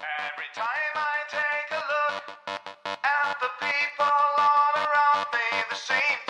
Every time I take a look at the people all around me, the same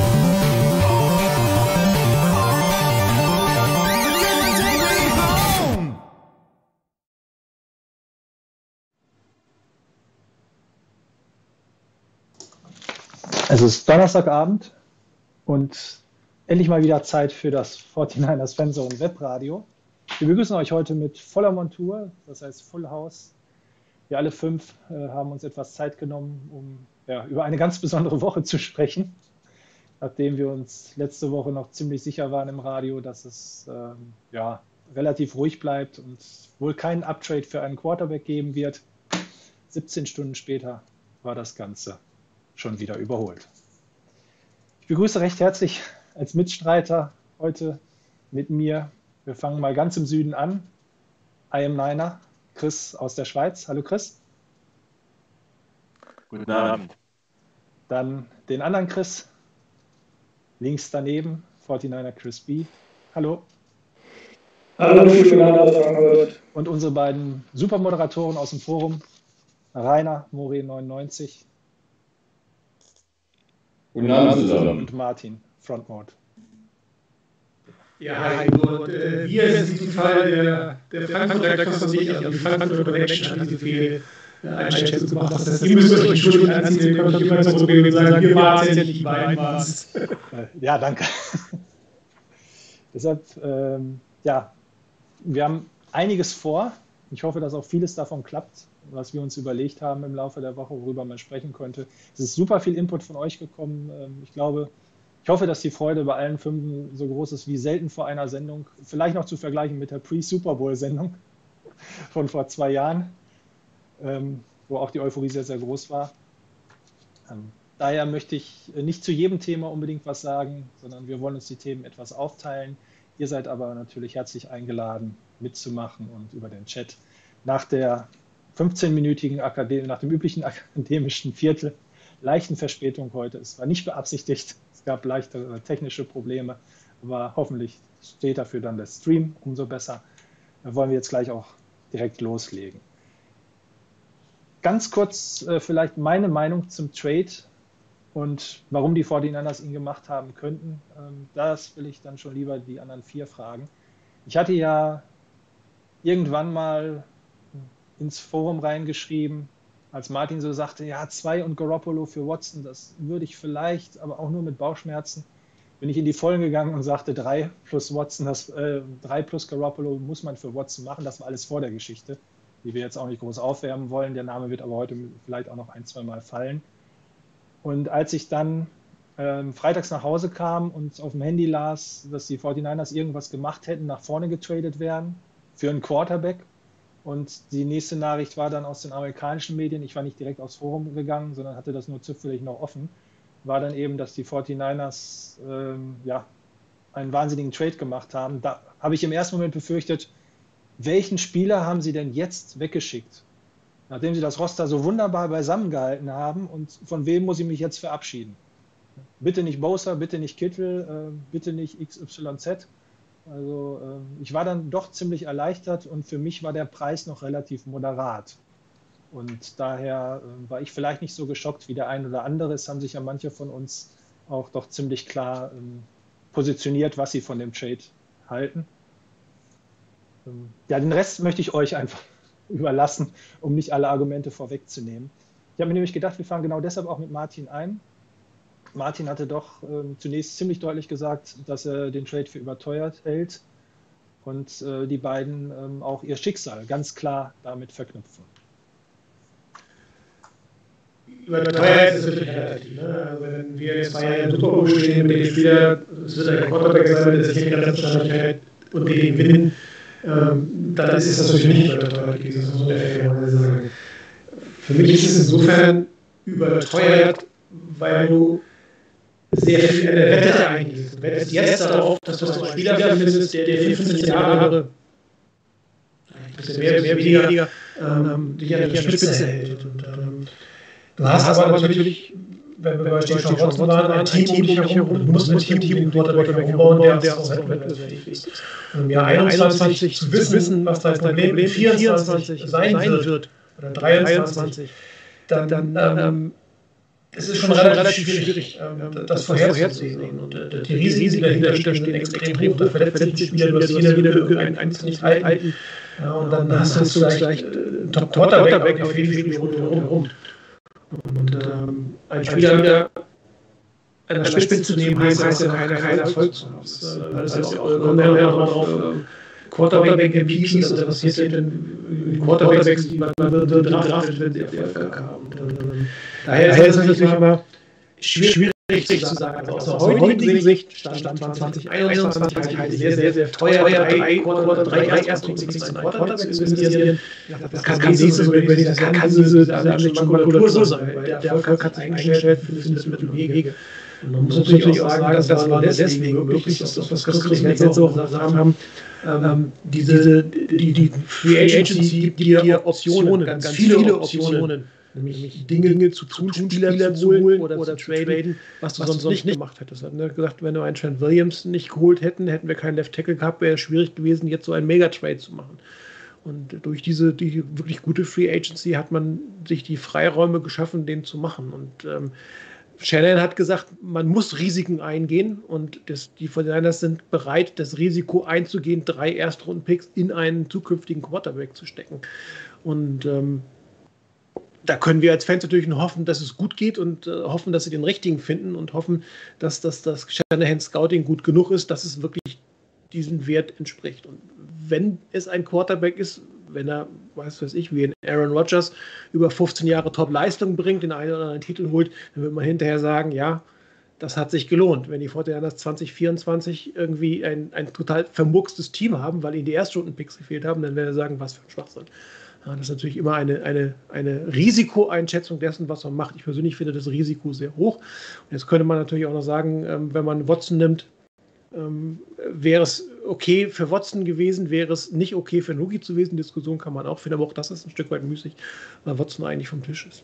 Es ist Donnerstagabend und endlich mal wieder Zeit für das 49ers Fanzone Webradio. Wir begrüßen euch heute mit voller Montur, das heißt Full House. Wir alle fünf äh, haben uns etwas Zeit genommen, um ja, über eine ganz besondere Woche zu sprechen, nachdem wir uns letzte Woche noch ziemlich sicher waren im Radio, dass es ähm, ja, relativ ruhig bleibt und wohl keinen Uptrade für einen Quarterback geben wird. 17 Stunden später war das Ganze schon wieder überholt. Ich begrüße recht herzlich als Mitstreiter heute mit mir. Wir fangen mal ganz im Süden an. I am Niner, Chris aus der Schweiz. Hallo Chris. Guten Abend. Dann den anderen Chris, links daneben, 49er Chris B. Hallo. Hallo, schönen Abend aus Frankfurt. Und unsere beiden Supermoderatoren aus dem Forum, Rainer, More99 Guten Abend zusammen. und Martin, Frontmode. Ja, hi, und äh, wir sind in diesem Fall der, der Frankfurter Chris und ich, also die Frankfurter Connection hat diese Fehl Einschätzung gemacht. Das heißt, ihr müsst euch die Schuld anziehen, ihr könnt euch immer zurückgehen und sagen, wir waren es ja nicht, die beiden waren es. Äh, Ja, danke. Deshalb, ähm, ja, wir haben einiges vor. Ich hoffe, dass auch vieles davon klappt, was wir uns überlegt haben im Laufe der Woche, worüber man sprechen könnte. Es ist super viel Input von euch gekommen. Ähm, Ich glaube, Ich hoffe, dass die Freude bei allen Fünfen so groß ist wie selten vor einer Sendung. Vielleicht noch zu vergleichen mit der Pre-Super Bowl-Sendung von vor zwei Jahren, ähm, wo auch die Euphorie sehr, sehr groß war. Ähm, daher möchte ich nicht zu jedem Thema unbedingt was sagen, sondern wir wollen uns die Themen etwas aufteilen. Ihr seid aber natürlich herzlich eingeladen, mitzumachen und über den Chat nach der 15-minütigen Akademie, nach dem üblichen akademischen Viertel leichten Verspätung heute. Es war nicht beabsichtigt, es gab leichte technische Probleme, aber hoffentlich steht dafür dann der Stream umso besser. Da wollen wir jetzt gleich auch direkt loslegen. Ganz kurz äh, vielleicht meine Meinung zum Trade und warum die 49ers ihn gemacht haben könnten. Ähm, das will ich dann schon lieber die anderen vier fragen. Ich hatte ja irgendwann mal ins Forum reingeschrieben, als Martin so sagte, ja, zwei und Garoppolo für Watson, das würde ich vielleicht, aber auch nur mit Bauchschmerzen, bin ich in die Vollen gegangen und sagte, drei plus Watson, das, äh, drei plus Garoppolo muss man für Watson machen. Das war alles vor der Geschichte, die wir jetzt auch nicht groß aufwärmen wollen. Der Name wird aber heute vielleicht auch noch ein, zwei Mal fallen. Und als ich dann ähm, freitags nach Hause kam und auf dem Handy las, dass die 49ers irgendwas gemacht hätten, nach vorne getradet werden für einen Quarterback, und die nächste Nachricht war dann aus den amerikanischen Medien. Ich war nicht direkt aufs Forum gegangen, sondern hatte das nur zufällig noch offen. War dann eben, dass die 49ers ähm, ja, einen wahnsinnigen Trade gemacht haben. Da habe ich im ersten Moment befürchtet, welchen Spieler haben sie denn jetzt weggeschickt? Nachdem sie das Roster so wunderbar beisammengehalten haben und von wem muss ich mich jetzt verabschieden? Bitte nicht Bowser, bitte nicht Kittel, äh, bitte nicht XYZ also äh, ich war dann doch ziemlich erleichtert und für mich war der Preis noch relativ moderat. Und daher äh, war ich vielleicht nicht so geschockt wie der ein oder andere. Es haben sich ja manche von uns auch doch ziemlich klar ähm, positioniert, was sie von dem Trade halten. Ähm, ja, den Rest möchte ich euch einfach überlassen, um nicht alle Argumente vorwegzunehmen. Ich habe mir nämlich gedacht, wir fangen genau deshalb auch mit Martin ein, Martin hatte doch ähm, zunächst ziemlich deutlich gesagt, dass er den Trade für überteuert hält und äh, die beiden ähm, auch ihr Schicksal ganz klar damit verknüpfen. Überteuert ist natürlich relativ. Ne? Also wenn wir jetzt zwei Jahre Super Bowl stehen mit dem Spieler, es wird ein Quarterback sein, der sich der Standardheit und wir gewinnen, ähm, dann ist es natürlich nicht überteuert gewesen, muss man fairerweise sagen. Für mich ist es insofern überteuert, weil du sehr viel Wette eingehst. Du wettest jetzt darauf, dass du einen Spieler findest, der, der 15 Jahre, ein bisschen mehr, mehr weniger, weniger ähm, dich an der Spitze hält. Und, ähm, du hast aber natürlich, wenn wir bei Stefan Watson waren, ein Team um dich herum. Du musst ein Team um den Quarterback umbauen, der, der auch wettbewerbsfähig ist. Und im Jahr 21 zu wissen, was dein Problem 24 sein wird, oder 23, dann, dann ähm, es ist schon relativ schwierig, ähm, das vorherzusehen. Und äh, die Risiken, die dahinter stehen, extrem hoch. Da verletzt sich Spieler, du hast jeder wieder einen eins nicht halten. Ja, und dann hast du vielleicht einen Top-Quarterback auf jeden Fall rundherum. Und ähm, ein Spieler wieder an der Spitze zu nehmen, heißt, heißt ja kein, kein Erfolg zu haben. Das heißt, kommt ja darauf, Quarterback-MVPs, also was passiert denn Quarterbacks, die man draftet, wenn sie Erfolg haben. Daher ist es natürlich immer schwierig zu sagen. Also aus der heutigen Sicht, Stand 2021, halte ich sehr, sehr, sehr teuer, drei Quarter, drei Erstrundenpicks in Quarterbacks zu investieren. Das kann nicht so, ich das kann, diese Makulatur sein, weil der Erfolg hat sich eingestellt, findet Mittel und Wege. Und man muss natürlich auch sagen, dass das war deswegen möglich, dass das, was Christoph jetzt auch gesagt haben, ähm, diese, die, die Free Agency gibt dir Optionen, ganz viele Optionen nämlich Dinge zu tun, Spieler zu holen oder, oder zu traden, was du was sonst nicht, nicht gemacht hättest. Hat gesagt, wenn wir einen Trent Williams nicht geholt hätten, hätten wir keinen Left Tackle gehabt, wäre es schwierig gewesen, jetzt so einen Megatrade zu machen. Und durch diese die wirklich gute Free Agency hat man sich die Freiräume geschaffen, den zu machen. Und ähm, Shannon hat gesagt, man muss Risiken eingehen und das, die 49 sind bereit, das Risiko einzugehen, drei Erstrunden-Picks in einen zukünftigen Quarterback zu stecken. Und ähm, da können wir als Fans natürlich nur hoffen, dass es gut geht und äh, hoffen, dass sie den richtigen finden und hoffen, dass, dass das Shanahan Scouting gut genug ist, dass es wirklich diesem Wert entspricht. Und wenn es ein Quarterback ist, wenn er, weiß weiß ich, wie ein Aaron Rodgers über 15 Jahre Top-Leistung bringt, den einen oder anderen Titel holt, dann wird man hinterher sagen, ja, das hat sich gelohnt. Wenn die 49ers 2024 irgendwie ein, ein total vermurkstes Team haben, weil ihnen die Erstrunden-Picks gefehlt haben, dann werden wir sagen, was für ein Schwachsinn. Ja, das ist natürlich immer eine, eine, eine Risikoeinschätzung dessen, was man macht. Ich persönlich finde das Risiko sehr hoch. Und jetzt könnte man natürlich auch noch sagen, ähm, wenn man Watson nimmt, ähm, wäre es okay für Watson gewesen, wäre es nicht okay für Nugi zu gewesen. Diskussion kann man auch finden, aber auch das ist ein Stück weit müßig, weil Watson eigentlich vom Tisch ist.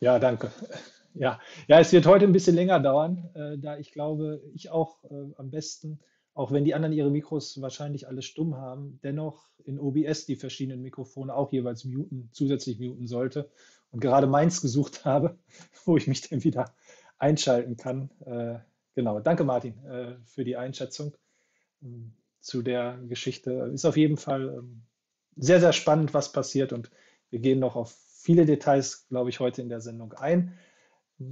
Ja, danke. Ja, ja, es wird heute ein bisschen länger dauern, äh, da ich glaube, ich auch äh, am besten, auch wenn die anderen ihre Mikros wahrscheinlich alle stumm haben, dennoch in OBS die verschiedenen Mikrofone auch jeweils muten, zusätzlich muten sollte und gerade meins gesucht habe, wo ich mich dann wieder einschalten kann. Äh, genau, danke Martin äh, für die Einschätzung ähm, zu der Geschichte. Ist auf jeden Fall ähm, sehr, sehr spannend, was passiert und wir gehen noch auf viele Details, glaube ich, heute in der Sendung ein.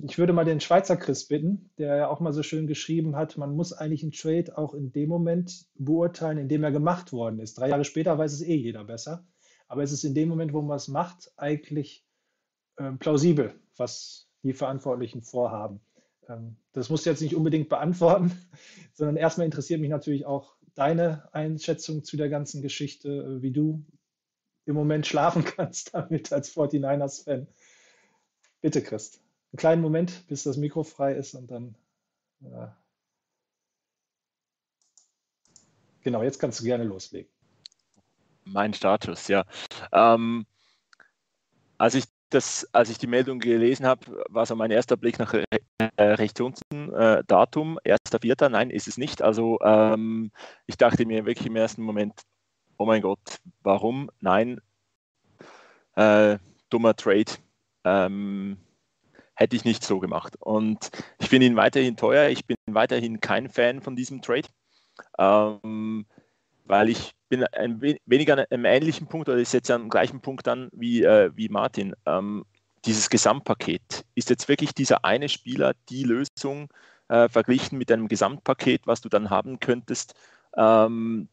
Ich würde mal den Schweizer Chris bitten, der ja auch mal so schön geschrieben hat, man muss eigentlich einen Trade auch in dem Moment beurteilen, in dem er gemacht worden ist. Drei Jahre später weiß es eh jeder besser. Aber es ist in dem Moment, wo man es macht, eigentlich äh, plausibel, was die Verantwortlichen vorhaben. Ähm, das musst du jetzt nicht unbedingt beantworten, sondern erstmal interessiert mich natürlich auch deine Einschätzung zu der ganzen Geschichte, äh, wie du im Moment schlafen kannst damit als 49ers-Fan. Bitte, Christ einen kleinen Moment, bis das Mikro frei ist und dann. Äh, genau, jetzt kannst du gerne loslegen. Mein Status, ja. Ähm, als, ich das, als ich die Meldung gelesen habe, war so mein erster Blick nach äh, rechts unten, äh, Datum, 1.4. Nein, ist es nicht. Also ähm, ich dachte mir wirklich im ersten Moment, oh mein Gott, warum? Nein, äh, dummer Trade. Ähm, hätte ich nicht so gemacht. Und ich finde ihn weiterhin teuer. Ich bin weiterhin kein Fan von diesem Trade, ähm, weil ich bin ein wenig an einem ähnlichen Punkt oder ich setze am gleichen Punkt an wie, äh, wie Martin. Ähm, dieses Gesamtpaket, ist jetzt wirklich dieser eine Spieler die Lösung äh, verglichen mit einem Gesamtpaket, was du dann haben könntest, ähm,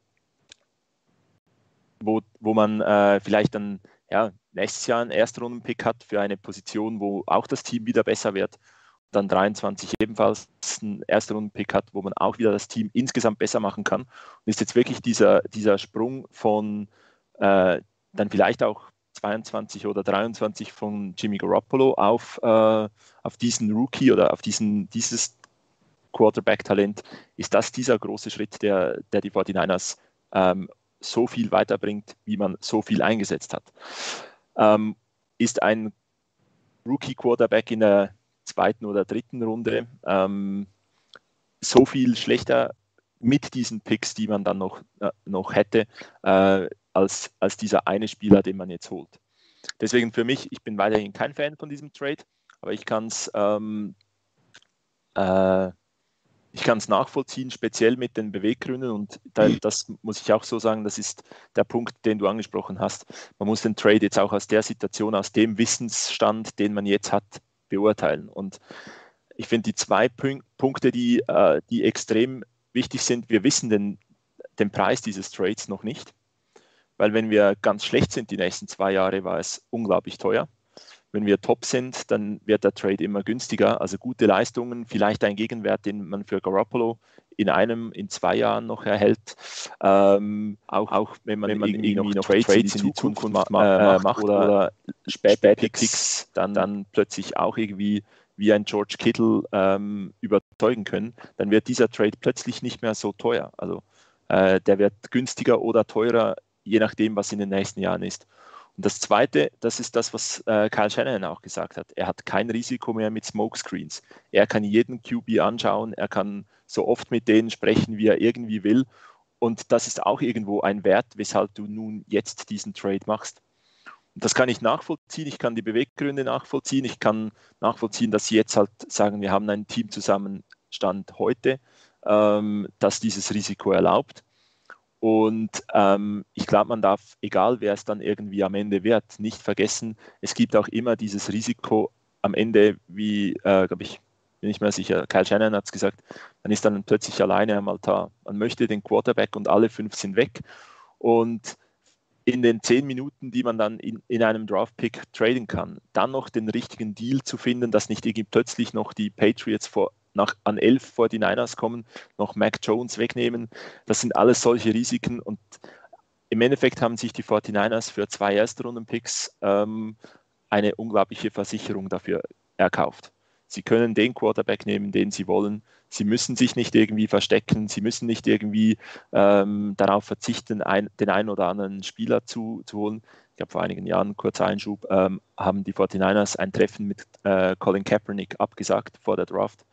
wo, wo man äh, vielleicht dann ja, nächstes Jahr einen Erstrunden-Pick hat für eine Position, wo auch das Team wieder besser wird. Dann 23 ebenfalls einen Erstrunden-Pick hat, wo man auch wieder das Team insgesamt besser machen kann. Und ist jetzt wirklich dieser, dieser Sprung von äh, dann vielleicht auch 22 oder 23 von Jimmy Garoppolo auf, äh, auf diesen Rookie oder auf diesen, dieses Quarterback-Talent, ist das dieser große Schritt, der, der die 49ers ähm, so viel weiterbringt, wie man so viel eingesetzt hat. Ähm, ist ein Rookie-Quarterback in der zweiten oder dritten Runde ähm, so viel schlechter mit diesen Picks, die man dann noch, äh, noch hätte, äh, als, als dieser eine Spieler, den man jetzt holt. Deswegen für mich, ich bin weiterhin kein Fan von diesem Trade, aber ich kann es ähm, äh, ich kann es nachvollziehen, speziell mit den Beweggründen und da, das muss ich auch so sagen, das ist der Punkt, den du angesprochen hast. Man muss den Trade jetzt auch aus der Situation, aus dem Wissensstand, den man jetzt hat, beurteilen. Und ich finde die zwei Punkte, die, äh, die extrem wichtig sind, wir wissen den, den Preis dieses Trades noch nicht, weil wenn wir ganz schlecht sind die nächsten zwei Jahre, war es unglaublich teuer. Wenn wir top sind, dann wird der Trade immer günstiger. Also gute Leistungen, vielleicht ein Gegenwert, den man für Garoppolo in einem, in zwei Jahren noch erhält. Ähm, auch, auch wenn man, wenn man irgendwie, irgendwie noch Trades, Trades in die Zukunft, Zukunft ma äh, macht oder, oder späte Picks, dann, dann plötzlich auch irgendwie wie ein George Kittle ähm, überzeugen können, dann wird dieser Trade plötzlich nicht mehr so teuer. Also äh, der wird günstiger oder teurer, je nachdem, was in den nächsten Jahren ist. Und das Zweite, das ist das, was äh, Kyle Shanahan auch gesagt hat. Er hat kein Risiko mehr mit Smokescreens. Er kann jeden QB anschauen, er kann so oft mit denen sprechen, wie er irgendwie will. Und das ist auch irgendwo ein Wert, weshalb du nun jetzt diesen Trade machst. Und das kann ich nachvollziehen, ich kann die Beweggründe nachvollziehen, ich kann nachvollziehen, dass sie jetzt halt sagen, wir haben einen Teamzusammenstand heute, ähm, das dieses Risiko erlaubt. Und ähm, ich glaube, man darf, egal wer es dann irgendwie am Ende wird, nicht vergessen, es gibt auch immer dieses Risiko am Ende, wie, äh, glaube ich, bin ich mir sicher, Kyle Shannon hat es gesagt, man ist dann plötzlich alleine am Altar. Man möchte den Quarterback und alle fünf sind weg. Und in den zehn Minuten, die man dann in, in einem Draft-Pick traden kann, dann noch den richtigen Deal zu finden, dass nicht irgendwie plötzlich noch die Patriots vor, nach, an elf vor die Niners kommen, noch Mac Jones wegnehmen. Das sind alles solche Risiken und im Endeffekt haben sich die 49ers für zwei Erstrunden-Picks ähm, eine unglaubliche Versicherung dafür erkauft. Sie können den Quarterback nehmen, den sie wollen. Sie müssen sich nicht irgendwie verstecken. Sie müssen nicht irgendwie ähm, darauf verzichten, ein, den einen oder anderen Spieler zu, zu holen. Ich glaube, vor einigen Jahren, kurzer Einschub, ähm, haben die 49ers ein Treffen mit äh, Colin Kaepernick abgesagt vor der Draft,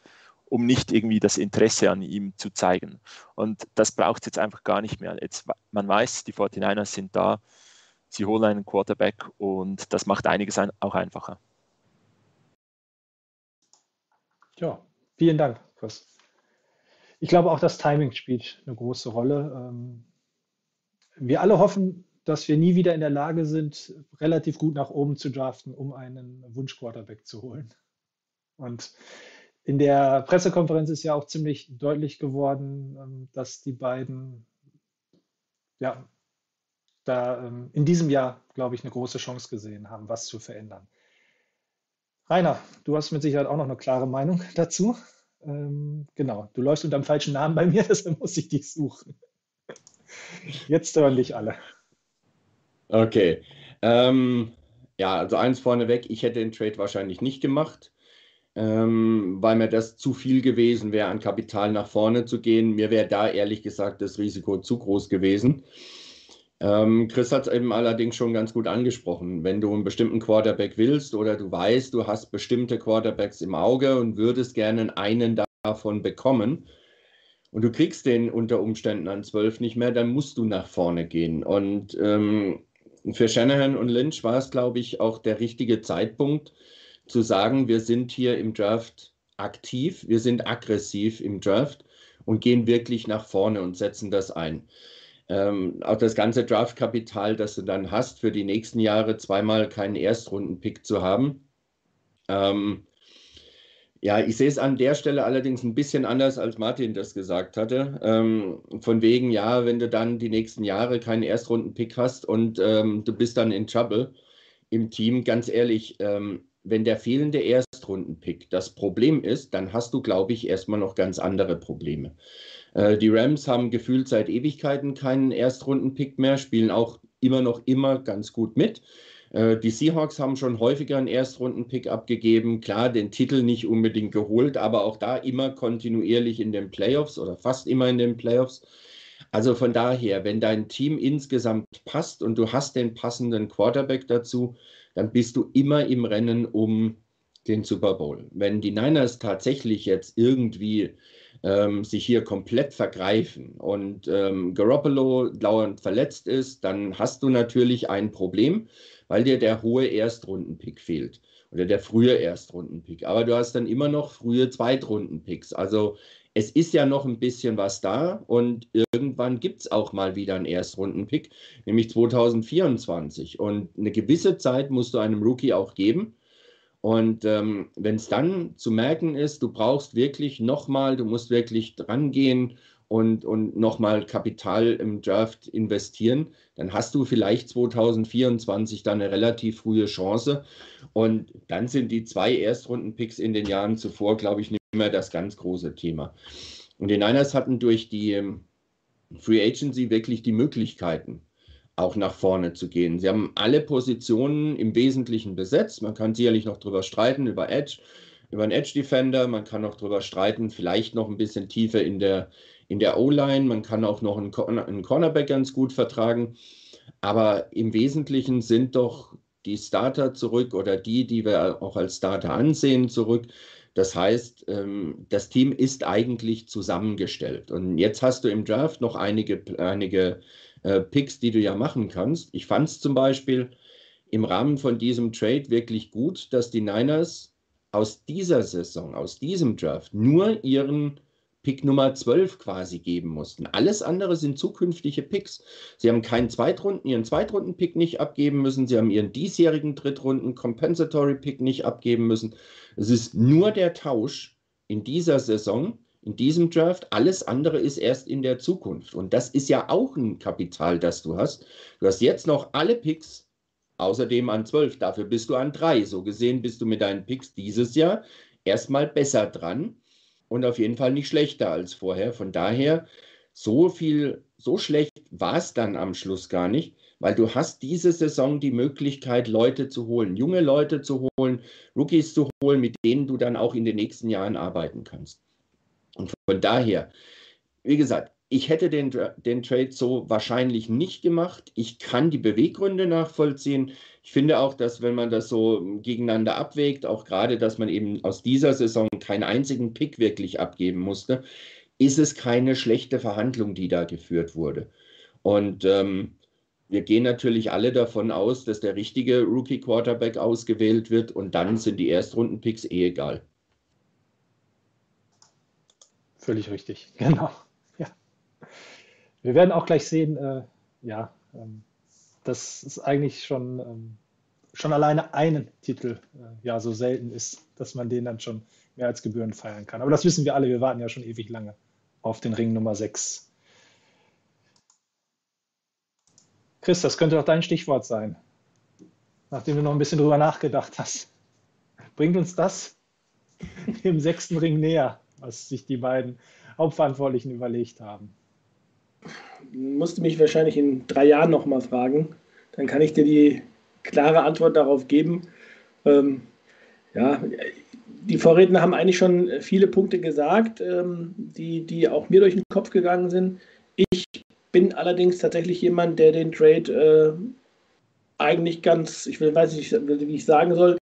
um nicht irgendwie das Interesse an ihm zu zeigen. Und das braucht es jetzt einfach gar nicht mehr. Jetzt, man weiß, die 49ers sind da, sie holen einen Quarterback und das macht einiges ein, auch einfacher. Ja, vielen Dank, Chris. Ich glaube, auch das Timing spielt eine große Rolle. Ähm, wir alle hoffen, dass wir nie wieder in der Lage sind, relativ gut nach oben zu draften, um einen Wunsch-Quarterback zu holen. Und in der Pressekonferenz ist ja auch ziemlich deutlich geworden, ähm, dass die beiden ja, da ähm, in diesem Jahr, glaube ich, eine große Chance gesehen haben, was zu verändern. Rainer, du hast mit Sicherheit auch noch eine klare Meinung dazu. Ähm, genau, du läufst unter dem falschen Namen bei mir, deshalb muss ich dich suchen. Jetzt hören dich alle. Okay. Ähm, ja, also eins vorneweg, ich hätte den Trade wahrscheinlich nicht gemacht, ähm, weil mir das zu viel gewesen wäre, an Kapital nach vorne zu gehen. Mir wäre da ehrlich gesagt das Risiko zu groß gewesen. Ähm, Chris hat es eben allerdings schon ganz gut angesprochen. Wenn du einen bestimmten Quarterback willst oder du weißt, du hast bestimmte Quarterbacks im Auge und würdest gerne einen davon bekommen und du kriegst den unter Umständen an zwölf nicht mehr, dann musst du nach vorne gehen. Und ähm, für Shanahan und Lynch war es, glaube ich, auch der richtige Zeitpunkt zu sagen, wir sind hier im Draft aktiv, wir sind aggressiv im Draft und gehen wirklich nach vorne und setzen das ein ähm, auch das ganze Draftkapital, das du dann hast, für die nächsten Jahre zweimal keinen Erstrunden-Pick zu haben. Ähm, ja, ich sehe es an der Stelle allerdings ein bisschen anders, als Martin das gesagt hatte. Ähm, von wegen, ja, wenn du dann die nächsten Jahre keinen Erstrunden-Pick hast und ähm, du bist dann in Trouble im Team, ganz ehrlich, ähm, wenn der fehlende Erstrunden-Pick das Problem ist, dann hast du, glaube ich, erstmal noch ganz andere Probleme. Äh, die Rams haben gefühlt seit Ewigkeiten keinen Erstrunden-Pick mehr, spielen auch immer noch immer ganz gut mit. Äh, die Seahawks haben schon häufiger einen Erstrunden-Pick abgegeben. Klar, den Titel nicht unbedingt geholt, aber auch da immer kontinuierlich in den Playoffs oder fast immer in den Playoffs. Also von daher, wenn dein Team insgesamt passt und du hast den passenden Quarterback dazu, dann bist du immer im Rennen um den Super Bowl. Wenn die Niners tatsächlich jetzt irgendwie ähm, sich hier komplett vergreifen und ähm, Garoppolo dauernd verletzt ist, dann hast du natürlich ein Problem, weil dir der hohe Erstrundenpick fehlt oder der frühe Erstrundenpick. Aber du hast dann immer noch frühe Zweitrundenpicks. Also es ist ja noch ein bisschen was da und irgendwann gibt es auch mal wieder einen Erstrundenpick, nämlich 2024. Und eine gewisse Zeit musst du einem Rookie auch geben. Und ähm, wenn es dann zu merken ist, du brauchst wirklich nochmal, du musst wirklich drangehen und, und nochmal Kapital im Draft investieren, dann hast du vielleicht 2024 dann eine relativ frühe Chance. Und dann sind die zwei Erstrunden-Picks in den Jahren zuvor, glaube ich, nicht mehr das ganz große Thema. Und die Niners hatten durch die ähm, Free Agency wirklich die Möglichkeiten, auch nach vorne zu gehen. Sie haben alle Positionen im Wesentlichen besetzt. Man kann sicherlich noch drüber streiten, über Edge, über einen Edge Defender. Man kann auch drüber streiten, vielleicht noch ein bisschen tiefer in der, in der O-Line. Man kann auch noch einen, einen Cornerback ganz gut vertragen. Aber im Wesentlichen sind doch die Starter zurück oder die, die wir auch als Starter ansehen, zurück. Das heißt, ähm, das Team ist eigentlich zusammengestellt. Und jetzt hast du im Draft noch einige, einige äh, Picks, die du ja machen kannst. Ich fand es zum Beispiel im Rahmen von diesem Trade wirklich gut, dass die Niners aus dieser Saison, aus diesem Draft nur ihren Pick Nummer 12 quasi geben mussten. Alles andere sind zukünftige Picks. Sie haben keinen Zweitrunden, ihren Zweitrunden-Pick nicht abgeben müssen. Sie haben ihren diesjährigen Drittrunden Compensatory Pick nicht abgeben müssen. Es ist nur der Tausch in dieser Saison in diesem Draft. Alles andere ist erst in der Zukunft. Und das ist ja auch ein Kapital, das du hast. Du hast jetzt noch alle Picks, außerdem an 12. Dafür bist du an 3. So gesehen bist du mit deinen Picks dieses Jahr erstmal besser dran und auf jeden Fall nicht schlechter als vorher. Von daher, so viel, so schlecht war es dann am Schluss gar nicht, weil du hast diese Saison die Möglichkeit, Leute zu holen, junge Leute zu holen, Rookies zu holen, mit denen du dann auch in den nächsten Jahren arbeiten kannst. Und von daher, wie gesagt, ich hätte den, den Trade so wahrscheinlich nicht gemacht. Ich kann die Beweggründe nachvollziehen. Ich finde auch, dass wenn man das so gegeneinander abwägt, auch gerade, dass man eben aus dieser Saison keinen einzigen Pick wirklich abgeben musste, ist es keine schlechte Verhandlung, die da geführt wurde. Und ähm, wir gehen natürlich alle davon aus, dass der richtige Rookie-Quarterback ausgewählt wird und dann sind die Erstrunden-Picks eh egal. Völlig richtig, genau. Wir werden auch gleich sehen, äh, ja, ähm, dass es eigentlich schon, ähm, schon alleine einen Titel äh, ja so selten ist, dass man den dann schon mehr als Gebühren feiern kann. Aber das wissen wir alle, wir warten ja schon ewig lange auf den Ring Nummer 6. Chris, das könnte doch dein Stichwort sein, nachdem du noch ein bisschen drüber nachgedacht hast. Bringt uns das im sechsten Ring näher, was sich die beiden Hauptverantwortlichen überlegt haben? Musste mich wahrscheinlich in drei Jahren nochmal fragen. Dann kann ich dir die klare Antwort darauf geben. Ähm, ja, die Vorredner haben eigentlich schon viele Punkte gesagt, ähm, die, die auch mir durch den Kopf gegangen sind. Ich bin allerdings tatsächlich jemand, der den Trade äh, eigentlich ganz, ich weiß nicht, wie ich sagen soll,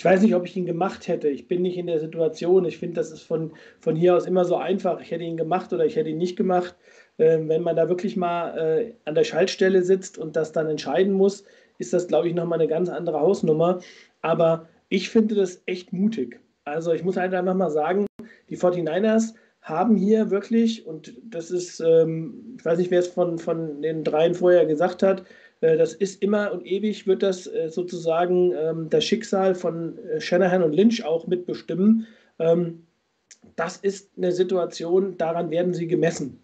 ich weiß nicht, ob ich ihn gemacht hätte. Ich bin nicht in der Situation. Ich finde, das ist von, von hier aus immer so einfach. Ich hätte ihn gemacht oder ich hätte ihn nicht gemacht. Äh, wenn man da wirklich mal äh, an der Schaltstelle sitzt und das dann entscheiden muss, ist das, glaube ich, nochmal eine ganz andere Hausnummer. Aber ich finde das echt mutig. Also ich muss halt einfach mal sagen, die 49ers haben hier wirklich, und das ist, ähm, ich weiß nicht, wer es von, von den dreien vorher gesagt hat, äh, das ist immer und ewig, wird das äh, sozusagen ähm, das Schicksal von Shanahan und Lynch auch mitbestimmen. Ähm, das ist eine Situation, daran werden sie gemessen.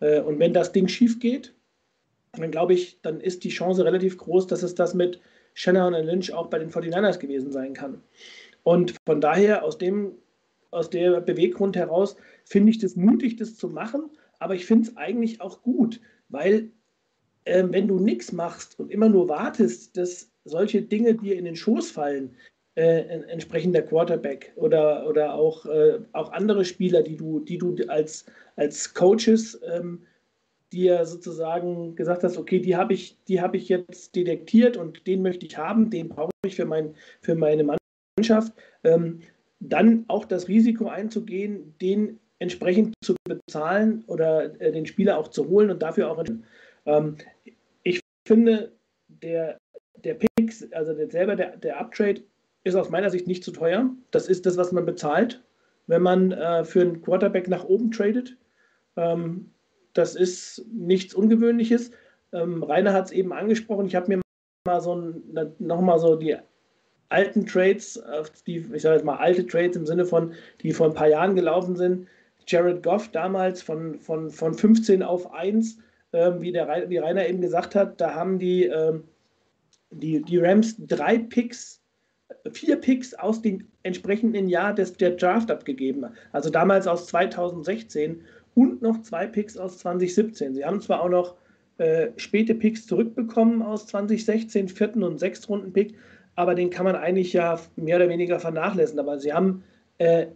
Äh, und wenn das Ding schief geht, dann glaube ich, dann ist die Chance relativ groß, dass es das mit Shanahan und Lynch auch bei den 49ers gewesen sein kann. Und von daher, aus dem, aus der Beweggrund heraus, finde ich das mutig, das zu machen, aber ich finde es eigentlich auch gut, weil äh, wenn du nichts machst und immer nur wartest, dass solche Dinge dir in den Schoß fallen, äh, entsprechend der Quarterback oder, oder auch, äh, auch andere Spieler, die du, die du als, als Coaches ähm, dir sozusagen gesagt hast, okay, die habe ich, habe ich jetzt detektiert und den möchte ich haben, den brauche ich für, mein, für meine Mannschaft, ähm, dann auch das Risiko einzugehen, den entsprechend zu bezahlen oder äh, den Spieler auch zu holen und dafür auch ähm, ich finde, der, der Picks, also der, selber der, der Uptrade, ist aus meiner Sicht nicht zu teuer. Das ist das, was man bezahlt, wenn man äh, für einen Quarterback nach oben tradet. Ähm, das ist nichts Ungewöhnliches. Ähm, Rainer hat es eben angesprochen. Ich habe mir mal so nochmal so die alten Trades, die, ich sage jetzt mal alte Trades im Sinne von, die vor ein paar Jahren gelaufen sind. Jared Goff damals von, von, von 15 auf 1 ähm, wie, der, wie Rainer eben gesagt hat, da haben die, ähm, die, die Rams drei Picks, vier Picks aus dem entsprechenden Jahr des, der Draft abgegeben. Also damals aus 2016 und noch zwei Picks aus 2017. Sie haben zwar auch noch äh, späte Picks zurückbekommen aus 2016, vierten und sechsten Runden Pick, aber den kann man eigentlich ja mehr oder weniger vernachlässigen. Aber sie haben äh,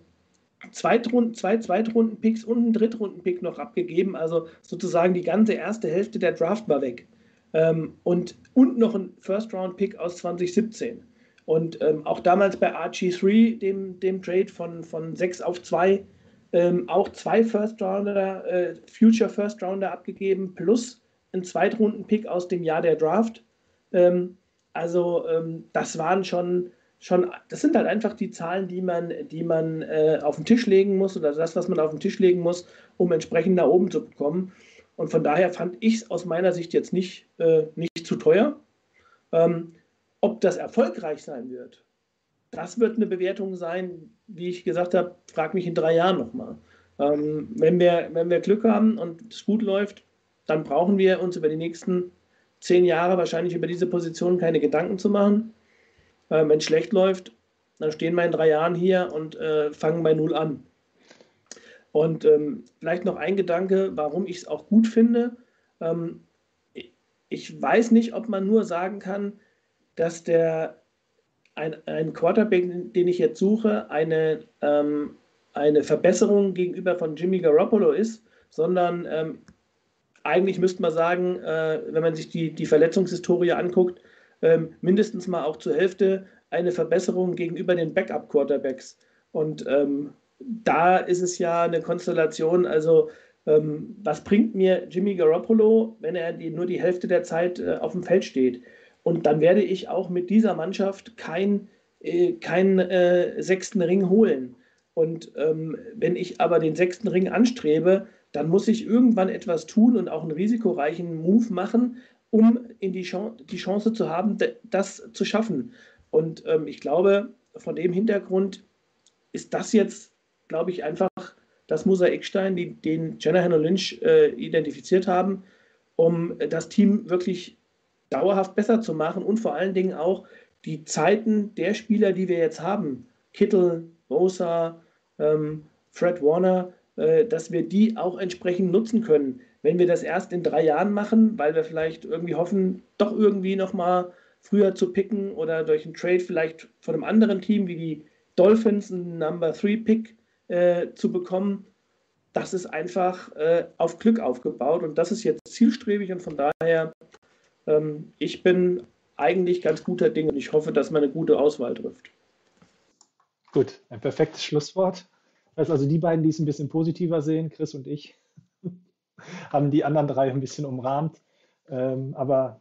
Zweitrunden, zwei Zweitrunden-Picks und einen Drittrunden-Pick noch abgegeben. Also sozusagen die ganze erste Hälfte der Draft war weg. Ähm, und, und noch ein First-Round-Pick aus 2017. Und ähm, auch damals bei RG3, dem, dem Trade von, von 6 auf 2, ähm, auch zwei First-Rounder, äh, Future First-Rounder abgegeben, plus ein Zweitrunden-Pick aus dem Jahr der Draft. Ähm, also ähm, das waren schon schon, das sind halt einfach die Zahlen, die man, die man äh, auf den Tisch legen muss oder das, was man auf den Tisch legen muss, um entsprechend nach oben zu bekommen. Und von daher fand ich es aus meiner Sicht jetzt nicht, äh, nicht zu teuer. Ähm, ob das erfolgreich sein wird, das wird eine Bewertung sein, wie ich gesagt habe, frag mich in drei Jahren nochmal. Ähm, wenn, wir, wenn wir Glück haben und es gut läuft, dann brauchen wir uns über die nächsten zehn Jahre wahrscheinlich über diese Position keine Gedanken zu machen. Ähm, wenn es schlecht läuft, dann stehen wir in drei Jahren hier und äh, fangen bei Null an. Und ähm, vielleicht noch ein Gedanke, warum ich es auch gut finde. Ähm, ich weiß nicht, ob man nur sagen kann, dass der ein, ein Quarterback, den ich jetzt suche, eine, ähm, eine Verbesserung gegenüber von Jimmy Garoppolo ist, sondern ähm, eigentlich müsste man sagen, äh, wenn man sich die, die Verletzungshistorie anguckt, ähm, mindestens mal auch zur Hälfte eine Verbesserung gegenüber den Backup-Quarterbacks. Und ähm, da ist es ja eine Konstellation, also ähm, was bringt mir Jimmy Garoppolo, wenn er die, nur die Hälfte der Zeit äh, auf dem Feld steht? Und dann werde ich auch mit dieser Mannschaft keinen äh, kein, äh, sechsten Ring holen. Und ähm, wenn ich aber den sechsten Ring anstrebe, dann muss ich irgendwann etwas tun und auch einen risikoreichen Move machen, um in die, Chance, die Chance zu haben, das zu schaffen. Und ähm, ich glaube, von dem Hintergrund ist das jetzt, glaube ich, einfach das Mosaikstein, die, den Shanahan und Lynch äh, identifiziert haben, um das Team wirklich dauerhaft besser zu machen und vor allen Dingen auch die Zeiten der Spieler, die wir jetzt haben, Kittel, Bosa, ähm, Fred Warner, äh, dass wir die auch entsprechend nutzen können. Wenn wir das erst in drei Jahren machen, weil wir vielleicht irgendwie hoffen, doch irgendwie nochmal früher zu picken oder durch einen Trade vielleicht von einem anderen Team wie die Dolphins einen Number 3 Pick äh, zu bekommen, das ist einfach äh, auf Glück aufgebaut und das ist jetzt zielstrebig und von daher, ich bin eigentlich ganz guter Ding und ich hoffe, dass man eine gute Auswahl trifft. Gut, ein perfektes Schlusswort. Also, die beiden, die es ein bisschen positiver sehen, Chris und ich, haben die anderen drei ein bisschen umrahmt. Ähm, aber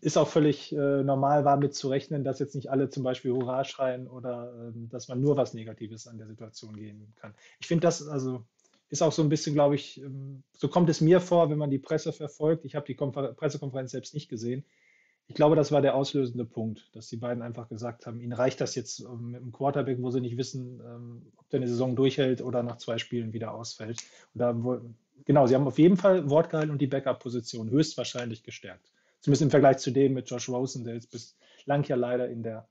ist auch völlig äh, normal, war mit zu rechnen, dass jetzt nicht alle zum Beispiel Hurra schreien oder ähm, dass man nur was Negatives an der Situation gehen kann. Ich finde das also ist auch so ein bisschen, glaube ich, ähm, so kommt es mir vor, wenn man die Presse verfolgt. Ich habe die Konfer Pressekonferenz selbst nicht gesehen. Ich glaube, das war der auslösende Punkt, dass die beiden einfach gesagt haben, ihnen reicht das jetzt ähm, mit dem Quarterback, wo sie nicht wissen, ähm, ob der eine Saison durchhält oder nach zwei Spielen wieder ausfällt. Und da, genau, sie haben auf jeden Fall Wort gehalten und die Backup-Position höchstwahrscheinlich gestärkt. Zumindest im Vergleich zu dem mit Josh Rosen, der jetzt bislang ja leider in der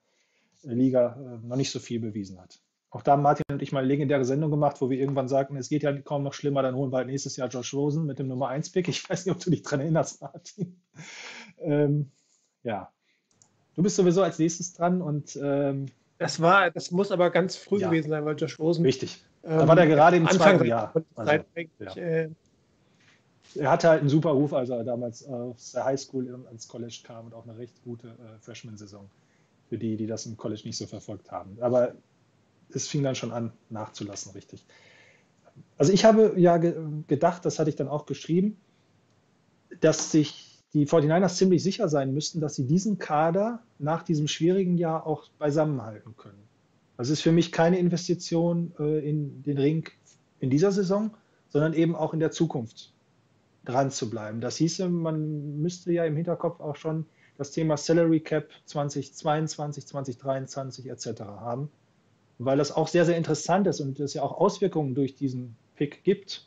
Liga äh, noch nicht so viel bewiesen hat. Auch da haben Martin und ich mal eine legendäre Sendung gemacht, wo wir irgendwann sagten, es geht ja kaum noch schlimmer, dann holen wir halt nächstes Jahr Josh Rosen mit dem Nummer 1-Pick. Ich weiß nicht, ob du dich daran erinnerst, Martin. Ähm, ja. Du bist sowieso als nächstes dran und ähm, das war, das muss aber ganz früh ja. gewesen sein, weil Josh Rosen. Richtig. Da war der gerade im Anfang zweiten Jahr. Also, ja. äh, er hatte halt einen super Ruf, als er damals aus der Highschool ins College kam und auch eine recht gute äh, Freshman-Saison für die, die das im College nicht so verfolgt haben. Aber es fing dann schon an, nachzulassen, richtig. Also ich habe ja ge gedacht, das hatte ich dann auch geschrieben, dass sich die 49ers ziemlich sicher sein müssten, dass sie diesen Kader nach diesem schwierigen Jahr auch beisammenhalten können. Das ist für mich keine Investition äh, in den Ring in dieser Saison, sondern eben auch in der Zukunft dran zu bleiben. Das hieße, man müsste ja im Hinterkopf auch schon das Thema Salary Cap 2022, 2023 etc. haben, weil das auch sehr, sehr interessant ist und es ja auch Auswirkungen durch diesen Pick gibt,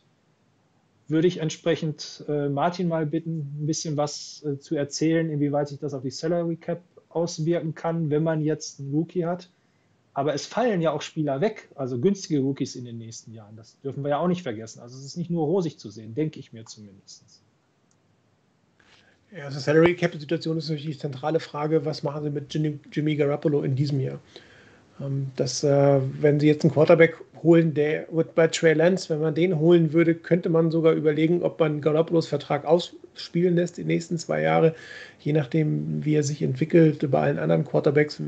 würde ich entsprechend äh, Martin mal bitten, ein bisschen was äh, zu erzählen, inwieweit sich das auf die Salary Cap auswirken kann, wenn man jetzt einen Rookie hat. Aber es fallen ja auch Spieler weg, also günstige Rookies in den nächsten Jahren. Das dürfen wir ja auch nicht vergessen. Also es ist nicht nur rosig zu sehen, denke ich mir zumindest. Ja, also Salary Cap Situation ist natürlich die zentrale Frage, was machen sie mit Jimmy, Jimmy Garoppolo in diesem Jahr? Ähm, dass, äh, wenn sie jetzt einen Quarterback holen, der wird bei Trey Lance, wenn man den holen würde, könnte man sogar überlegen, ob man Garoppolos Vertrag ausspielen lässt die nächsten zwei Jahre. Je nachdem, wie er sich entwickelt, bei allen anderen Quarterbacks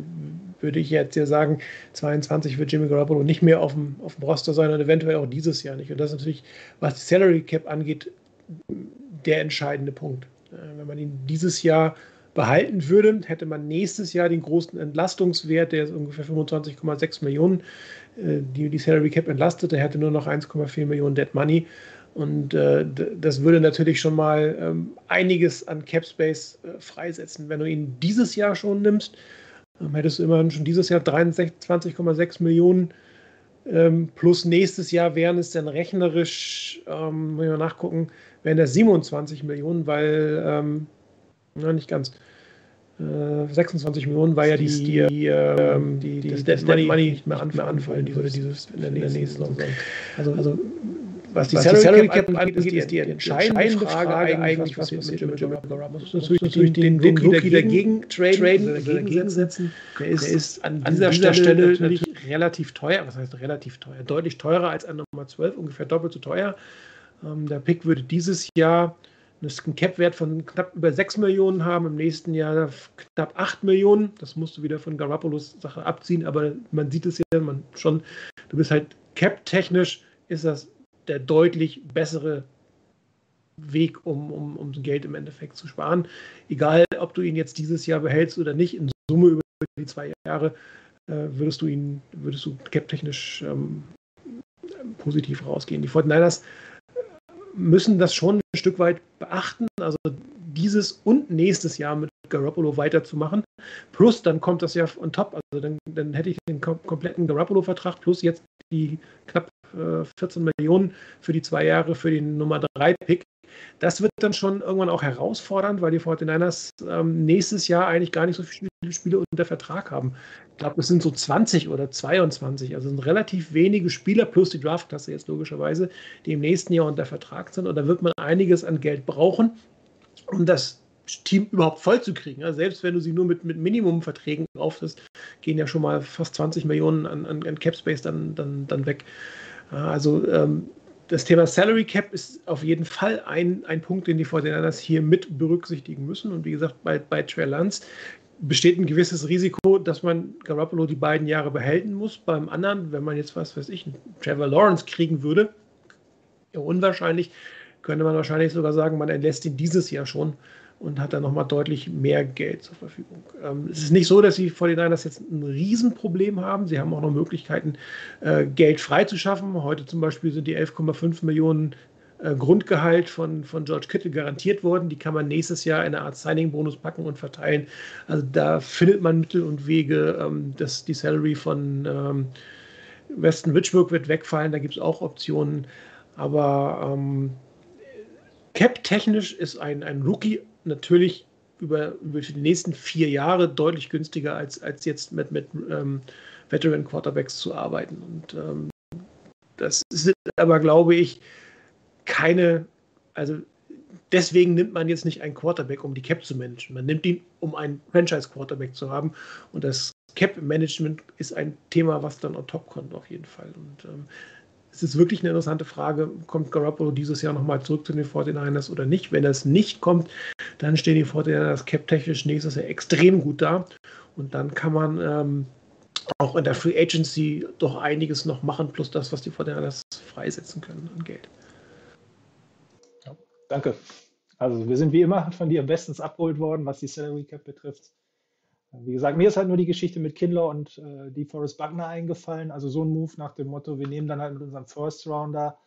würde ich jetzt ja sagen, 22 wird Jimmy Garoppolo nicht mehr auf dem, auf dem Roster sein und eventuell auch dieses Jahr nicht. Und das ist natürlich, was die Salary Cap angeht, der entscheidende Punkt. Äh, wenn man ihn dieses Jahr behalten würde, hätte man nächstes Jahr den großen Entlastungswert, der ist ungefähr 25,6 Millionen, äh, die die Salary Cap entlastet, der hätte nur noch 1,4 Millionen Dead Money. Und äh, das würde natürlich schon mal ähm, einiges an Cap Space äh, freisetzen. Wenn du ihn dieses Jahr schon nimmst, ähm, hättest du immerhin schon dieses Jahr 23,6 Millionen Ähm, plus nächstes Jahr wären es dann rechnerisch, ähm, muss ich mal nachgucken, wären das 27 Millionen, weil, ähm, na, nicht ganz, äh, 26 Millionen, weil ja die, die, die, ähm, die, die, das Dead Money, Money nicht mehr, an, mehr anfallen, diese, dieses in der nächsten Saison. Also, also was die, was Salary, Salary Cap angeht, ist die, ist die entscheidende Frage, Frage eigentlich, was passiert mit Jimmy Garoppolo. Man muss natürlich, den, den Rookie dagegen traden, also dagegen setzen. Der ist, der ist an dieser, dieser Stelle natürlich relativ teuer. Was heißt relativ teuer? Deutlich teurer als an Nummer 12, ungefähr doppelt so teuer. Ähm, der Pick würde dieses Jahr einen Cap-Wert von knapp über 6 Millionen haben, im nächsten Jahr knapp 8 Millionen. Das musst du wieder von Garoppolos Sache abziehen, aber man sieht es ja man schon, du bist halt Cap-technisch ist das der deutlich bessere Weg, um, um, um Geld im Endeffekt zu sparen. Egal, ob du ihn jetzt dieses Jahr behältst oder nicht, in Summe über die zwei Jahre äh, würdest du ihn, würdest du cap-technisch ähm, positiv rausgehen. Die 49ers müssen das schon ein Stück weit beachten, also dieses und nächstes Jahr mit Garoppolo weiterzumachen. Plus, dann kommt das ja on top, also dann, dann hätte ich den kom kompletten Garoppolo-Vertrag plus jetzt die knapp 14 Millionen für die zwei Jahre für den Nummer 3 Pick. Das wird dann schon irgendwann auch herausfordernd, weil die 49ers ähm, nächstes Jahr eigentlich gar nicht so viele Spiele unter Vertrag haben. Ich glaube, es sind so 20 oder 22, also sind relativ wenige Spieler plus die Draftklasse jetzt logischerweise, die im nächsten Jahr unter Vertrag sind. Und da wird man einiges an Geld brauchen, um das Team überhaupt voll zu kriegen. Also selbst wenn du sie nur mit, mit Minimumverträgen aufsetzt, gehen ja schon mal fast 20 Millionen an, an, an Cap Space dann, dann, dann weg. Also ähm, das Thema Salary Cap ist auf jeden Fall ein, ein Punkt, den die 49ers hier mit berücksichtigen müssen. Und wie gesagt, bei, bei Trey Lance besteht ein gewisses Risiko, dass man Garoppolo die beiden Jahre behalten muss. Beim anderen, wenn man jetzt, was weiß ich, einen Trevor Lawrence kriegen würde, unwahrscheinlich, könnte man wahrscheinlich sogar sagen, man entlässt ihn dieses Jahr schon und hat dann nochmal deutlich mehr Geld zur Verfügung. Ähm, es ist nicht so, dass die 49ers jetzt ein Riesenproblem haben. Sie haben auch noch Möglichkeiten, äh, Geld freizuschaffen. Heute zum Beispiel sind die 11,5 Millionen äh, Grundgehalt von, von George Kittle garantiert worden. Die kann man nächstes Jahr in eine Art Signing-Bonus packen und verteilen. Also da findet man Mittel und Wege, ähm, dass die Salary von ähm, Weston Richburg wird wegfallen. Da gibt es auch Optionen. Aber ähm, Cap-technisch ist ein, ein Rookie natürlich über, über die nächsten vier Jahre deutlich günstiger, als, als jetzt mit, mit ähm, Veteran Quarterbacks zu arbeiten. Und ähm, das ist aber, glaube ich, keine, also deswegen nimmt man jetzt nicht einen Quarterback, um die Cap zu managen. Man nimmt ihn, um einen Franchise-Quarterback zu haben. Und das Cap-Management ist ein Thema, was dann on top kommt, auf jeden Fall. Und ähm, es ist wirklich eine interessante Frage, kommt Garoppolo dieses Jahr nochmal zurück zu den 49ers oder nicht? Wenn das nicht kommt, dann stehen die 49ers cap-technisch nächstes Jahr extrem gut da. Und dann kann man ähm, auch in der Free Agency doch einiges noch machen, plus das, was die 49ers freisetzen können an Geld. Ja, danke. Also wir sind wie immer von dir bestens abgeholt worden, was die Salary Cap betrifft. Wie gesagt, mir ist halt nur die Geschichte mit Kindler und äh, die Forrest Buckner eingefallen. Also so ein Move nach dem Motto, wir nehmen dann halt mit unserem First Rounder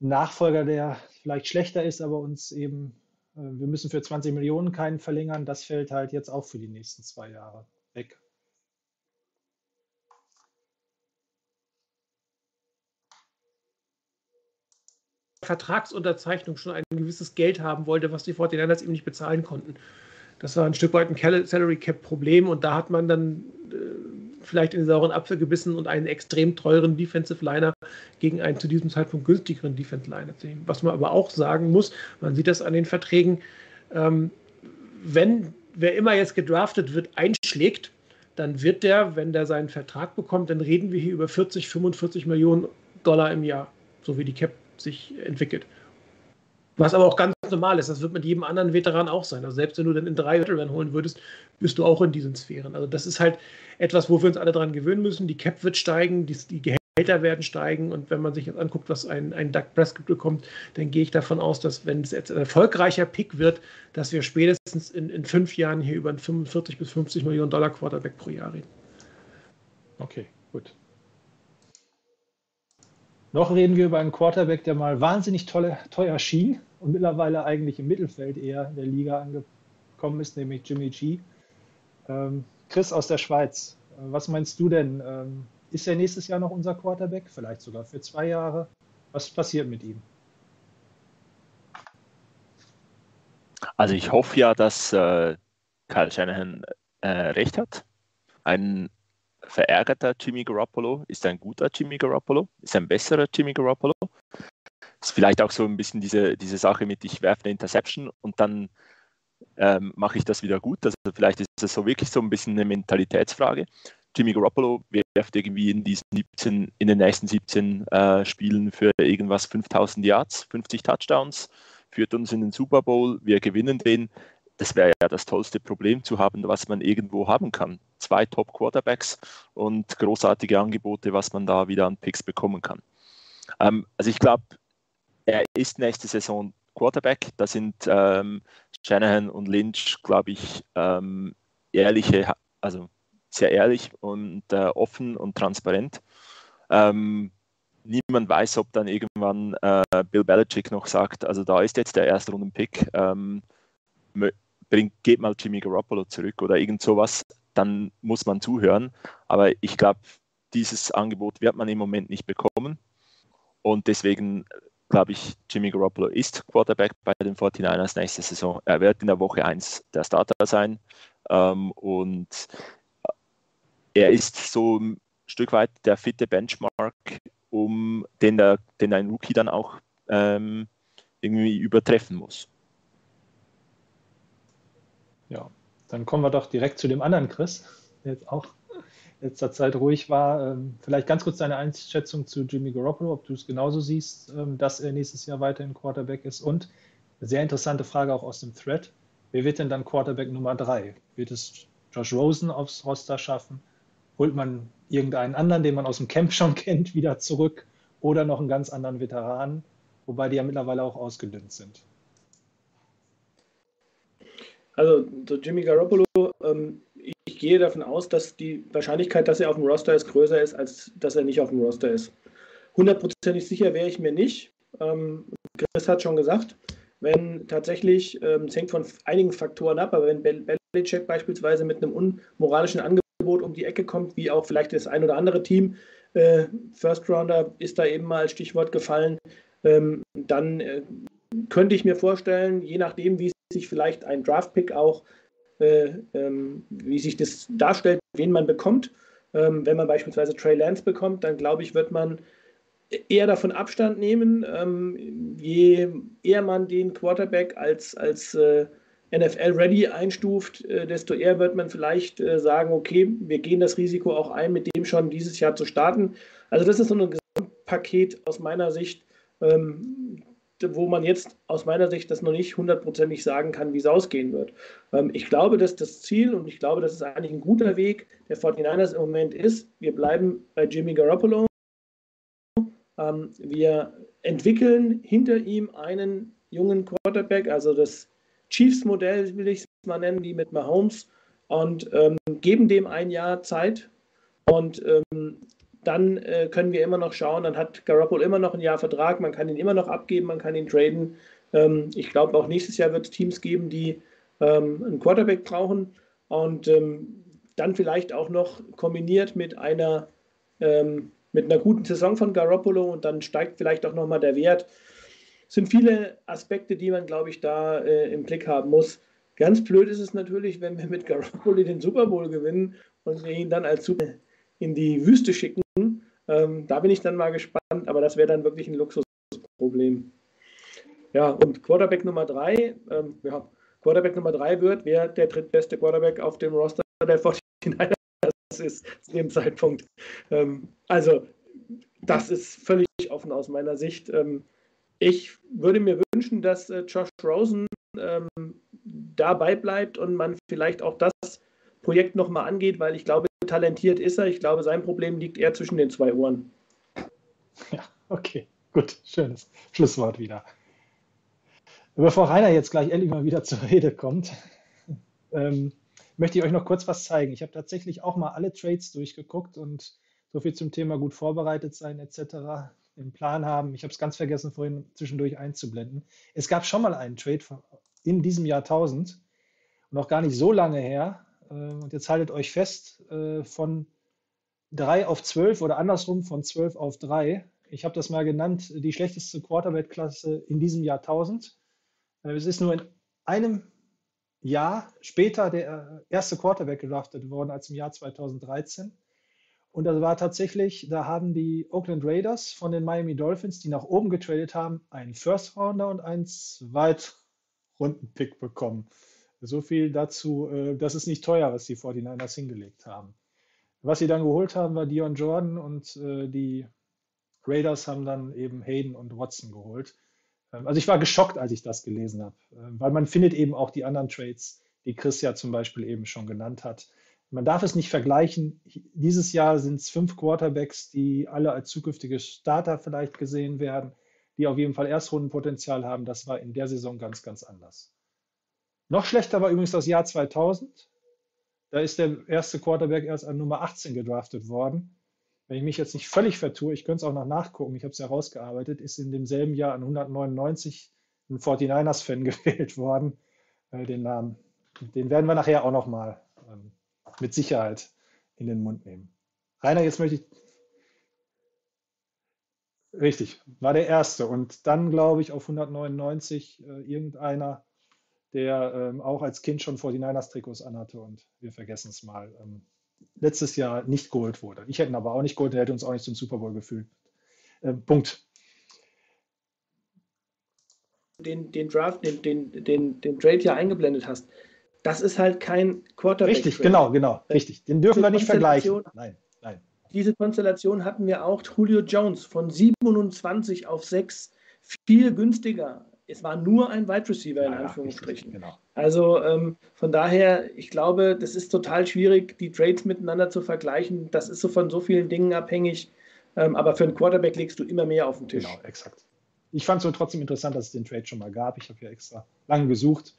einen Nachfolger, der vielleicht schlechter ist, aber uns eben, wir müssen für 20 Millionen keinen verlängern. Das fällt halt jetzt auch für die nächsten zwei Jahre weg. Vertragsunterzeichnung schon ein gewisses Geld haben wollte, was die 49ers eben nicht bezahlen konnten. Das war ein Stück weit ein Salary Cap Problem und da hat man dann äh, vielleicht in den sauren Apfel gebissen und einen extrem teuren Defensive Liner gegen einen zu diesem Zeitpunkt günstigeren Defensive Liner zu nehmen. Was man aber auch sagen muss, man sieht das an den Verträgen, ähm, wenn wer immer jetzt gedraftet wird, einschlägt, dann wird der, wenn der seinen Vertrag bekommt, dann reden wir hier über 40, 45 Millionen Dollar im Jahr, so wie die Cap sich entwickelt. Was aber auch ganz normal ist, das wird mit jedem anderen Veteran auch sein. Also selbst wenn du dann in drei Veteran holen würdest, bist du auch in diesen Sphären. Also das ist halt etwas, wo wir uns alle dran gewöhnen müssen. Die Cap wird steigen, die, die Gehälter werden steigen und wenn man sich jetzt anguckt, was ein, ein Doug Prescott bekommt, dann gehe ich davon aus, dass wenn es jetzt ein erfolgreicher Pick wird, dass wir spätestens in, in fünf Jahren hier über einen 45 bis 50 Millionen Dollar Quarterback pro Jahr reden. Okay, gut. Noch reden wir über einen Quarterback, der mal wahnsinnig tolle, teuer schien und mittlerweile eigentlich im Mittelfeld eher der Liga angekommen ist, nämlich Jimmy G. Ähm, Chris aus der Schweiz, äh, was meinst du denn? Ähm, Ist er nächstes Jahr noch unser Quarterback? Vielleicht sogar für zwei Jahre? Was passiert mit ihm? Also ich hoffe ja, dass äh, Kyle Shanahan äh, recht hat. Ein verärgerter Jimmy Garoppolo ist ein guter Jimmy Garoppolo, ist ein besserer Jimmy Garoppolo. Ist vielleicht auch so ein bisschen diese, diese Sache mit, ich werfe eine Interception und dann ähm, mache ich das wieder gut. Also vielleicht ist es so wirklich so ein bisschen eine Mentalitätsfrage. Jimmy Garoppolo werft irgendwie in diesen 17, in den nächsten 17 äh, Spielen für irgendwas 5000 Yards, 50 Touchdowns, führt uns in den Super Bowl, wir gewinnen den. Das wäre ja das tollste Problem zu haben, was man irgendwo haben kann. Zwei Top Quarterbacks und großartige Angebote, was man da wieder an Picks bekommen kann. Ähm, also ich glaube, er ist nächste Saison Quarterback. Da sind ähm, Shanahan und Lynch, glaube ich, ähm, ehrliche, also sehr ehrlich und äh, offen und transparent. Ähm, niemand weiß, ob dann irgendwann äh, Bill Belichick noch sagt, also da ist jetzt der erste Runden-Pick, ähm, bringt, geht mal Jimmy Garoppolo zurück oder irgend sowas, dann muss man zuhören. Aber ich glaube, dieses Angebot wird man im Moment nicht bekommen. Und deswegen glaube ich, Jimmy Garoppolo ist Quarterback bei den 49ers nächste Saison. Er wird in der Woche 1 der Starter sein. Ähm, und er ist so ein Stück weit der fitte Benchmark, um den, der, den ein Rookie dann auch ähm, irgendwie übertreffen muss. Ja, dann kommen wir doch direkt zu dem anderen Chris, der jetzt auch letzter Zeit ruhig war. Ähm, vielleicht ganz kurz deine Einschätzung zu Jimmy Garoppolo, ob du es genauso siehst, ähm, dass er nächstes Jahr weiterhin Quarterback ist. Und eine sehr interessante Frage auch aus dem Thread. Wer wird denn dann Quarterback Nummer drei? Wird es Josh Rosen aufs Roster schaffen? Holt man irgendeinen anderen, den man aus dem Camp schon kennt, wieder zurück? Oder noch einen ganz anderen Veteran? Wobei die ja mittlerweile auch ausgedünnt sind. Also Jimmy Garoppolo, ähm, ich gehe davon aus, dass die Wahrscheinlichkeit, dass er auf dem Roster ist, größer ist, als dass er nicht auf dem Roster ist. Hundertprozentig sicher wäre ich mir nicht. Ähm, Chris hat schon gesagt, wenn tatsächlich, ähm, es hängt von einigen Faktoren ab, aber wenn Belichick beispielsweise mit einem unmoralischen Angebot um die Ecke kommt, wie auch vielleicht das ein oder andere Team, äh, First Rounder ist da eben mal als Stichwort gefallen, ähm, dann äh, könnte ich mir vorstellen, je nachdem, wie sich vielleicht ein Draft-Pick auch wie sich das darstellt, wen man bekommt. Ähm, wenn man beispielsweise Trey Lance bekommt, dann glaube ich, wird man eher davon Abstand nehmen. Ähm, je eher man den Quarterback als, als äh, NFL-ready einstuft, äh, desto eher wird man vielleicht äh, sagen, okay, wir gehen das Risiko auch ein, mit dem schon dieses Jahr zu starten. Also das ist so ein Gesamtpaket aus meiner Sicht, ähm, wo man jetzt aus meiner Sicht das noch nicht hundertprozentig sagen kann, wie es ausgehen wird. Ähm, ich glaube, dass das Ziel und ich glaube, dass es eigentlich ein guter Weg der 49ers im Moment ist. Wir bleiben bei Jimmy Garoppolo. Ähm, wir entwickeln hinter ihm einen jungen Quarterback, also das Chiefs-Modell will ich es mal nennen, die mit Mahomes, und ähm, geben dem ein Jahr Zeit. Und ähm, dann äh, können wir immer noch schauen, dann hat Garoppolo immer noch ein Jahr Vertrag, man kann ihn immer noch abgeben, man kann ihn traden. Ähm, ich glaube, auch nächstes Jahr wird es Teams geben, die ähm, einen Quarterback brauchen und ähm, dann vielleicht auch noch kombiniert mit einer, ähm, mit einer guten Saison von Garoppolo und dann steigt vielleicht auch nochmal der Wert. Es sind viele Aspekte, die man, glaube ich, da äh, im Blick haben muss. Ganz blöd ist es natürlich, wenn wir mit Garoppolo den Super Bowl gewinnen und wir ihn dann als Super in die Wüste schicken ähm, da bin ich dann mal gespannt, aber das wäre dann wirklich ein Luxusproblem. Ja, und Quarterback Nummer drei, ähm, ja, Quarterback Nummer drei wird, wer der drittbeste Quarterback auf dem Roster der 49ers ist zu dem Zeitpunkt. Ähm, also, das ist völlig offen aus meiner Sicht. Ähm, ich würde mir wünschen, dass äh, Josh Rosen ähm, dabei bleibt und man vielleicht auch das Projekt nochmal angeht, weil ich glaube, talentiert ist er. Ich glaube, sein Problem liegt eher zwischen den zwei Ohren. Ja, okay, gut, schönes Schlusswort wieder. Bevor Rainer jetzt gleich endlich mal wieder zur Rede kommt, ähm, möchte ich euch noch kurz was zeigen. Ich habe tatsächlich auch mal alle Trades durchgeguckt und so viel zum Thema gut vorbereitet sein etc. im Plan haben. Ich habe es ganz vergessen, vorhin zwischendurch einzublenden. Es gab schon mal einen Trade in diesem Jahrtausend, noch gar nicht so lange her, und jetzt haltet euch fest, äh, von 3 auf 12 oder andersrum von 12 auf 3. Ich habe das mal genannt, die schlechteste Quarterback-Klasse in diesem Jahrtausend. Äh, Es ist nur in einem Jahr später der erste Quarterback gedraftet worden als im Jahr 2013. Und das war tatsächlich, da haben die Oakland Raiders von den Miami Dolphins, die nach oben getradet haben, einen First Rounder und einen Zweitrunden-Pick bekommen. So viel dazu, äh, das ist nicht teuer, was die 49ers hingelegt haben. Was sie dann geholt haben, war Dion Jordan und äh, die Raiders haben dann eben Hayden und Watson geholt. Ähm, Also ich war geschockt, als ich das gelesen habe, äh, weil man findet eben auch die anderen Trades, die Chris ja zum Beispiel eben schon genannt hat. Man darf es nicht vergleichen. Dieses Jahr sind es fünf Quarterbacks, die alle als zukünftige Starter vielleicht gesehen werden, die auf jeden Fall Erstrundenpotenzial haben. Das war in der Saison ganz, ganz anders. Noch schlechter war übrigens das Jahr 2000. Da ist der erste Quarterback erst an Nummer 18 gedraftet worden. Wenn ich mich jetzt nicht völlig vertue, ich könnte es auch noch nachgucken, ich habe es herausgearbeitet, ist in demselben Jahr an 199 ein 49ers-Fan gewählt worden. Den Namen, den werden wir nachher auch noch mal ähm, mit Sicherheit in den Mund nehmen. Rainer, jetzt möchte ich. Richtig, war der erste. Und dann, glaube ich, auf 199 äh, irgendeiner, der ähm, auch als Kind schon 49ers-Trikots anhatte und wir vergessen es mal, ähm, letztes Jahr nicht geholt wurde. Ich hätte ihn aber auch nicht geholt, der hätte uns auch nicht zum Super Bowl gefühlt. Äh, Punkt. den, den Draft, den, den, den, den Trade ja eingeblendet hast, das ist halt kein Quarterback. Richtig, genau, genau, richtig. Den dürfen wir nicht vergleichen. Nein, nein. Diese Konstellation hatten wir auch. Julio Jones von 27 auf 6, viel günstiger. Es war nur ein Wide Receiver in Ja, ja, Anführungsstrichen. richtig, Genau. Also ähm, von daher, ich glaube, das ist total schwierig, die Trades miteinander zu vergleichen. Das ist so von so vielen Dingen abhängig. Ähm, aber für einen Quarterback legst du immer mehr auf den Tisch. Genau, exakt. Ich fand es so trotzdem interessant, dass es den Trade schon mal gab. Ich habe ja extra lange gesucht.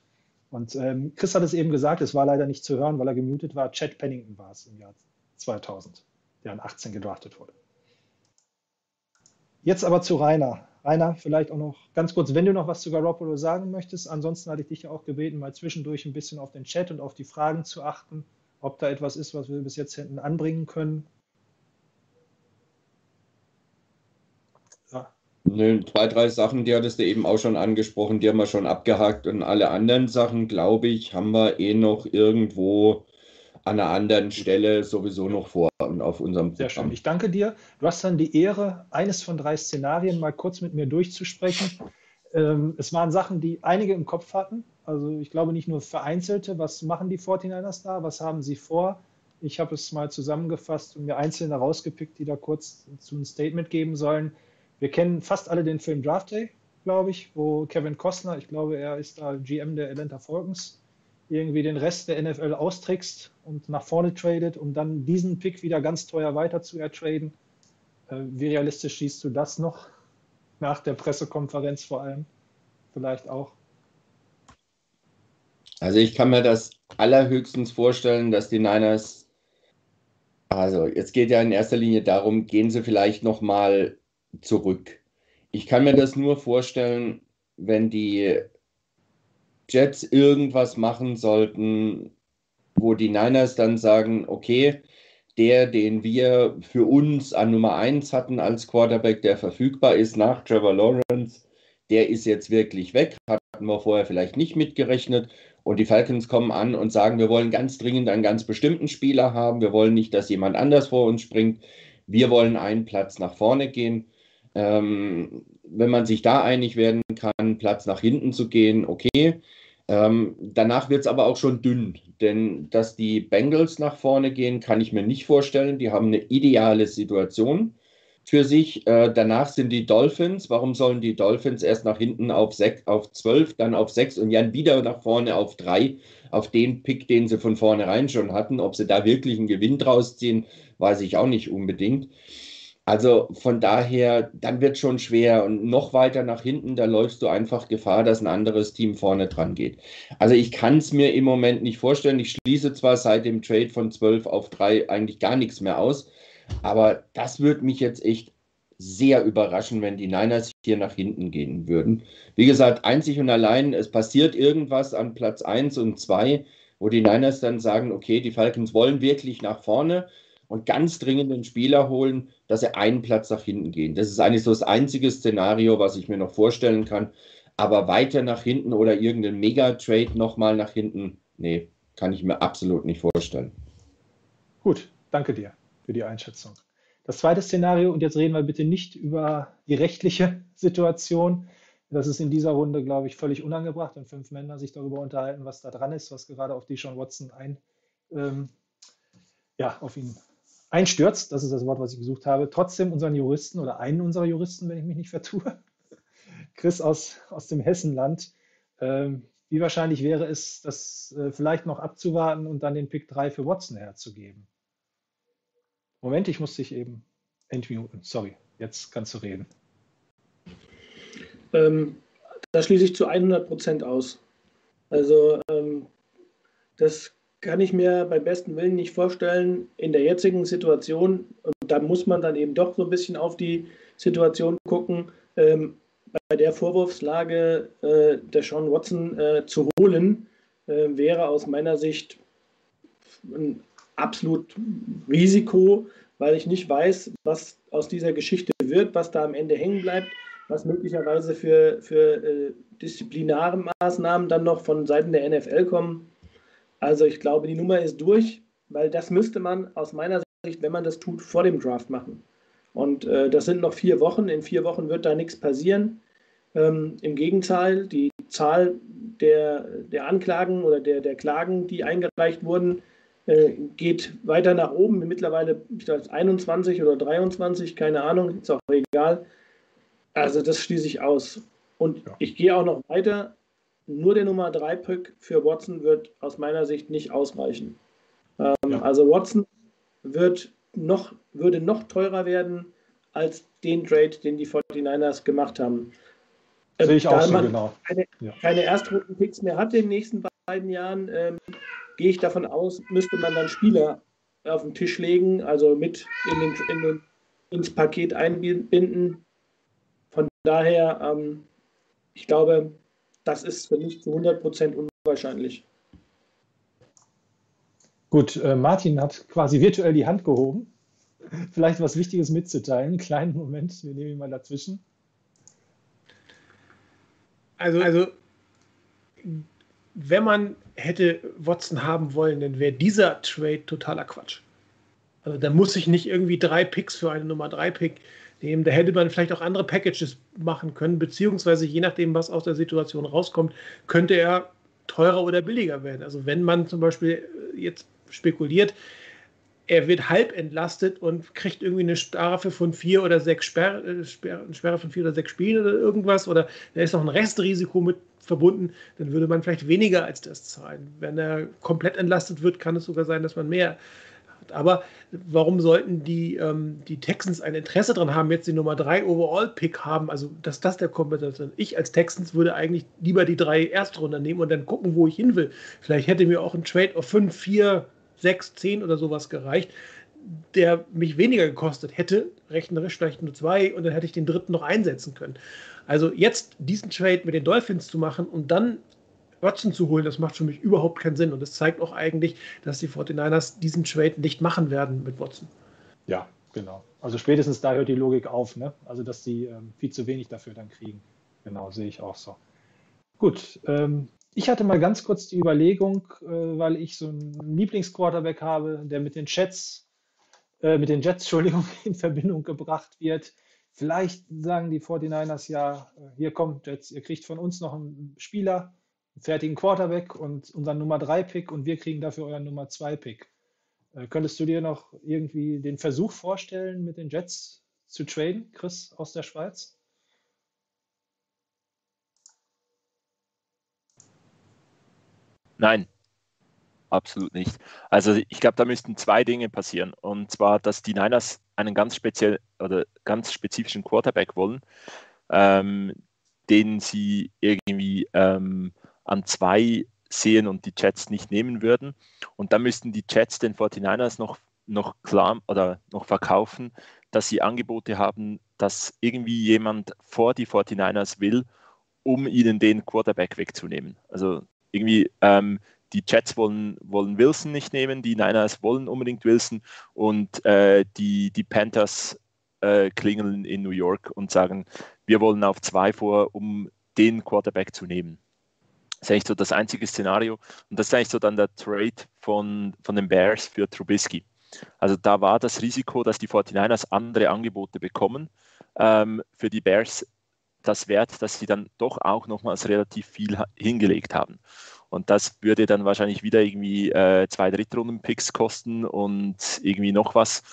Und ähm, Chris hat es eben gesagt, es war leider nicht zu hören, weil er gemutet war. Chad Pennington war es im Jahr 2000, der an 18 gedraftet wurde. Jetzt aber zu Rainer. Rainer, vielleicht auch noch ganz kurz, wenn du noch was zu Garoppolo sagen möchtest. Ansonsten hatte ich dich ja auch gebeten, mal zwischendurch ein bisschen auf den Chat und auf die Fragen zu achten, ob da etwas ist, was wir bis jetzt hätten anbringen können. Ja, zwei, drei Sachen, die hattest du eben auch schon angesprochen, die haben wir schon abgehakt. Und alle anderen Sachen, glaube ich, haben wir eh noch irgendwo an einer anderen Stelle sowieso noch vor und auf unserem Sehr schön. Programm. Ich danke dir. Du hast dann die Ehre, eines von drei Szenarien mal kurz mit mir durchzusprechen. Ähm, es waren Sachen, die einige im Kopf hatten. Also ich glaube nicht nur vereinzelte. Was machen die 49ers da? Was haben sie vor? Ich habe es mal zusammengefasst und mir einzelne rausgepickt, die da kurz zu ein Statement geben sollen. Wir kennen fast alle den Film Draft Day, glaube ich, wo Kevin Costner, ich glaube, er ist da GM der Atlanta Falcons, irgendwie den Rest der NFL austrickst und nach vorne tradet, um dann diesen Pick wieder ganz teuer weiter zu ertraden. Äh, Wie realistisch siehst du das noch? Nach der Pressekonferenz vor allem? Vielleicht auch. Also ich kann mir das allerhöchstens vorstellen, dass die Niners, also jetzt geht ja in erster Linie darum, gehen sie vielleicht nochmal zurück. Ich kann mir das nur vorstellen, wenn die Jets irgendwas machen sollten, wo die Niners dann sagen, okay, der, den wir für uns an Nummer 1 hatten als Quarterback, der verfügbar ist nach Trevor Lawrence, der ist jetzt wirklich weg, hatten wir vorher vielleicht nicht mitgerechnet. Und die Falcons kommen an und sagen, wir wollen ganz dringend einen ganz bestimmten Spieler haben, wir wollen nicht, dass jemand anders vor uns springt, wir wollen einen Platz nach vorne gehen. Ähm, wenn man sich da einig werden kann, Platz nach hinten zu gehen, okay. Ähm, danach wird es aber auch schon dünn, denn dass die Bengals nach vorne gehen, kann ich mir nicht vorstellen. Die haben eine ideale Situation für sich. Äh, danach sind die Dolphins. Warum sollen die Dolphins erst nach hinten auf, auf 12, dann auf 6 und dann wieder nach vorne auf 3, auf den Pick, den sie von vornherein schon hatten? Ob sie da wirklich einen Gewinn draus ziehen, weiß ich auch nicht unbedingt. Also von daher, dann wird schon schwer und noch weiter nach hinten, da läufst du einfach Gefahr, dass ein anderes Team vorne dran geht. Also ich kann es mir im Moment nicht vorstellen. Ich schließe zwar seit dem Trade von 12 auf 3 eigentlich gar nichts mehr aus, aber das würde mich jetzt echt sehr überraschen, wenn die Niners hier nach hinten gehen würden. Wie gesagt, einzig und allein, es passiert irgendwas an Platz 1 und 2, wo die Niners dann sagen, okay, die Falcons wollen wirklich nach vorne und ganz dringend einen Spieler holen, dass sie einen Platz nach hinten gehen. Das ist eigentlich so das einzige Szenario, was ich mir noch vorstellen kann. Aber weiter nach hinten oder irgendeinen Mega-Trade nochmal nach hinten, nee, kann ich mir absolut nicht vorstellen. Gut, danke dir für die Einschätzung. Das zweite Szenario, und jetzt reden wir bitte nicht über die rechtliche Situation. Das ist in dieser Runde, glaube ich, völlig unangebracht, wenn fünf Männer sich darüber unterhalten, was da dran ist, was gerade auf die Sean Watson ein, ähm, ja, auf ihn einstürzt. Das ist das Wort, was ich gesucht habe. Trotzdem unseren Juristen oder einen unserer Juristen, wenn ich mich nicht vertue, Chris aus, aus dem Hessenland. Ähm, wie wahrscheinlich wäre es, das äh, vielleicht noch abzuwarten und dann den Pick 3 für Watson herzugeben? Moment, ich muss dich eben entmuten. Sorry, jetzt kannst du reden. Ähm, da schließe ich zu 100 Prozent aus. Also ähm, das kann ich mir beim besten Willen nicht vorstellen in der jetzigen Situation. Und da muss man dann eben doch so ein bisschen auf die Situation gucken, ähm, bei der Vorwurfslage äh, der Sean Watson äh, zu holen, äh, wäre aus meiner Sicht ein absolut Risiko, weil ich nicht weiß, was aus dieser Geschichte wird, was da am Ende hängen bleibt, was möglicherweise für, für äh, disziplinare Maßnahmen dann noch von Seiten der NFL kommen. Also ich glaube, die Nummer ist durch, weil das müsste man aus meiner Sicht, wenn man das tut, vor dem Draft machen. Und äh, das sind noch vier Wochen. In vier Wochen wird da nichts passieren. Ähm, Im Gegenteil, die Zahl der, der Anklagen oder der, der Klagen, die eingereicht wurden, äh, geht weiter nach oben. Mittlerweile ich glaube, 21 oder 23, keine Ahnung, ist auch egal. Also das schließe ich aus. Und Ja. ich gehe auch noch weiter. Nur der Nummer 3 Pick für Watson wird aus meiner Sicht nicht ausreichen. Ähm, Ja. Also Watson wird noch, würde noch teurer werden als den Trade, den die 49ers gemacht haben. Sehe ich Da auch so, man genau. keine, Ja. keine Erstrunden-Picks mehr hat in den nächsten beiden Jahren, ähm, gehe ich davon aus, müsste man dann Spieler auf den Tisch legen, also mit in den, in den, ins Paket einbinden. Von daher, ähm, ich glaube, das ist für mich zu 100% unwahrscheinlich. Gut, äh, Martin hat quasi virtuell die Hand gehoben. Vielleicht was Wichtiges mitzuteilen. Einen kleinen Moment, wir nehmen ihn mal dazwischen. Also, also wenn man hätte Watson haben wollen, dann wäre dieser Trade totaler Quatsch. Also da muss ich nicht irgendwie drei Picks für eine Nummer 3 Pick nehmen. Da hätte man vielleicht auch andere Packages machen können, beziehungsweise je nachdem, was aus der Situation rauskommt, könnte er teurer oder billiger werden. Also wenn man zum Beispiel äh, jetzt spekuliert, er wird halb entlastet und kriegt irgendwie eine Strafe von vier oder sechs Sperr, äh, Sperr, eine Sperre von vier oder sechs Spielen oder irgendwas oder da ist noch ein Restrisiko mit verbunden, dann würde man vielleicht weniger als das zahlen. Wenn er komplett entlastet wird, kann es sogar sein, dass man mehr hat. Aber warum sollten die, ähm, die Texans ein Interesse daran haben, jetzt die Nummer 3 Overall-Pick haben, also dass das der Kompensation. Ich als Texans würde eigentlich lieber die drei Erstrunder nehmen und dann gucken, wo ich hin will. Vielleicht hätte mir auch ein Trade auf 5, 4, 6, 10 oder sowas gereicht, der mich weniger gekostet hätte, rechnerisch vielleicht nur zwei und dann hätte ich den dritten noch einsetzen können. Also jetzt diesen Trade mit den Dolphins zu machen und dann Watson zu holen, das macht für mich überhaupt keinen Sinn. Und das zeigt auch eigentlich, dass die 49ers diesen Trade nicht machen werden mit Watson. Ja, genau. Also spätestens da hört die Logik auf, ne? Also dass die ähm, viel zu wenig dafür dann kriegen. Genau, sehe ich auch so. Gut, ähm, ich hatte mal ganz kurz die Überlegung, äh, weil ich so einen Lieblingsquarterback habe, der mit den Jets, äh, mit den Jets, Entschuldigung, in Verbindung gebracht wird. Vielleicht sagen die 49ers ja, äh, hier kommt Jets, ihr kriegt von uns noch einen Spieler, fertigen Quarterback und unseren Nummer 3 Pick und wir kriegen dafür euren Nummer 2 Pick. Äh, Könntest du dir noch irgendwie den Versuch vorstellen, mit den Jets zu traden, Chris aus der Schweiz? Nein, absolut nicht. Also ich glaube, da müssten zwei Dinge passieren. Und zwar, dass die Niners einen ganz speziell oder ganz spezifischen Quarterback wollen, ähm, den sie irgendwie ähm, an zwei sehen und die Jets nicht nehmen würden. Und dann müssten die Jets den 49ers noch, noch klar oder noch verkaufen, dass sie Angebote haben, dass irgendwie jemand vor die 49ers will, um ihnen den Quarterback wegzunehmen. Also irgendwie, ähm, die Jets wollen, wollen Wilson nicht nehmen, die Niners wollen unbedingt Wilson und äh, die, die Panthers äh, klingeln in New York und sagen, wir wollen auf zwei vor, um den Quarterback zu nehmen. Das ist eigentlich so das einzige Szenario. Und das ist eigentlich so dann der Trade von, von den Bears für Trubisky. Also da war das Risiko, dass die 49ers andere Angebote bekommen. Ähm, für die Bears das wert, dass sie dann doch auch nochmals relativ viel hingelegt haben. Und das würde dann wahrscheinlich wieder irgendwie äh, zwei Drittrunden-Picks kosten und irgendwie noch was.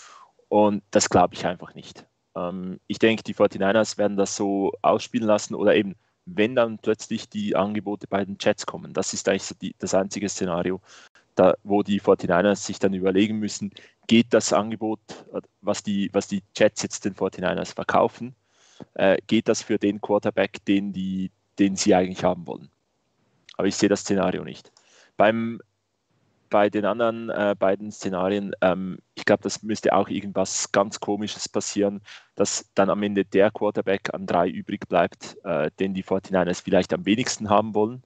Und das glaube ich einfach nicht. Ähm, ich denke, die 49ers werden das so ausspielen lassen oder eben, wenn dann plötzlich die Angebote bei den Jets kommen. Das ist eigentlich die, das einzige Szenario, da, wo die 49ers sich dann überlegen müssen, geht das Angebot, was die, was die Jets jetzt den 49ers verkaufen, äh, geht das für den Quarterback, den, die, den sie eigentlich haben wollen. Aber ich sehe das Szenario nicht. Beim, bei den anderen äh, beiden Szenarien, ähm, ich glaube, das müsste auch irgendwas ganz Komisches passieren, dass dann am Ende der Quarterback an drei übrig bleibt, äh, den die 49ers vielleicht am wenigsten haben wollen,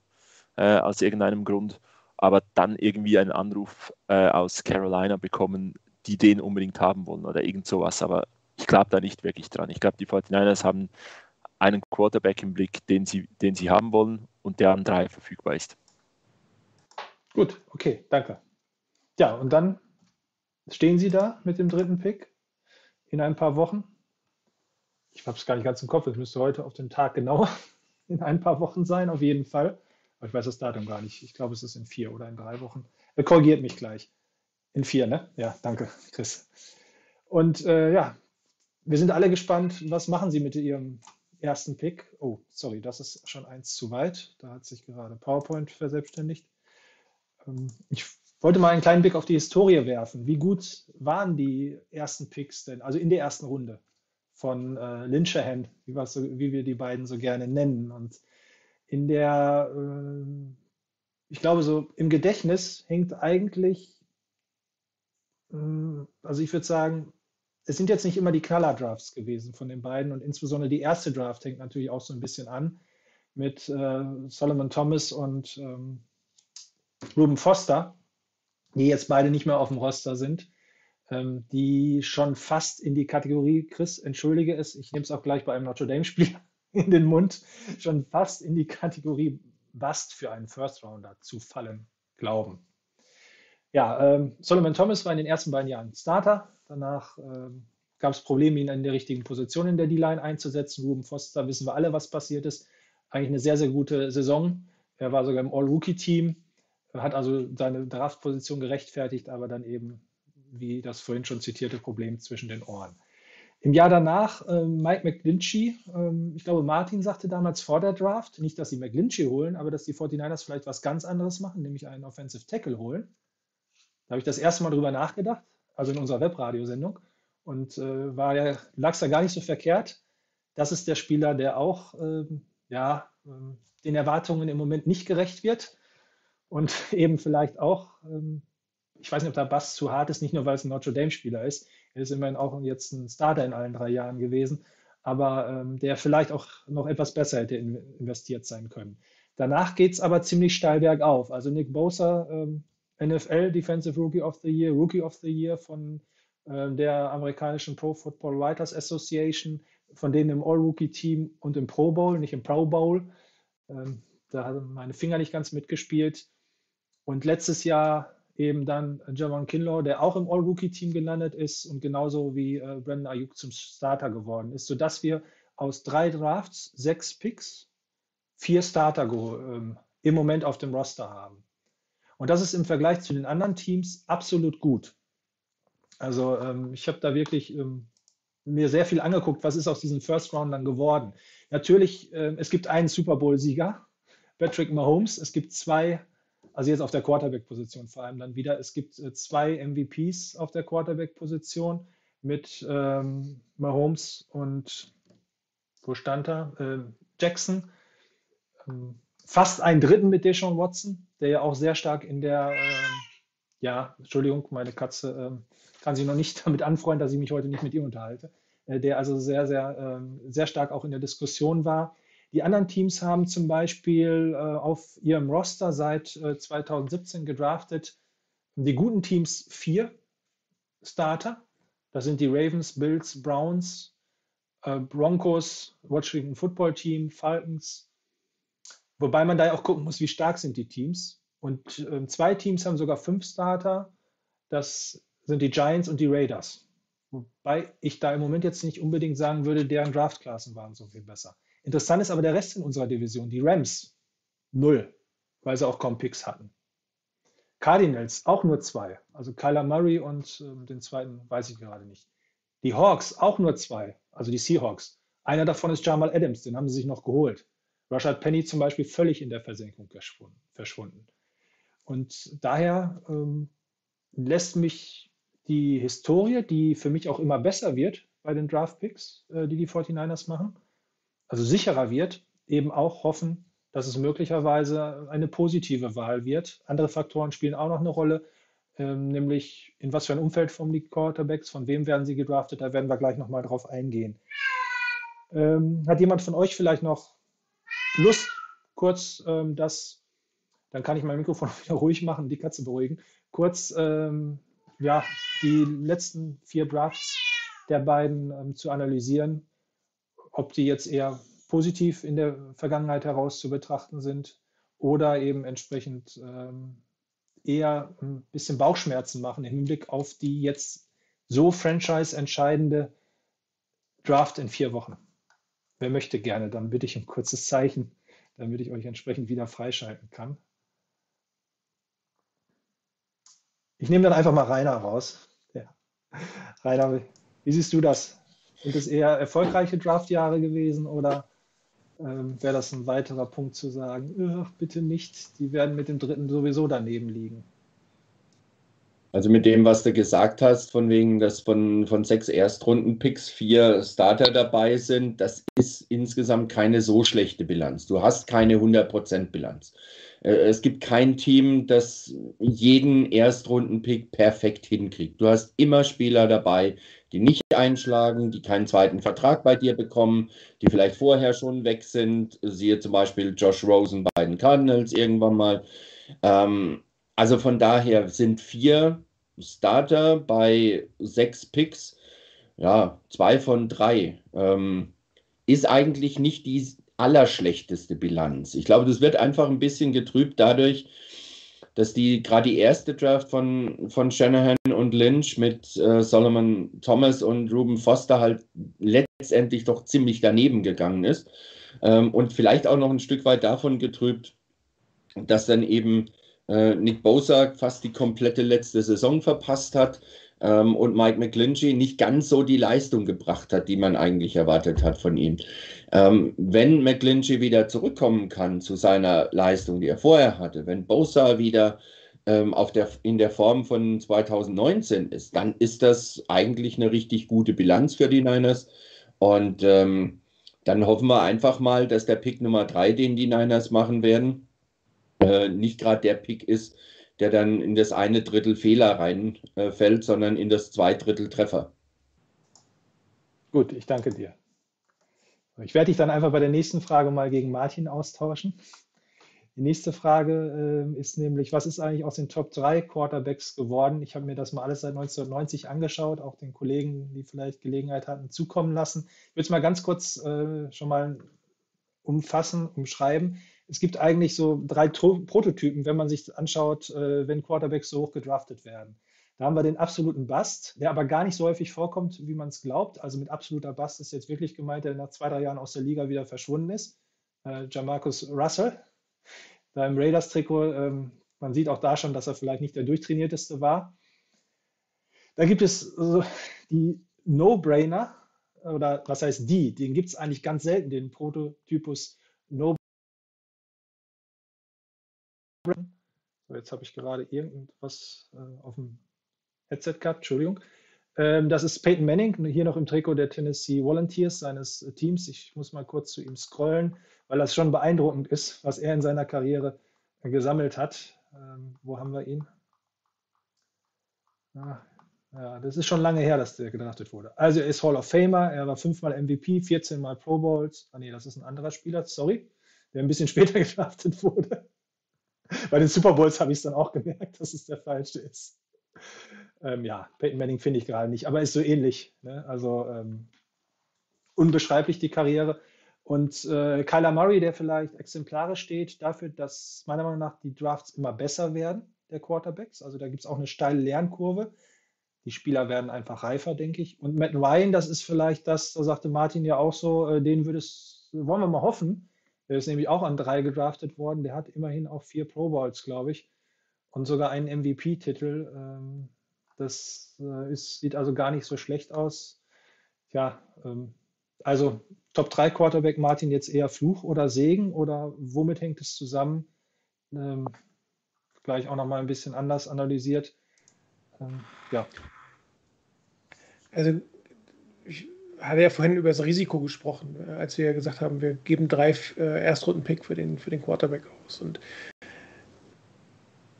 äh, aus irgendeinem Grund, aber dann irgendwie einen Anruf äh, aus Carolina bekommen, die den unbedingt haben wollen oder irgend sowas. Aber ich glaube da nicht wirklich dran. Ich glaube, die 49ers haben einen Quarterback im Blick, den sie, den sie haben wollen und der an drei verfügbar ist. Gut, okay, danke. Ja, und dann stehen Sie da mit dem dritten Pick in ein paar Wochen. Ich habe es gar nicht ganz im Kopf, es müsste heute auf den Tag genau in ein paar Wochen sein, auf jeden Fall. Aber ich weiß das Datum gar nicht. Ich glaube, es ist in vier oder in drei Wochen. Er korrigiert mich gleich. In vier, ne? Ja, danke, Chris. Und äh, ja, wir sind alle gespannt, was machen Sie mit Ihrem ersten Pick? Oh, sorry, das ist schon eins zu weit. Da hat sich gerade PowerPoint verselbstständigt. Ähm, ich wollte mal einen kleinen Blick auf die Historie werfen. Wie gut waren die ersten Picks denn, also in der ersten Runde von äh, Lynchahan, wie, so, wie wir die beiden so gerne nennen? Und in der, äh, ich glaube, so im Gedächtnis hängt eigentlich, äh, also ich würde sagen, es sind jetzt nicht immer die Knaller-Drafts gewesen von den beiden und insbesondere die erste Draft hängt natürlich auch so ein bisschen an mit äh, Solomon Thomas und ähm, Ruben Foster, die jetzt beide nicht mehr auf dem Roster sind, ähm, die schon fast in die Kategorie, Chris, entschuldige es, ich nehme es auch gleich bei einem Notre Dame-Spiel in den Mund, schon fast in die Kategorie Bust für einen First-Rounder zu fallen glauben. Ja, ähm, Solomon Thomas war in den ersten beiden Jahren Starter. Danach ähm, gab es Probleme, ihn in der richtigen Position in der D-Line einzusetzen. Ruben Foster, wissen wir alle, was passiert ist. Eigentlich eine sehr, sehr gute Saison. Er war sogar im All-Rookie-Team hat also seine Draftposition gerechtfertigt, aber dann eben, wie das vorhin schon zitierte, Problem zwischen den Ohren. Im Jahr danach äh, Mike McGlinchey, ähm, ich glaube, Martin sagte damals vor der Draft, nicht, dass sie McGlinchey holen, aber dass die 49ers vielleicht was ganz anderes machen, nämlich einen Offensive Tackle holen. Da habe ich das erste Mal drüber nachgedacht, also in unserer Webradiosendung, und äh, war ja, lag es da gar nicht so verkehrt. Das ist der Spieler, der auch ähm, ja, ähm, den Erwartungen im Moment nicht gerecht wird und eben vielleicht auch, ähm, ich weiß nicht, ob der Bass zu hart ist, nicht nur weil es ein Notre Dame-Spieler ist, er ist immerhin auch jetzt ein Starter in allen drei Jahren gewesen, aber ähm, der vielleicht auch noch etwas besser hätte investiert sein können. Danach geht es aber ziemlich steil bergauf. Also Nick Bosa, ähm, NFL Defensive Rookie of the Year, Rookie of the Year von der amerikanischen Pro Football Writers Association, von denen im All-Rookie-Team und im Pro Bowl, nicht im Pro Bowl. da haben meine Finger nicht ganz mitgespielt. Und letztes Jahr eben dann Javon Kinlaw, der auch im All-Rookie-Team gelandet ist und genauso wie äh, Brandon Ayuk zum Starter geworden ist, sodass wir aus drei Drafts sechs Picks, vier Starter ähm, im Moment auf dem Roster haben. Und das ist im Vergleich zu den anderen Teams absolut gut. Also ähm, ich habe da wirklich ähm, mir sehr viel angeguckt, was ist aus diesen First Roundern geworden. Natürlich, äh, es gibt einen Super Bowl-Sieger, Patrick Mahomes. Es gibt zwei also jetzt auf der Quarterback-Position vor allem dann wieder. Es gibt äh, zwei MVPs auf der Quarterback-Position mit ähm, Mahomes und wo stand er? Äh, Jackson. Ähm, fast einen dritten mit Deshaun Watson, der ja auch sehr stark in der, äh, ja, Entschuldigung, meine Katze ähm, kann sich noch nicht damit anfreunden, dass ich mich heute nicht mit ihr unterhalte, äh, der also sehr, sehr, ähm, sehr stark auch in der Diskussion war. Die anderen Teams haben zum Beispiel äh, auf ihrem Roster seit äh, 2017 gedraftet die guten Teams vier Starter. Das sind die Ravens, Bills, Browns, äh, Broncos, Washington Football Team, Falcons. Wobei man da ja auch gucken muss, wie stark sind die Teams. Und äh, zwei Teams haben sogar fünf Starter. Das sind die Giants und die Raiders. Wobei ich da im Moment jetzt nicht unbedingt sagen würde, deren Draftklassen waren so viel besser. Interessant ist aber der Rest in unserer Division. Die Rams, null, weil sie auch kaum Picks hatten. Cardinals, auch nur zwei. Also Kyler Murray und äh, den zweiten weiß ich gerade nicht. Die Hawks, auch nur zwei. Also die Seahawks. Einer davon ist Jamal Adams, den haben sie sich noch geholt. Rashad Penny zum Beispiel völlig in der Versenkung verschwunden. Und daher ähm, lässt mich die Historie, die für mich auch immer besser wird bei den Draft-Picks, äh, die die 49ers machen, also sicherer wird, eben auch hoffen, dass es möglicherweise eine positive Wahl wird. Andere Faktoren spielen auch noch eine Rolle, ähm, nämlich in was für ein Umfeld vom die Quarterbacks, von wem werden sie gedraftet, da werden wir gleich nochmal drauf eingehen. Ähm, hat jemand von euch vielleicht noch Lust, kurz ähm, das, dann kann ich mein Mikrofon wieder ruhig machen, die Katze beruhigen, kurz ähm, ja, die letzten vier Drafts der beiden ähm, zu analysieren, ob die jetzt eher positiv in der Vergangenheit heraus zu betrachten sind oder eben entsprechend ähm, eher ein bisschen Bauchschmerzen machen im Hinblick auf die jetzt so franchise-entscheidende Draft in vier Wochen. Wer möchte gerne, dann bitte ich um kurzes Zeichen, damit ich euch entsprechend wieder freischalten kann. Ich nehme dann einfach mal Rainer raus. Ja. Rainer, wie siehst du das? Sind es eher erfolgreiche Draftjahre gewesen oder ähm, wäre das ein weiterer Punkt zu sagen, bitte nicht, die werden mit dem dritten sowieso daneben liegen? Also mit dem, was du gesagt hast, von wegen, dass von, von sechs Erstrunden-Picks vier Starter dabei sind, das ist insgesamt keine so schlechte Bilanz. Du hast keine 100% Bilanz. Äh, es gibt kein Team, das jeden Erstrunden-Pick perfekt hinkriegt. Du hast immer Spieler dabei, die nicht einschlagen, die keinen zweiten Vertrag bei dir bekommen, die vielleicht vorher schon weg sind. Siehe zum Beispiel Josh Rosen bei den Cardinals irgendwann mal. Ähm, also von daher sind vier Starter bei sechs Picks, ja, zwei von drei. Ähm, ist eigentlich nicht die allerschlechteste Bilanz. Ich glaube, das wird einfach ein bisschen getrübt dadurch, dass die gerade die erste Draft von, von Shanahan und Lynch mit äh, Solomon Thomas und Ruben Foster halt letztendlich doch ziemlich daneben gegangen ist. Ähm, und vielleicht auch noch ein Stück weit davon getrübt, dass dann eben äh, Nick Bosa fast die komplette letzte Saison verpasst hat ähm, und Mike McGlinchey nicht ganz so die Leistung gebracht hat, die man eigentlich erwartet hat von ihm. Ähm, wenn McGlinchey wieder zurückkommen kann zu seiner Leistung, die er vorher hatte, wenn Bosa wieder ähm, auf der, in der Form von 2019 ist, dann ist das eigentlich eine richtig gute Bilanz für die Niners. Und ähm, dann hoffen wir einfach mal, dass der Pick Nummer 3, den die Niners machen werden, äh, nicht gerade der Pick ist, der dann in das eine Drittel Fehler reinfällt, äh, sondern in das zwei Drittel Treffer. Gut, ich danke dir. Ich werde dich dann einfach bei der nächsten Frage mal gegen Martin austauschen. Die nächste Frage äh, ist nämlich, was ist eigentlich aus den Top 3 Quarterbacks geworden? Ich habe mir das mal alles seit 1990 angeschaut, auch den Kollegen, die vielleicht Gelegenheit hatten, zukommen lassen. Ich will es mal ganz kurz äh, schon mal umfassen, umschreiben es gibt eigentlich so drei Prototypen, wenn man sich anschaut, äh, wenn Quarterbacks so hoch gedraftet werden. Da haben wir den absoluten Bust, der aber gar nicht so häufig vorkommt, wie man es glaubt. Also mit absoluter Bust ist jetzt wirklich gemeint, der nach zwei, drei Jahren aus der Liga wieder verschwunden ist. Äh, Jamarcus Russell, da im Raiders-Trikot, ähm, man sieht auch da schon, dass er vielleicht nicht der durchtrainierteste war. Da gibt es äh, die No-Brainer, oder was heißt die? Den gibt es eigentlich ganz selten, den Prototypus No So, jetzt habe ich gerade irgendwas äh, auf dem Headset gehabt, Entschuldigung. Ähm, das ist Peyton Manning, hier noch im Trikot der Tennessee Volunteers seines Teams. Ich muss mal kurz zu ihm scrollen, weil das schon beeindruckend ist, was er in seiner Karriere äh, gesammelt hat. Ähm, wo haben wir ihn? Ah, Ja, das ist schon lange her, dass der gedraftet wurde. Also er ist Hall of Famer, er war fünfmal MVP, 14 Mal Pro Bowls. Ah nee, das ist ein anderer Spieler, sorry, der ein bisschen später gedraftet wurde. Bei den Super Bowls habe ich es dann auch gemerkt, dass es der falsche ist. Ähm, ja, Peyton Manning finde ich gerade nicht, aber ist so ähnlich. Ne? Also ähm, unbeschreiblich die Karriere. Und äh, Kyler Murray, der vielleicht exemplarisch steht dafür, dass meiner Meinung nach die Drafts immer besser werden, der Quarterbacks. Also da gibt es auch eine steile Lernkurve. Die Spieler werden einfach reifer, denke ich. Und Matt Ryan, das ist vielleicht das, da sagte Martin ja auch so, äh, den würdest, wollen wir mal hoffen. Der ist nämlich auch an drei gedraftet worden. Der hat immerhin auch vier Pro Bowls, glaube ich. Und sogar einen MVP-Titel. Ähm, das äh, ist, sieht also gar nicht so schlecht aus. Ja, ähm, also Top 3 Quarterback Martin jetzt eher Fluch oder Segen oder womit hängt es zusammen? Ähm, gleich auch nochmal ein bisschen anders analysiert. Ähm, ja. Also, ich hatte ja vorhin über das Risiko gesprochen, äh, als wir gesagt haben, wir geben drei äh, Erstrunden-Pick für den, für den Quarterback aus. Und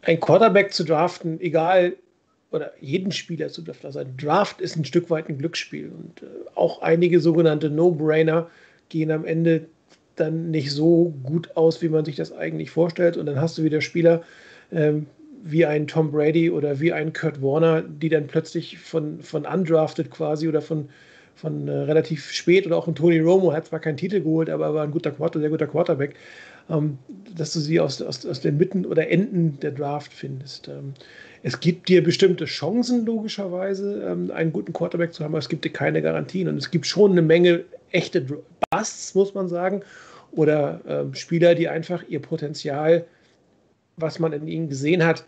ein Quarterback zu draften, egal, oder jeden Spieler zu draften, also ein Draft ist ein Stück weit ein Glücksspiel. Und äh, auch einige sogenannte No-Brainer gehen am Ende dann nicht so gut aus, wie man sich das eigentlich vorstellt. Und dann hast du wieder Spieler, ähm, wie ein Tom Brady oder wie ein Kurt Warner, die dann plötzlich von, von undrafted quasi oder von, von äh, relativ spät oder auch ein Tony Romo hat zwar keinen Titel geholt, aber war ein guter Quarter, sehr guter Quarterback, ähm, dass du sie aus, aus, aus den Mitten oder Enden der Draft findest. Ähm, es gibt dir bestimmte Chancen, logischerweise, ähm, einen guten Quarterback zu haben, aber es gibt dir keine Garantien. Und es gibt schon eine Menge echte Busts, muss man sagen, oder ähm, Spieler, die einfach ihr Potenzial was man in ihnen gesehen hat,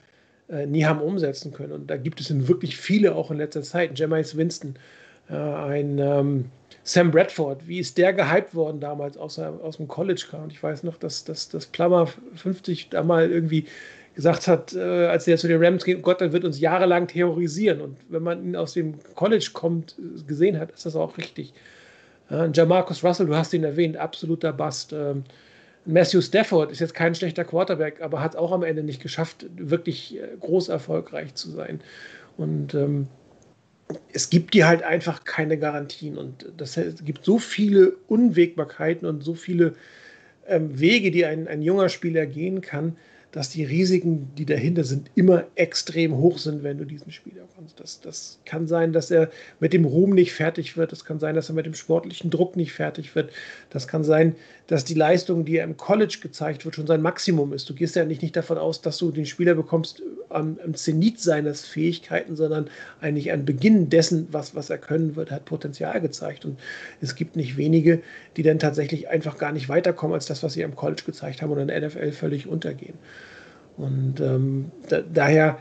äh, nie haben umsetzen können. Und da gibt es wirklich viele auch in letzter Zeit. Jameis Winston, ein ähm, Sam Bradford, wie ist der gehypt worden damals aus, aus dem College kam? Und ich weiß noch, dass, dass, dass Plummer 50 da mal irgendwie gesagt hat, äh, als er zu den Rams geht, Gott, der wird uns jahrelang terrorisieren. Und wenn man ihn aus dem College kommt, gesehen hat, ist das auch richtig. Äh, Jamarcus Russell, du hast ihn erwähnt, absoluter Bust. Ähm, Matthew Stafford ist jetzt kein schlechter Quarterback, aber hat auch am Ende nicht geschafft, wirklich äh, groß erfolgreich zu sein. Und ähm, es gibt dir halt einfach keine Garantien. Und das, es gibt so viele Unwägbarkeiten und so viele ähm, Wege, die ein, ein junger Spieler gehen kann, dass die Risiken, die dahinter sind, immer extrem hoch sind, wenn du diesen Spieler kannst. Das, das kann sein, dass er mit dem Ruhm nicht fertig wird. Das kann sein, dass er mit dem sportlichen Druck nicht fertig wird. Das kann sein, dass die Leistung, die er im College gezeigt wird, schon sein Maximum ist. Du gehst ja nicht, nicht davon aus, dass du den Spieler bekommst am, am Zenit seines Fähigkeiten, sondern eigentlich an Beginn dessen, was, was er können wird, hat Potenzial gezeigt. Und es gibt nicht wenige, die dann tatsächlich einfach gar nicht weiterkommen als das, was sie im College gezeigt haben und in der NFL völlig untergehen. Und ähm, da, daher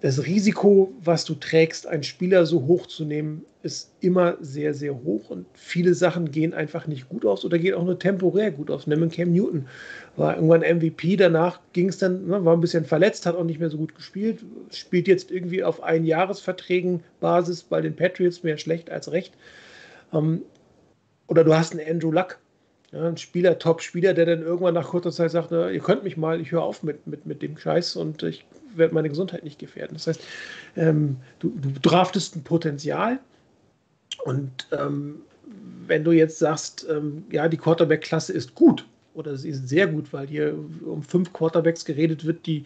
das Risiko, was du trägst, einen Spieler so hoch zu nehmen, ist immer sehr, sehr hoch. Und viele Sachen gehen einfach nicht gut aus oder gehen auch nur temporär gut aus. Nimm Cam Newton war irgendwann MVP, danach ging es dann, ne, war ein bisschen verletzt, hat auch nicht mehr so gut gespielt, spielt jetzt irgendwie auf Einjahresverträgen Basis bei den Patriots mehr schlecht als recht. Ähm, oder du hast einen Andrew Luck, ja, ein Spieler, Top-Spieler, der dann irgendwann nach kurzer Zeit sagt, na, ihr könnt mich mal, ich höre auf mit, mit, mit dem Scheiß und ich werde meine Gesundheit nicht gefährden. Das heißt, ähm, du, du draftest ein Potenzial und ähm, wenn du jetzt sagst, ähm, ja, die Quarterback-Klasse ist gut oder sie ist sehr gut, weil hier um fünf Quarterbacks geredet wird, die,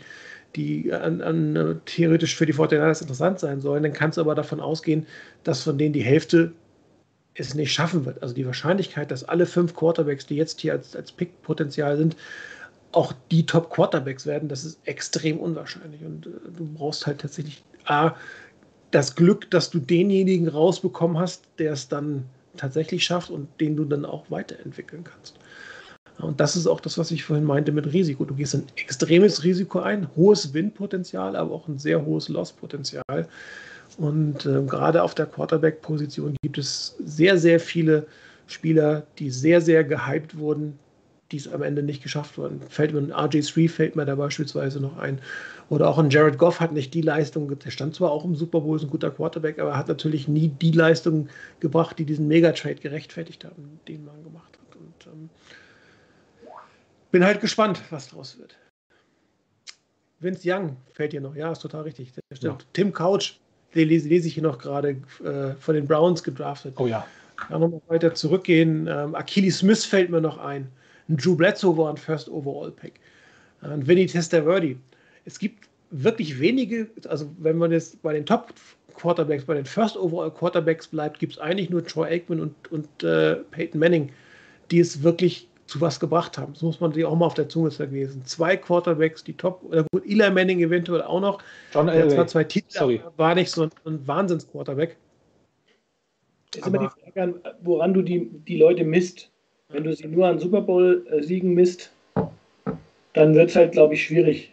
die an, an, äh, theoretisch für die Fortinanders interessant sein sollen, dann kannst du aber davon ausgehen, dass von denen die Hälfte es nicht schaffen wird. Also die Wahrscheinlichkeit, dass alle fünf Quarterbacks, die jetzt hier als, als Pick-Potenzial sind, auch die Top-Quarterbacks werden, das ist extrem unwahrscheinlich. Und äh, du brauchst halt tatsächlich A, das Glück, dass du denjenigen rausbekommen hast, der es dann tatsächlich schafft und den du dann auch weiterentwickeln kannst. Und das ist auch das, was ich vorhin meinte mit Risiko. Du gehst ein extremes Risiko ein, hohes Windpotenzial, aber auch ein sehr hohes Losspotenzial. Und äh, gerade auf der Quarterback-Position gibt es sehr, sehr viele Spieler, die sehr, sehr gehypt wurden, die es am Ende nicht geschafft wurden. Fällt mir ein RJ3 fällt mir da beispielsweise noch ein. Oder auch ein Jared Goff hat nicht die Leistung, der stand zwar auch im Super Bowl, ist ein guter Quarterback, aber hat natürlich nie die Leistung gebracht, die diesen Megatrade gerechtfertigt haben, den man gemacht hat. Und ähm, bin halt gespannt, was draus wird. Vince Young fällt hier noch, ja, ist total richtig. Tim Couch lese, lese ich hier noch gerade, äh, von den Browns gedraftet. Oh ja. Kann noch mal weiter zurückgehen. Ähm, Achilles Smith fällt mir noch ein. Ein Drew Bledsoe war ein First Overall Pick. Ein Vinny Testaverde. Es gibt wirklich wenige, also wenn man jetzt bei den Top Quarterbacks, bei den First Overall Quarterbacks bleibt, gibt es eigentlich nur Troy Aikman und, und äh, Peyton Manning, die es wirklich zu was gebracht haben. Das muss man sich auch mal auf der Zunge zergehen. Zwei Quarterbacks, die top, oder gut, Eli Manning eventuell auch noch. John Der Elway. zwar zwei Titel, Sorry. war nicht so ein, ein Wahnsinns-Quarterback. Ist immer die Frage, an, woran du die, die Leute misst. Wenn du sie nur an Super Bowl-Siegen misst, dann wird es halt, glaube ich, schwierig.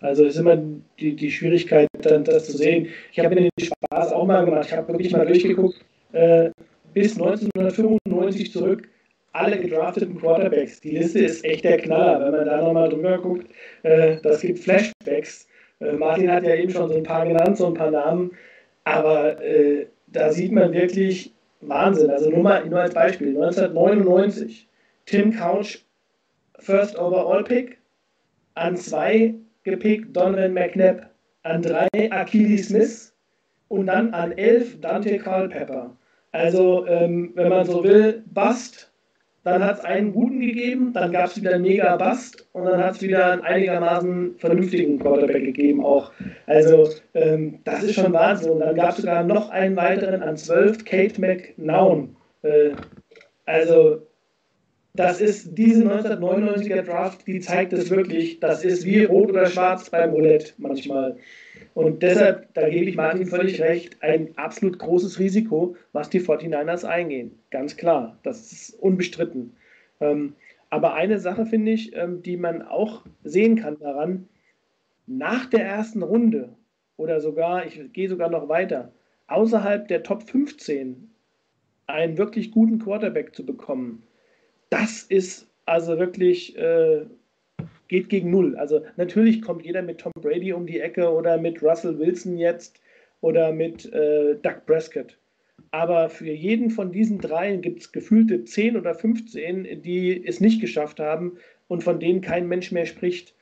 Also ist immer die, die Schwierigkeit, dann das zu sehen. Ich habe mir den Spaß auch mal gemacht. Ich habe wirklich mal durchgeguckt, äh, bis 1995 zurück, alle gedrafteten Quarterbacks. Die Liste ist echt der Knaller, wenn man da nochmal drüber guckt. Äh, das gibt Flashbacks. Äh, Martin hat ja eben schon so ein paar genannt, so ein paar Namen. Aber äh, da sieht man wirklich Wahnsinn. Also nur mal nur als Beispiel: 1999, Tim Couch, First Overall Pick, an zwei gepickt Donovan McNabb, an drei Achilles Smith und dann an elf Dante Culpepper. Also, ähm, wenn man so will, Bust, dann hat es einen guten gegeben, dann gab es wieder einen mega Bust und dann hat es wieder einen einigermaßen vernünftigen Quarterback gegeben auch. Also, ähm, das ist schon Wahnsinn. Und dann gab es sogar noch einen weiteren an 12, Kate McNown. Äh, also, das ist diese 1999er Draft, die zeigt es wirklich. Das ist wie rot oder schwarz beim Roulette manchmal. Und deshalb, da gebe ich Martin völlig recht, ein absolut großes Risiko, was die 49ers eingehen. Ganz klar, das ist unbestritten. Ähm, aber eine Sache finde ich, ähm, die man auch sehen kann daran, nach der ersten Runde oder sogar, ich gehe sogar noch weiter, außerhalb der Top 15 einen wirklich guten Quarterback zu bekommen, das ist also wirklich, äh, geht gegen Null. Also natürlich kommt jeder mit Tom Brady um die Ecke oder mit Russell Wilson jetzt oder mit äh, Doug Prescott. Aber für jeden von diesen dreien gibt es gefühlte 10 oder 15, die es nicht geschafft haben und von denen kein Mensch mehr spricht.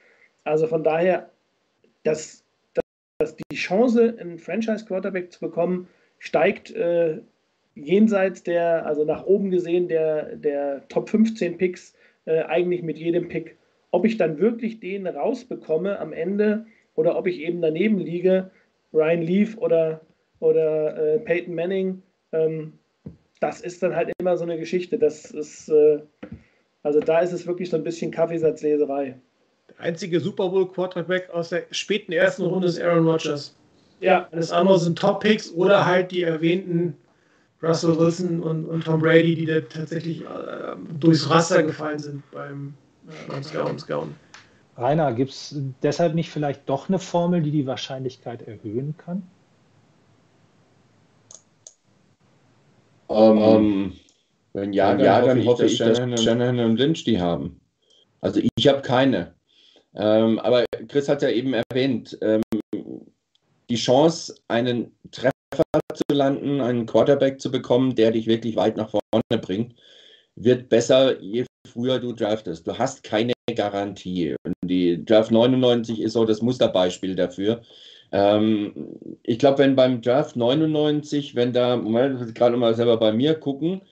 Also von daher, dass, dass die Chance, einen Franchise-Quarterback zu bekommen, steigt äh, jenseits der, also nach oben gesehen, der, der Top 15 Picks äh, eigentlich mit jedem Pick. Ob ich dann wirklich den rausbekomme am Ende oder ob ich eben daneben liege, Ryan Leaf oder, oder äh, Peyton Manning, ähm, das ist dann halt immer so eine Geschichte. Das ist, äh, also da ist es wirklich so ein bisschen Kaffeesatzleserei. Der einzige Super Bowl Quarterback aus der späten ersten Runde ist Aaron Rodgers. Ja, Alles andere sind Top-Picks oder halt die erwähnten Russell Wilson und, und Tom Brady, die da tatsächlich äh, durchs Raster gefallen sind beim, Scouten. Scouten. Rainer, gibt es deshalb nicht vielleicht doch eine Formel, die die Wahrscheinlichkeit erhöhen kann? Ähm, wenn ja, Wenn dann, ja, hoffe dann ich, hoffe dass ich, dass Shanahan und Lynch die haben. Also ich habe keine. Ähm, aber Chris hat ja eben erwähnt, ähm, die Chance, einen Treffer zu landen, einen Quarterback zu bekommen, der dich wirklich weit nach vorne bringt, wird besser, je früher du draftest. Du hast keine Garantie. Und die Draft 99 ist so das Musterbeispiel dafür. Ähm, ich glaube, wenn beim Draft 99, wenn da, Moment, gerade mal selber bei mir gucken,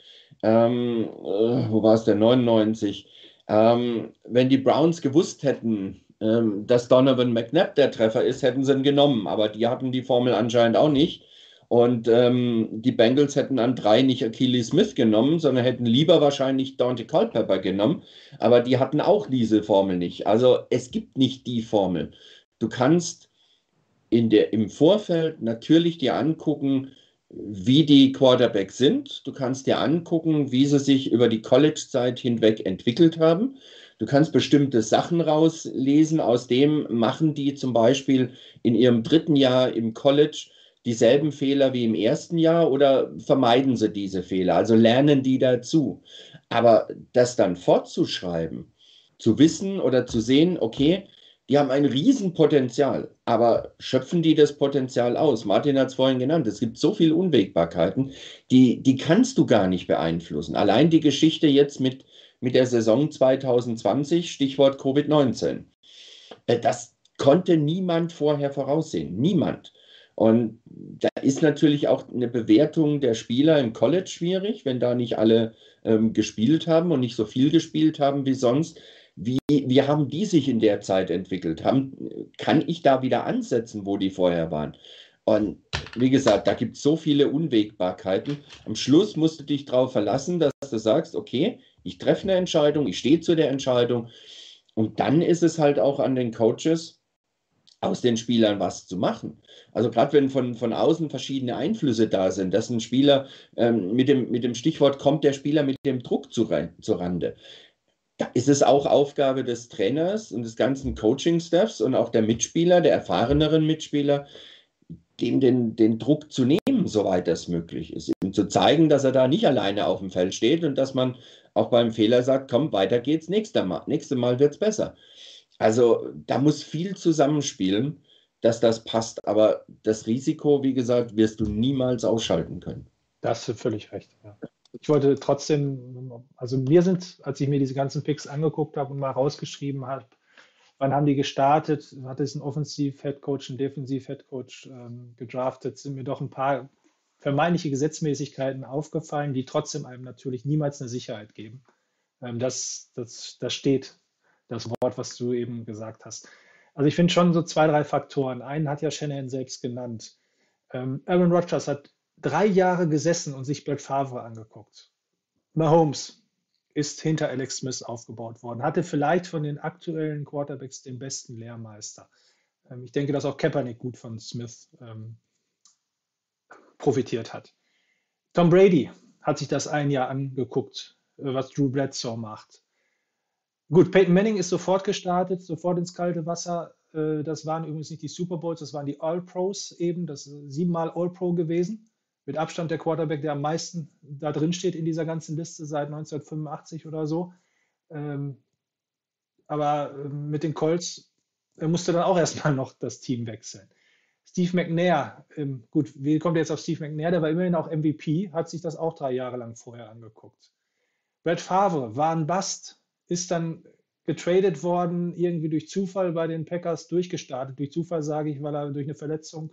ähm, äh, wo war es denn, 99, ähm, wenn die Browns gewusst hätten, ähm, dass Donovan McNabb der Treffer ist, hätten sie ihn genommen, aber die hatten die Formel anscheinend auch nicht. Und ähm, die Bengals hätten an drei nicht Achilles Smith genommen, sondern hätten lieber wahrscheinlich Dante Culpepper genommen. Aber die hatten auch diese Formel nicht. Also es gibt nicht die Formel. Du kannst in der, im Vorfeld natürlich dir angucken, wie die Quarterbacks sind. Du kannst dir angucken, wie sie sich über die College-Zeit hinweg entwickelt haben. Du kannst bestimmte Sachen rauslesen, aus dem machen die zum Beispiel in ihrem dritten Jahr im College dieselben Fehler wie im ersten Jahr oder vermeiden sie diese Fehler? Also lernen die dazu. Aber das dann fortzuschreiben, zu wissen oder zu sehen, okay, die haben ein Riesenpotenzial, aber schöpfen die das Potenzial aus? Martin hat es vorhin genannt, es gibt so viele Unwägbarkeiten, die, die kannst du gar nicht beeinflussen. Allein die Geschichte jetzt mit, mit der Saison 2020, Stichwort Covid-19. Äh, Das konnte niemand vorher voraussehen. Niemand. Und da ist natürlich auch eine Bewertung der Spieler im College schwierig, wenn da nicht alle ähm, gespielt haben und nicht so viel gespielt haben wie sonst. Wie, wie haben die sich in der Zeit entwickelt? Haben, kann ich da wieder ansetzen, wo die vorher waren? Und wie gesagt, da gibt es so viele Unwägbarkeiten. Am Schluss musst du dich darauf verlassen, dass du sagst, okay, ich treffe eine Entscheidung, ich stehe zu der Entscheidung. Und dann ist es halt auch an den Coaches, aus den Spielern was zu machen. Also gerade wenn von, von außen verschiedene Einflüsse da sind, dass ein Spieler ähm, mit, dem, mit dem Stichwort kommt der Spieler mit dem Druck zu, zu Rande. Da ist es auch Aufgabe des Trainers und des ganzen Coaching-Staffs und auch der Mitspieler, der erfahreneren Mitspieler, dem den, den Druck zu nehmen, soweit das möglich ist. Ihm zu zeigen, dass er da nicht alleine auf dem Feld steht und dass man auch beim Fehler sagt, komm, weiter geht's, nächstes Mal, nächstes Mal wird's besser. Also da muss viel zusammenspielen, dass das passt. Aber das Risiko, wie gesagt, wirst du niemals ausschalten können. Da hast du völlig recht. Ja. Ich wollte trotzdem, also mir sind, als ich mir diese ganzen Picks angeguckt habe und mal rausgeschrieben habe, wann haben die gestartet, hat es ein Offensiv-Headcoach, ein Defensiv-Headcoach ähm, gedraftet, sind mir doch ein paar vermeintliche Gesetzmäßigkeiten aufgefallen, die trotzdem einem natürlich niemals eine Sicherheit geben. Ähm, das, das, das steht, das Wort, was du eben gesagt hast. Also ich finde schon so zwei, drei Faktoren. Einen hat ja Shanahan selbst genannt. Ähm, Aaron Rodgers hat drei Jahre gesessen und sich Brett Favre angeguckt. Mahomes, ist hinter Alex Smith aufgebaut worden. Hatte vielleicht von den aktuellen Quarterbacks den besten Lehrmeister. Ähm, ich denke, dass auch Kaepernick gut von Smith ähm, profitiert hat. Tom Brady hat sich das ein Jahr angeguckt, äh, was Drew Bledsoe macht. Gut, Peyton Manning ist sofort gestartet, sofort ins kalte Wasser. Äh, das waren übrigens nicht die Super Bowls, das waren die All-Pros eben, das siebenmal All-Pro gewesen mit Abstand der Quarterback, der am meisten da drin steht in dieser ganzen Liste seit 1985 oder so. Ähm, aber ähm, mit den Colts musste dann auch erstmal noch das Team wechseln. Steve McNair, ähm, gut, wie kommt jetzt auf Steve McNair? Der war immerhin auch MVP, hat sich das auch drei Jahre lang vorher angeguckt. Brett Favre war ein Bast, ist dann getradet worden, irgendwie durch Zufall bei den Packers durchgestartet. Durch Zufall sage ich, weil er durch eine Verletzung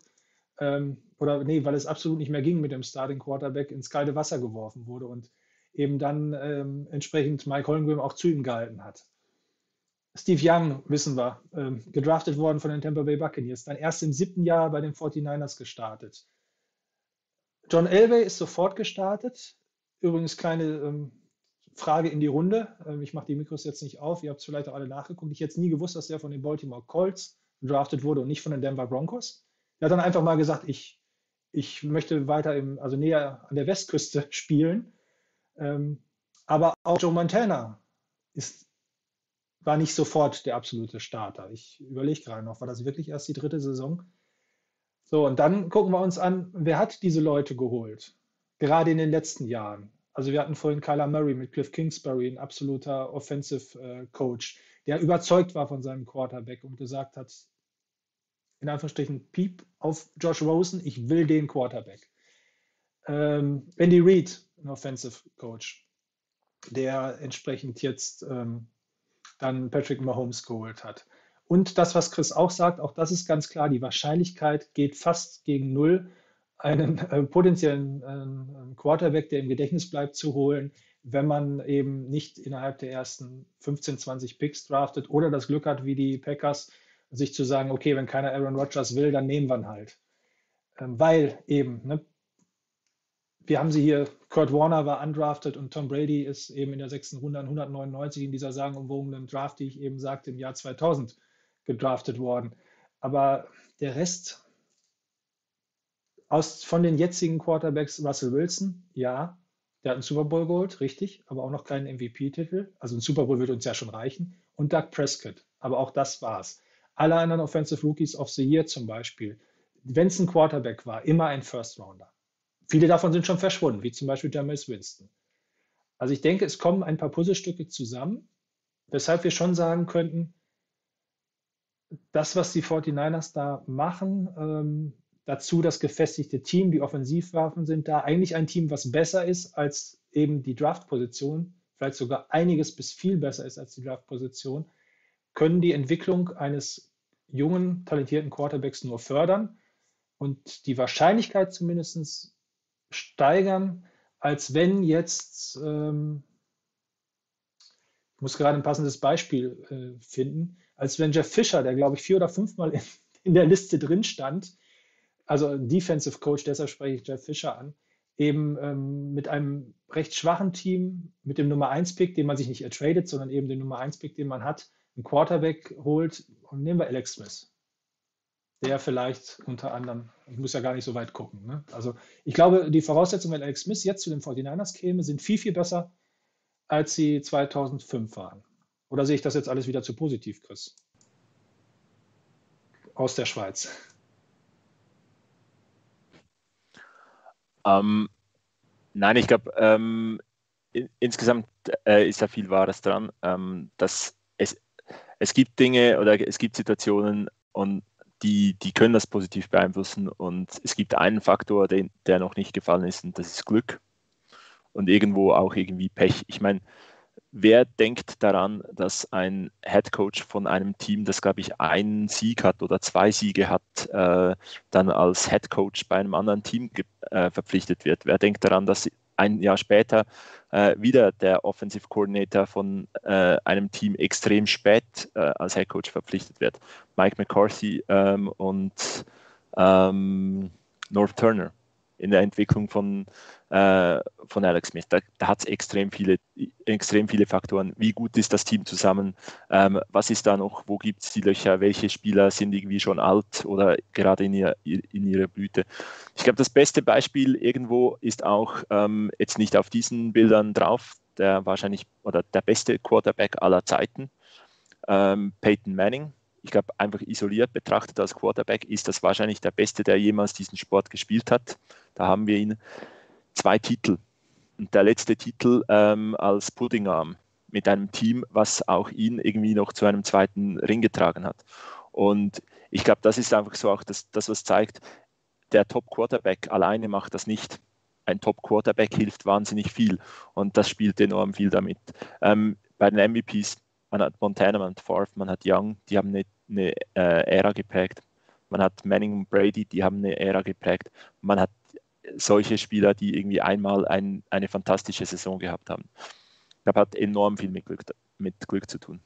ähm, oder nee, weil es absolut nicht mehr ging mit dem Starting Quarterback, ins kalte Wasser geworfen wurde und eben dann ähm, entsprechend Mike Holmgren auch zu ihm gehalten hat. Steve Young, wissen wir, ähm, gedraftet worden von den Tampa Bay Buccaneers, dann erst im siebten Jahr bei den 49ers gestartet. John Elway ist sofort gestartet. Übrigens kleine ähm, Frage in die Runde. Ähm, ich mache die Mikros jetzt nicht auf. Ihr habt es vielleicht auch alle nachgeguckt. Ich hätte nie gewusst, dass er von den Baltimore Colts gedraftet wurde und nicht von den Denver Broncos. Er hat dann einfach mal gesagt, ich, ich möchte weiter im, also näher an der Westküste spielen. Ähm, aber auch Joe Montana ist, war nicht sofort der absolute Starter. Ich überlege gerade noch, war das wirklich erst die dritte Saison? So, und dann gucken wir uns an, wer hat diese Leute geholt? Gerade in den letzten Jahren. Also wir hatten vorhin Kyler Murray mit Cliff Kingsbury, ein absoluter Offensive äh, Coach, der überzeugt war von seinem Quarterback und gesagt hat, in Anführungsstrichen Piep auf Josh Rosen, ich will den Quarterback. Ähm, Andy Reid, ein Offensive Coach, der entsprechend jetzt ähm, dann Patrick Mahomes geholt hat. Und das, was Chris auch sagt, auch das ist ganz klar, die Wahrscheinlichkeit geht fast gegen Null, einen äh, potenziellen äh, Quarterback, der im Gedächtnis bleibt, zu holen, wenn man eben nicht innerhalb der ersten 15, 20 Picks draftet oder das Glück hat, wie die Packers, sich zu sagen, okay, wenn keiner Aaron Rodgers will, dann nehmen wir ihn halt. Ähm, weil eben, ne, wir haben sie hier, Kurt Warner war undrafted und Tom Brady ist eben in der sechsten Runde an 199 in dieser sagenumwogenen Draft, die ich eben sagte, im Jahr 2000 gedraftet worden. Aber der Rest aus, von den jetzigen Quarterbacks, Russell Wilson, ja, der hat einen Super Bowl geholt, richtig, aber auch noch keinen MVP-Titel. Also ein Super Bowl wird uns ja schon reichen. Und Doug Prescott, aber auch das war's. Alle anderen Offensive Rookies of the Year zum Beispiel, wenn es ein Quarterback war, immer ein First Rounder. Viele davon sind schon verschwunden, wie zum Beispiel Jameis Winston. Also ich denke, es kommen ein paar Puzzlestücke zusammen, weshalb wir schon sagen könnten, das, was die 49ers da machen, ähm, dazu das gefestigte Team, die Offensivwaffen sind da, eigentlich ein Team, was besser ist als eben die Draftposition, vielleicht sogar einiges bis viel besser ist als die Draftposition, können die Entwicklung eines jungen, talentierten Quarterbacks nur fördern. und die Wahrscheinlichkeit zumindest steigern, als wenn jetzt, ähm, ich muss gerade ein passendes Beispiel äh, finden, als wenn Jeff Fischer, der glaube ich vier oder fünfmal in, in der Liste drin stand, also ein Defensive Coach, deshalb spreche ich Jeff Fischer an, eben ähm, mit einem recht schwachen Team, mit dem Nummer 1-Pick, den man sich nicht ertradet, sondern eben den Nummer 1-Pick, den man hat, einen Quarterback holt und nehmen wir Alex Smith. Der vielleicht unter anderem, ich muss ja gar nicht so weit gucken. Ne? Also ich glaube, die Voraussetzungen, wenn Alex Smith jetzt zu den 49ers käme, sind viel, viel besser, als sie 2005 waren. Oder sehe ich das jetzt alles wieder zu positiv, Chris? Aus der Schweiz. Ähm, nein, ich glaube, ähm, in, insgesamt äh, ist da viel Wahres dran. Ähm, dass es, es gibt Dinge oder es gibt Situationen und die, die können das positiv beeinflussen und es gibt einen Faktor, den, der noch nicht gefallen ist und das ist Glück und irgendwo auch irgendwie Pech. Ich meine, wer denkt daran, dass ein Head Coach von einem Team, das glaube ich einen Sieg hat oder zwei Siege hat, äh, dann als Head Coach bei einem anderen Team äh, verpflichtet wird? Wer denkt daran, dass ein Jahr später äh, wieder der Offensive Coordinator von äh, einem Team extrem spät äh, als Head Coach verpflichtet wird? Mike McCarthy ähm, und ähm, North Turner in der Entwicklung von, äh, von Alex Smith. Da, da hat es extrem viele, extrem viele Faktoren. Wie gut ist das Team zusammen? Ähm, was ist da noch? Wo gibt es die Löcher? Welche Spieler sind irgendwie schon alt oder gerade in, ihr, in ihrer Blüte? Ich glaube, das beste Beispiel irgendwo ist auch ähm, jetzt nicht auf diesen Bildern drauf, der wahrscheinlich oder der beste Quarterback aller Zeiten, ähm, Peyton Manning ich glaube, einfach isoliert betrachtet als Quarterback ist das wahrscheinlich der Beste, der jemals diesen Sport gespielt hat. Da haben wir ihn zwei Titel. Und der letzte Titel ähm, als Puddingarm mit einem Team, was auch ihn irgendwie noch zu einem zweiten Ring getragen hat. Und ich glaube, das ist einfach so auch das, das was zeigt, der Top-Quarterback alleine macht das nicht. Ein Top-Quarterback hilft wahnsinnig viel und das spielt enorm viel damit. Ähm, bei den MVPs, man hat Montana, man hat Favre, man hat Young, die haben eine eine äh, Ära geprägt. Man hat Manning und Brady, die haben eine Ära geprägt. Man hat solche Spieler, die irgendwie einmal ein, eine fantastische Saison gehabt haben. Das hat enorm viel mit Glück, mit Glück zu tun.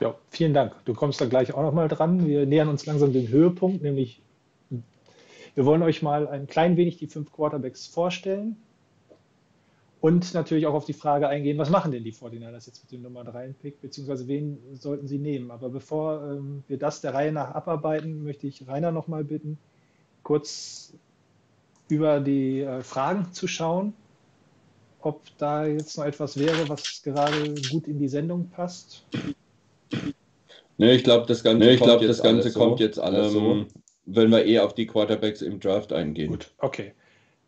Ja, vielen Dank. Du kommst dann gleich auch nochmal dran. Wir nähern uns langsam dem Höhepunkt, nämlich wir wollen euch mal ein klein wenig die fünf Quarterbacks vorstellen. Und natürlich auch auf die Frage eingehen, was machen denn die 49ers jetzt mit dem Nummer 3-Pick, beziehungsweise wen sollten sie nehmen? Aber bevor ähm, wir das der Reihe nach abarbeiten, möchte ich Rainer nochmal bitten, kurz über die äh, Fragen zu schauen, ob da jetzt noch etwas wäre, was gerade gut in die Sendung passt. Ne, ich glaube, das Ganze, nee, glaub, das Ganze kommt jetzt alles so, ähm, wenn wir eher auf die Quarterbacks im Draft eingehen. Gut, okay.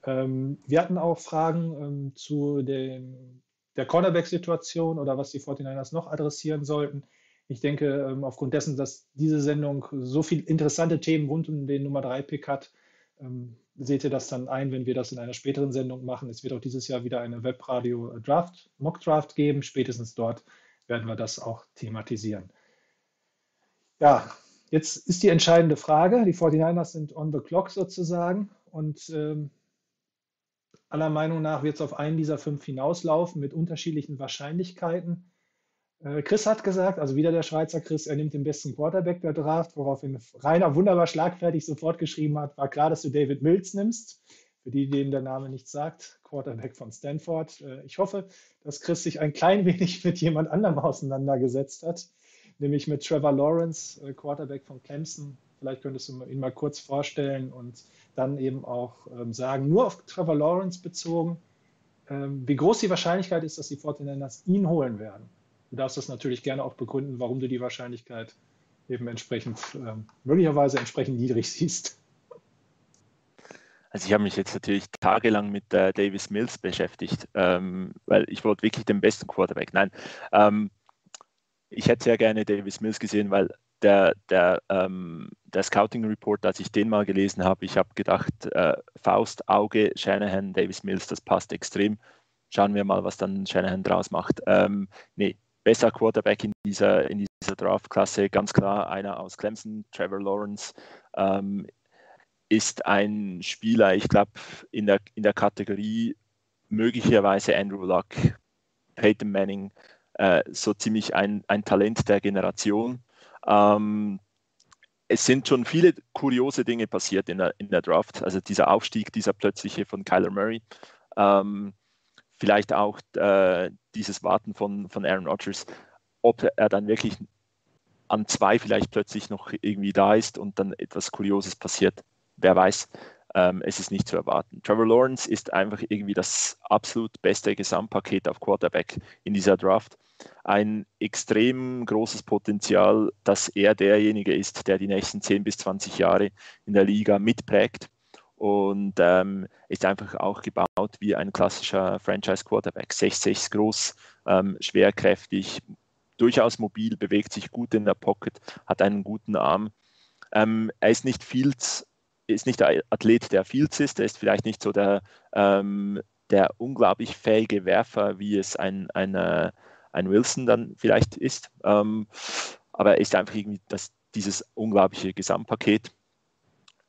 Ähm, wir hatten auch Fragen ähm, zu den, der Cornerback-Situation oder was die 49ers noch adressieren sollten. Ich denke, ähm, aufgrund dessen, dass diese Sendung so viele interessante Themen rund um den Nummer 3-Pick hat, seht ihr das dann ein, wenn wir das in einer späteren Sendung machen. Es wird auch dieses Jahr wieder eine Webradio-Draft, Mock-Draft geben. Spätestens dort werden wir das auch thematisieren. Ja, jetzt ist die entscheidende Frage. Die 49ers sind on the clock sozusagen. Und ähm, aller Meinung nach wird es auf einen dieser fünf hinauslaufen mit unterschiedlichen Wahrscheinlichkeiten. Äh, Chris hat gesagt, also wieder der Schweizer Chris, er nimmt den besten Quarterback der Draft, woraufhin Rainer wunderbar schlagfertig sofort geschrieben hat, war klar, dass du David Mills nimmst. Für die, denen der Name nicht sagt, Quarterback von Stanford. Äh, ich hoffe, dass Chris sich ein klein wenig mit jemand anderem auseinandergesetzt hat, nämlich mit Trevor Lawrence, äh, Quarterback von Clemson. Vielleicht könntest du ihn mal kurz vorstellen und dann eben auch ähm, sagen, nur auf Trevor Lawrence bezogen, ähm, wie groß die Wahrscheinlichkeit ist, dass die 49ers ihn holen werden. Du darfst das natürlich gerne auch begründen, warum du die Wahrscheinlichkeit eben entsprechend, ähm, möglicherweise entsprechend niedrig siehst. Also ich habe mich jetzt natürlich tagelang mit äh, Davis Mills beschäftigt, ähm, weil ich wollte wirklich den besten Quarterback. Nein, ähm, ich hätte sehr gerne Davis Mills gesehen, weil der, der, ähm, der Scouting Report, als ich den mal gelesen habe, ich habe gedacht, äh, Faust, Auge, Shanahan, Davis Mills, das passt extrem. Schauen wir mal, was dann Shanahan draus macht. Ähm, nee, besser Quarterback in dieser, in dieser Draft-Klasse, ganz klar einer aus Clemson, Trevor Lawrence. Ähm, ist ein Spieler, ich glaube, in der, in der Kategorie möglicherweise Andrew Luck, Peyton Manning, äh, so ziemlich ein, ein Talent der Generation. Ähm, es sind schon viele kuriose Dinge passiert in der, in der Draft. Also dieser Aufstieg, dieser plötzliche von Kyler Murray. Ähm, vielleicht auch äh, dieses Warten von, von Aaron Rodgers, ob er dann wirklich an zwei vielleicht plötzlich noch irgendwie da ist und dann etwas Kurioses passiert. Wer weiß, ähm, es ist nicht zu erwarten. Trevor Lawrence ist einfach irgendwie das absolut beste Gesamtpaket auf Quarterback in dieser Draft. Ein extrem großes Potenzial, dass er derjenige ist, der die nächsten 10 bis 20 Jahre in der Liga mitprägt und ähm, ist einfach auch gebaut wie ein klassischer Franchise-Quarterback. 6'6 groß, ähm, schwerkräftig, durchaus mobil, bewegt sich gut in der Pocket, hat einen guten Arm. Ähm, er ist nicht Fields, ist nicht der Athlet, der Fields ist, er ist vielleicht nicht so der, ähm, der unglaublich fähige Werfer, wie es ein, ein, äh, ein Wilson dann vielleicht ist. Ähm, aber er ist einfach irgendwie das, dieses unglaubliche Gesamtpaket.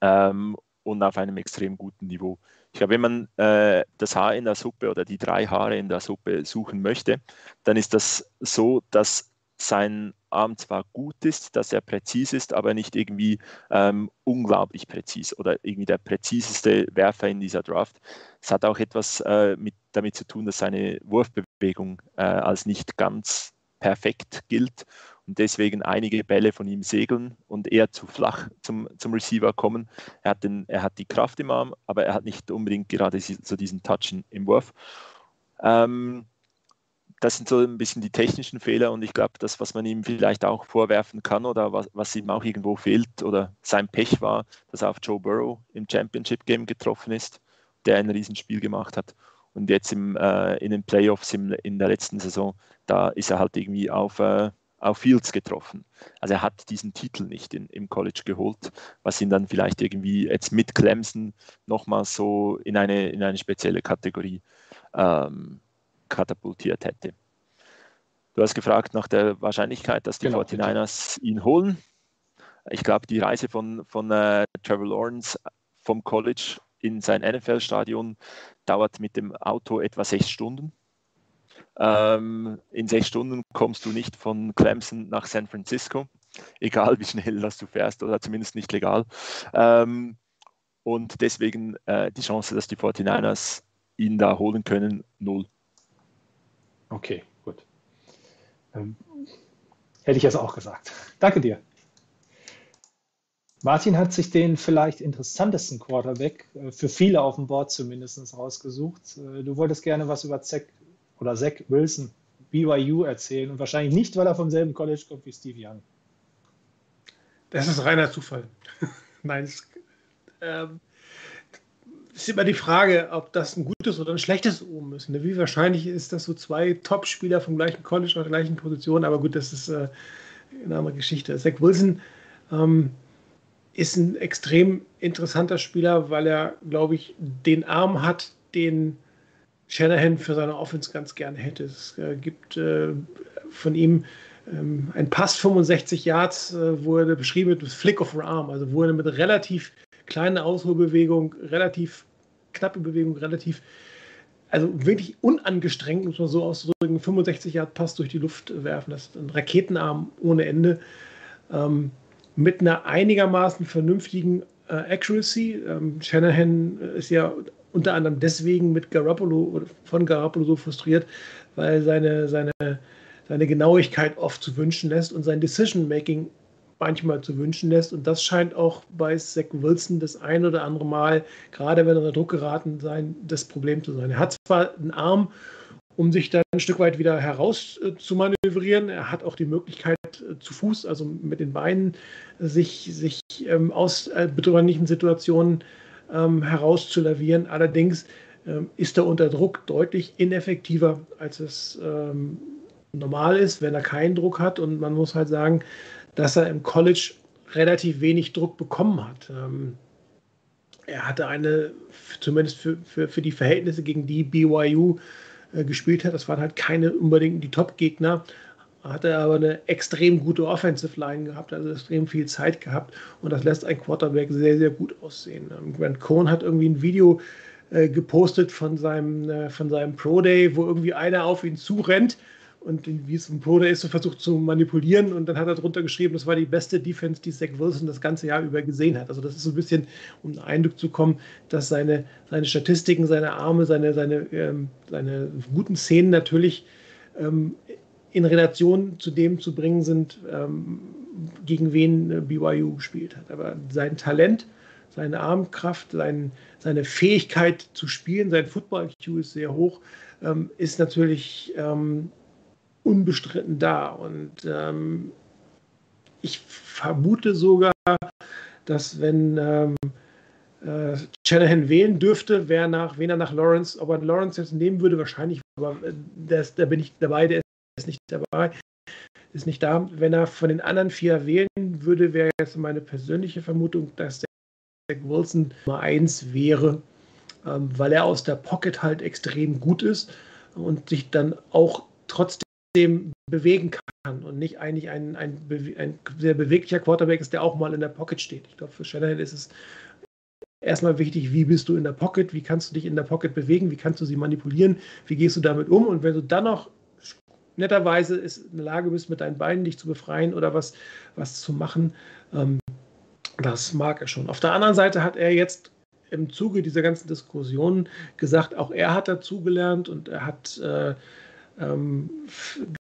Ähm, und auf einem extrem guten Niveau. Ich glaube, wenn man äh, das Haar in der Suppe oder die drei Haare in der Suppe suchen möchte, dann ist das so, dass sein Arm zwar gut ist, dass er präzise ist, aber nicht irgendwie ähm, unglaublich präzise oder irgendwie der präziseste Werfer in dieser Draft. Es hat auch etwas äh, mit, damit zu tun, dass seine Wurfbewegung äh, als nicht ganz perfekt gilt und deswegen einige Bälle von ihm segeln und eher zu flach zum, zum Receiver kommen. Er hat, den, er hat die Kraft im Arm, aber er hat nicht unbedingt gerade so diesen Touch im Wurf. Ähm, das sind so ein bisschen die technischen Fehler und ich glaube, das, was man ihm vielleicht auch vorwerfen kann oder was, was ihm auch irgendwo fehlt oder sein Pech war, dass er auf Joe Burrow im Championship Game getroffen ist, der ein Riesenspiel gemacht hat. Und jetzt im, äh, in den Playoffs im, in der letzten Saison, da ist er halt irgendwie auf äh, auf Fields getroffen. Also er hat diesen Titel nicht in, im College geholt, was ihn dann vielleicht irgendwie jetzt mit Clemson nochmal so in eine, in eine spezielle Kategorie ähm, katapultiert hätte. Du hast gefragt nach der Wahrscheinlichkeit, dass die genau, 49ers bitte. ihn holen. Ich glaube, die Reise von, von äh, Trevor Lawrence vom College in sein NFL-Stadion dauert mit dem Auto etwa sechs Stunden. Ähm, in sechs Stunden kommst du nicht von Clemson nach San Francisco, egal wie schnell das du fährst oder zumindest nicht legal. Ähm, und deswegen äh, die Chance, dass die 49ers ihn da holen können, null. Okay, gut. Ähm, hätte ich jetzt auch gesagt. Danke dir. Martin hat sich den vielleicht interessantesten Quarterback, äh, für viele auf dem Board zumindest, rausgesucht. Äh, du wolltest gerne was über Zach oder Zach Wilson, BYU erzählen und wahrscheinlich nicht, weil er vom selben College kommt wie Steve Young. Das ist reiner Zufall. Nein, es ähm, ist immer die Frage, ob das ein gutes oder ein schlechtes Omen ist. Ne? Wie wahrscheinlich ist, dass so zwei Top-Spieler vom gleichen College oder gleichen Position, aber gut, das ist äh, eine andere Geschichte. Zach Wilson ähm, ist ein extrem interessanter Spieler, weil er, glaube ich, den Arm hat, den Shanahan für seine Offense ganz gerne hätte. Es äh, gibt äh, von ihm ähm, ein Pass 65 Yards, äh, wurde beschrieben mit Flick of Arm, also wurde mit relativ kleiner Ausholbewegung, relativ knappe Bewegung, relativ, also wirklich unangestrengt, muss man so ausdrücken, 65 Yard Pass durch die Luft werfen. Das ist ein Raketenarm ohne Ende. Ähm, mit einer einigermaßen vernünftigen äh, Accuracy. Ähm, Shanahan ist ja unter anderem deswegen mit Garoppolo von Garoppolo so frustriert, weil seine, seine, seine Genauigkeit oft zu wünschen lässt und sein Decision-Making manchmal zu wünschen lässt. Und das scheint auch bei Zach Wilson das ein oder andere Mal, gerade wenn er unter Druck geraten sein, das Problem zu sein. Er hat zwar einen Arm, um sich dann ein Stück weit wieder heraus zu manövrieren. Er hat auch die Möglichkeit, äh, zu Fuß, also mit den Beinen, sich, sich ähm, aus äh, bedrohlichen Situationen ähm, herauszulavieren. Allerdings ähm, ist er unter Druck deutlich ineffektiver, als es ähm, normal ist, wenn er keinen Druck hat. Und man muss halt sagen, dass er im College relativ wenig Druck bekommen hat. Ähm, er hatte eine, zumindest für, für, für die Verhältnisse, gegen die BYU äh, gespielt hat, das waren halt keine unbedingt die Top-Gegner, hat er aber eine extrem gute Offensive Line gehabt, also extrem viel Zeit gehabt und das lässt ein Quarterback sehr, sehr gut aussehen. Ähm, Grant Cohn hat irgendwie ein Video äh, gepostet von seinem, äh, von seinem Pro Day, wo irgendwie einer auf ihn zurennt und wie es im Pro ist, so versucht zu manipulieren und dann hat er drunter geschrieben, das war die beste Defense, die Zach Wilson das ganze Jahr über gesehen hat. Also das ist so ein bisschen, um einen Eindruck zu kommen, dass seine, seine Statistiken, seine Arme, seine, seine, ähm, seine guten Szenen natürlich ähm, in Relation zu dem zu bringen sind, ähm, gegen wen äh, BYU gespielt hat. Aber sein Talent, seine Armkraft, sein, seine Fähigkeit zu spielen, sein Football-IQ ist sehr hoch, ähm, ist natürlich ähm, unbestritten da. Und ähm, ich vermute sogar, dass wenn ähm, äh, Shanahan wählen dürfte, wer nach, wen er nach Lawrence, ob er Lawrence jetzt nehmen würde, wahrscheinlich, aber äh, da bin ich dabei, der ist nicht dabei, ist nicht da. Wenn er von den anderen vier wählen würde, wäre jetzt meine persönliche Vermutung, dass Zach Wilson Nummer eins wäre, ähm, weil er aus der Pocket halt extrem gut ist und sich dann auch trotzdem bewegen kann und nicht eigentlich ein, ein, ein, sehr beweglicher Quarterback ist, der auch mal in der Pocket steht. Ich glaube, für Shanahan ist es erstmal wichtig, wie bist du in der Pocket, wie kannst du dich in der Pocket bewegen, wie kannst du sie manipulieren, wie gehst du damit um und wenn du dann noch netterweise in der Lage bist, mit deinen Beinen dich zu befreien oder was, was zu machen, ähm, das mag er schon. Auf der anderen Seite hat er jetzt im Zuge dieser ganzen Diskussionen gesagt, auch er hat dazugelernt und er hat äh, ähm,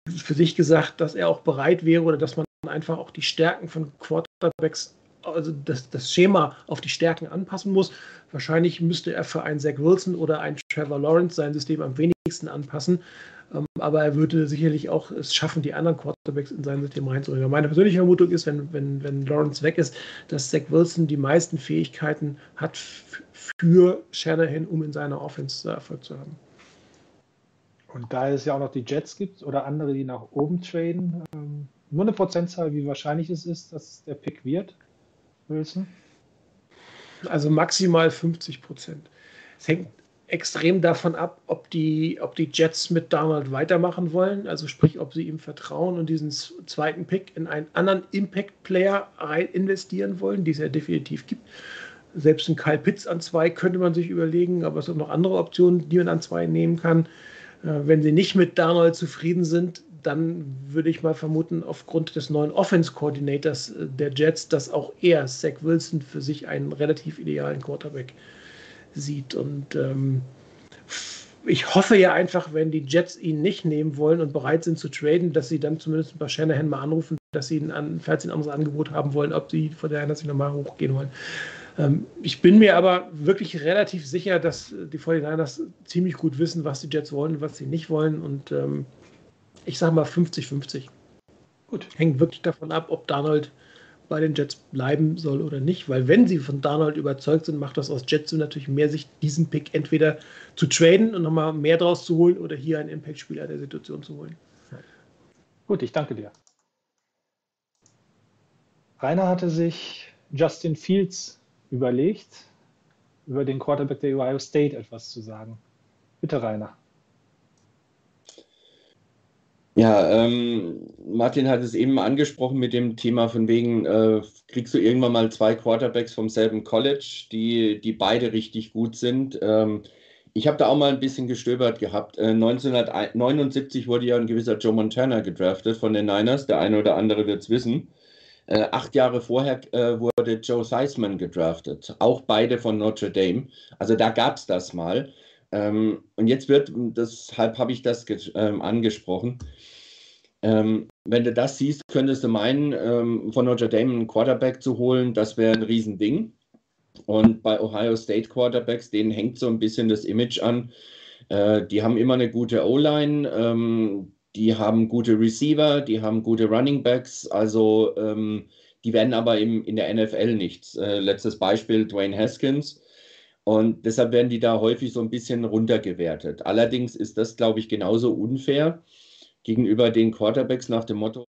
für sich gesagt, dass er auch bereit wäre oder dass man einfach auch die Stärken von Quarterbacks, also das, das Schema auf die Stärken anpassen muss. Wahrscheinlich müsste er für einen Zach Wilson oder einen Trevor Lawrence sein System am wenigsten anpassen. Ähm, aber er würde sicherlich auch es schaffen, die anderen Quarterbacks in sein System reinzubringen. Meine persönliche Vermutung ist, wenn, wenn, wenn Lawrence weg ist, dass Zach Wilson die meisten Fähigkeiten hat für Shanahan, um in seiner Offense Erfolg zu haben. Und da es ja auch noch die Jets gibt oder andere, die nach oben traden, ähm, nur eine Prozentzahl, wie wahrscheinlich es ist, dass der Pick wird, Wilson? Also maximal 50 Prozent. Es hängt extrem davon ab, ob die, ob die Jets mit Donald weitermachen wollen, also sprich, ob sie ihm vertrauen und diesen zweiten Pick in einen anderen Impact-Player investieren wollen, die es ja definitiv gibt. Selbst ein Kyle Pitts an zwei könnte man sich überlegen, aber es sind noch andere Optionen, die man an zwei nehmen kann. Äh, wenn sie nicht mit Darnold zufrieden sind, dann würde ich mal vermuten, aufgrund des neuen Offense-Coordinators äh, der Jets, dass auch er, Zach Wilson, für sich einen relativ idealen Quarterback sieht. Und ähm, ich hoffe ja einfach, wenn die Jets ihn nicht nehmen wollen und bereit sind zu traden, dass sie dann zumindest bei Shanahan mal anrufen, dass sie ihn an, falls sie ein anderes Angebot haben wollen, ob sie von der sie nochmal hochgehen wollen. Ähm, ich bin mir aber wirklich relativ sicher, dass die 49ers ziemlich gut wissen, was die Jets wollen und was sie nicht wollen. Und ähm, ich sage mal 50-50. Gut. Hängt wirklich davon ab, ob Donald bei den Jets bleiben soll oder nicht, weil wenn sie von Donald überzeugt sind, macht das aus Jets natürlich mehr Sicht, diesen Pick entweder zu traden und nochmal mehr draus zu holen oder hier einen Impact-Spieler der Situation zu holen. Gut, ich danke dir. Rainer hatte sich Justin Fields überlegt, über den Quarterback der Ohio State etwas zu sagen. Bitte, Rainer. Ja, ähm, Martin hat es eben angesprochen mit dem Thema von wegen, äh, kriegst du irgendwann mal zwei Quarterbacks vom selben College, die, die beide richtig gut sind. Ähm, ich habe da auch mal ein bisschen gestöbert gehabt. Äh, 1979 wurde ja ein gewisser Joe Montana gedraftet von den Niners. Der eine oder andere wird es wissen. Äh, acht Jahre vorher äh, wurde Joe Theismann gedraftet, auch beide von Notre Dame. Also da gab es das mal. Ähm, und jetzt wird, deshalb habe ich das ähm, angesprochen, ähm, wenn du das siehst, könntest du meinen, ähm, von Notre Dame einen Quarterback zu holen, das wäre ein Riesending. Und bei Ohio State Quarterbacks, denen hängt so ein bisschen das Image an. Äh, die haben immer eine gute O-Line, ähm, die haben gute Receiver, die haben gute Running Backs. Also ähm, die werden aber im, in der NFL nichts. Äh, letztes Beispiel Dwayne Haskins. Und deshalb werden die da häufig so ein bisschen runtergewertet. Allerdings ist das, glaube ich, genauso unfair gegenüber den Quarterbacks nach dem Motto,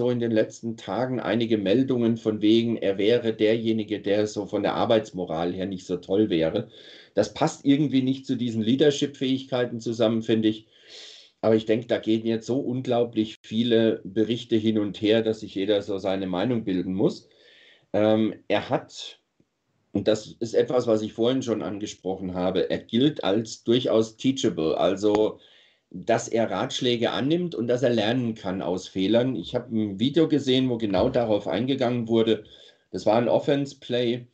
so in den letzten Tagen einige Meldungen von wegen, er wäre derjenige, der so von der Arbeitsmoral her nicht so toll wäre. Das passt irgendwie nicht zu diesen Leadership-Fähigkeiten zusammen, finde ich. Aber ich denke, da gehen jetzt so unglaublich viele Berichte hin und her, dass sich jeder so seine Meinung bilden muss. Ähm, er hat, und das ist etwas, was ich vorhin schon angesprochen habe, er gilt als durchaus teachable, also dass er Ratschläge annimmt und dass er lernen kann aus Fehlern. Ich habe ein Video gesehen, wo genau darauf eingegangen wurde. Das war ein Offense-Play.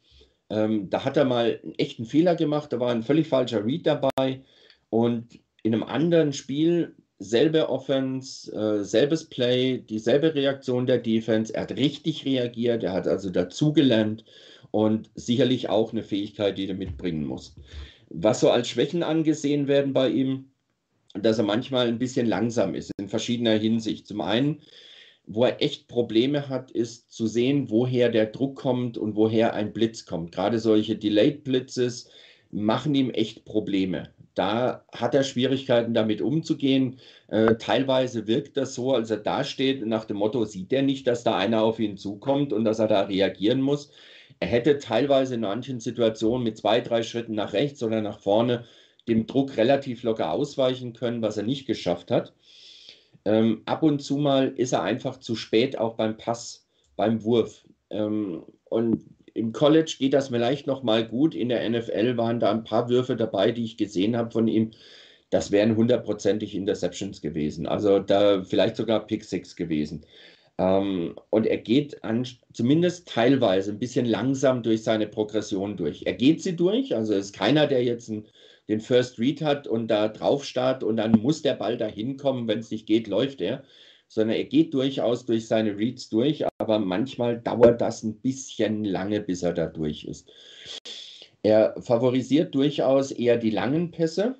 Ähm, da hat er mal einen echten Fehler gemacht, da war ein völlig falscher Read dabei. Und in einem anderen Spiel, selbe Offense, äh, selbes Play, dieselbe Reaktion der Defense. Er hat richtig reagiert, er hat also dazugelernt und sicherlich auch eine Fähigkeit, die er mitbringen muss. Was so als Schwächen angesehen werden bei ihm, dass er manchmal ein bisschen langsam ist in verschiedener Hinsicht. Zum einen, wo er echt Probleme hat, ist zu sehen, woher der Druck kommt und woher ein Blitz kommt. Gerade solche Delayed Blitzes machen ihm echt Probleme. Da hat er Schwierigkeiten damit umzugehen. Äh, teilweise wirkt das so, als er da steht, nach dem Motto, sieht er nicht, dass da einer auf ihn zukommt und dass er da reagieren muss. Er hätte teilweise in manchen Situationen mit zwei, drei Schritten nach rechts oder nach vorne dem Druck relativ locker ausweichen können, was er nicht geschafft hat. Ähm, ab und zu mal ist er einfach zu spät auch beim Pass, beim Wurf. Ähm, und im College geht das vielleicht noch mal gut. In der NFL waren da ein paar Würfe dabei, die ich gesehen habe von ihm. Das wären hundertprozentig Interceptions gewesen. Also da vielleicht sogar Pick Six gewesen. Ähm, und er geht an, zumindest teilweise ein bisschen langsam durch seine Progression durch. Er geht sie durch. Also ist keiner, der jetzt ein den First Read hat und da drauf starrt und dann muss der Ball dahin kommen, wenn es nicht geht, läuft er. Sondern er geht durchaus durch seine Reads durch, aber manchmal dauert das ein bisschen lange, bis er da durch ist. Er favorisiert durchaus eher die langen Pässe.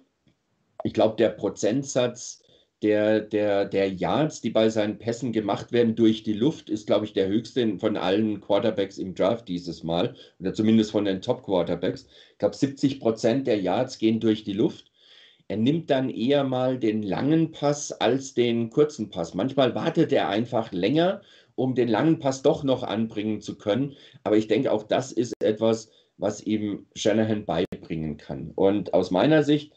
Ich glaube, der Prozentsatz der, der, der Yards, die bei seinen Pässen gemacht werden durch die Luft, ist, glaube ich, der höchste von allen Quarterbacks im Draft dieses Mal, oder zumindest von den Top-Quarterbacks. Ich glaube, 70 Prozent der Yards gehen durch die Luft. Er nimmt dann eher mal den langen Pass als den kurzen Pass. Manchmal wartet er einfach länger, um den langen Pass doch noch anbringen zu können. Aber ich denke, auch das ist etwas, was ihm Shanahan beibringen kann. Und aus meiner Sicht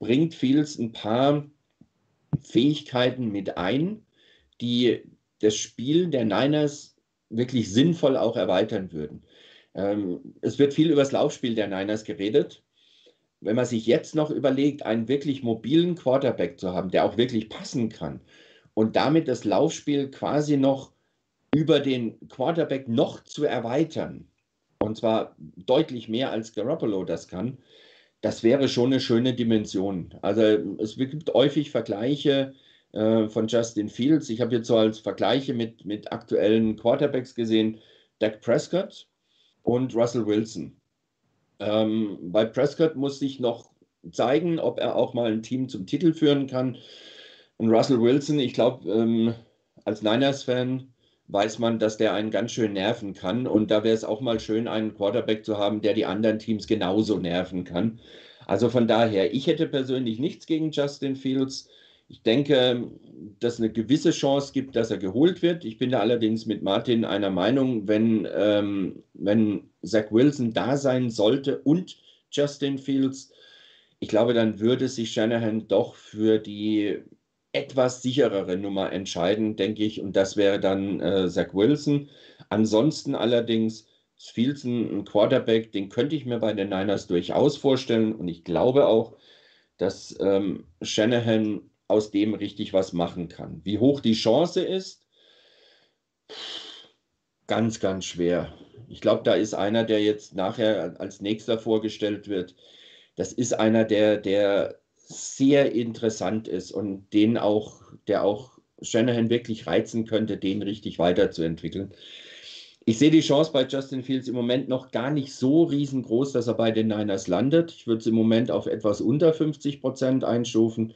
bringt Fields ein paar Fähigkeiten mit ein, die das Spiel der Niners wirklich sinnvoll auch erweitern würden. Ähm, es wird viel über das Laufspiel der Niners geredet. Wenn man sich jetzt noch überlegt, einen wirklich mobilen Quarterback zu haben, der auch wirklich passen kann und damit das Laufspiel quasi noch über den Quarterback noch zu erweitern, und zwar deutlich mehr als Garoppolo das kann, das wäre schon eine schöne Dimension. Also es gibt häufig Vergleiche äh, von Justin Fields. Ich habe jetzt so als Vergleiche mit, mit aktuellen Quarterbacks gesehen, Dak Prescott und Russell Wilson. Ähm, bei Prescott muss sich noch zeigen, ob er auch mal ein Team zum Titel führen kann. Und Russell Wilson, ich glaube, ähm, als Niners-Fan weiß man, dass der einen ganz schön nerven kann. Und da wäre es auch mal schön, einen Quarterback zu haben, der die anderen Teams genauso nerven kann. Also von daher, ich hätte persönlich nichts gegen Justin Fields. Ich denke, dass es eine gewisse Chance gibt, dass er geholt wird. Ich bin da allerdings mit Martin einer Meinung, wenn, ähm, wenn Zach Wilson da sein sollte und Justin Fields, ich glaube, dann würde sich Shanahan doch für die etwas sicherere Nummer entscheiden, denke ich. Und das wäre dann äh, Zach Wilson. Ansonsten allerdings ist Fields ein Quarterback, den könnte ich mir bei den Niners durchaus vorstellen. Und ich glaube auch, dass ähm, Shanahan aus dem richtig was machen kann. Wie hoch die Chance ist, ganz, ganz schwer. Ich glaube, da ist einer, der jetzt nachher als nächster vorgestellt wird. Das ist einer, der, der sehr interessant ist und den auch, der auch Shanahan wirklich reizen könnte, den richtig weiterzuentwickeln. Ich sehe die Chance bei Justin Fields im Moment noch gar nicht so riesengroß, dass er bei den Niners landet. Ich würde es im Moment auf etwas unter 50 Prozent einstufen.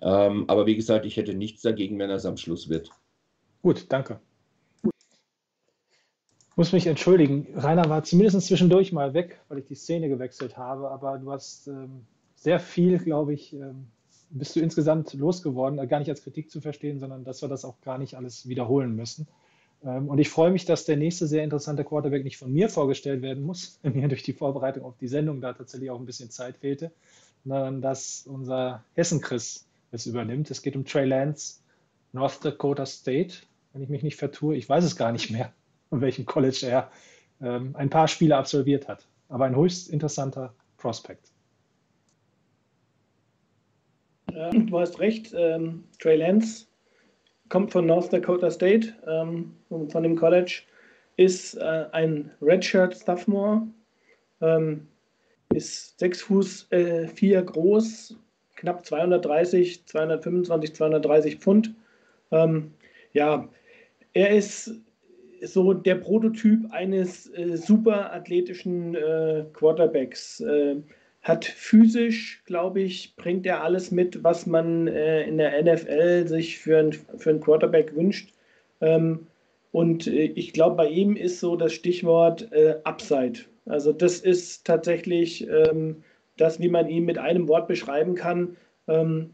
Ähm, aber wie gesagt, ich hätte nichts dagegen, wenn er es am Schluss wird. Gut, danke. Ich muss mich entschuldigen. Rainer war zumindest zwischendurch mal weg, weil ich die Szene gewechselt habe. Aber du hast ähm, sehr viel, glaube ich, ähm, bist du insgesamt losgeworden, gar nicht als Kritik zu verstehen, sondern dass wir das auch gar nicht alles wiederholen müssen. Ähm, und ich freue mich, dass der nächste sehr interessante Quarterback nicht von mir vorgestellt werden muss, wenn mir durch die Vorbereitung auf die Sendung da tatsächlich auch ein bisschen Zeit fehlte, sondern dass unser Hessen-Chris es übernimmt. Es geht um Trey Lance, North Dakota State, wenn ich mich nicht vertue. Ich weiß es gar nicht mehr, an welchem College er ähm, ein paar Spiele absolviert hat. Aber ein höchst interessanter Prospekt. Du hast recht, ähm, Trey Lance kommt von North Dakota State, ähm, von dem College, ist äh, ein Redshirt Sophomore, ähm, ist 6 Fuß äh, 4 groß, knapp 230, 225, 230 Pfund. Ähm, ja, er ist so der Prototyp eines äh, super athletischen äh, Quarterbacks. Hat physisch, glaube ich, bringt er alles mit, was man äh, in der NFL sich für, ein, für einen Quarterback wünscht. Ähm, und äh, ich glaube, bei ihm ist so das Stichwort äh, Upside. Also das ist tatsächlich ähm, das, wie man ihn mit einem Wort beschreiben kann. Ähm,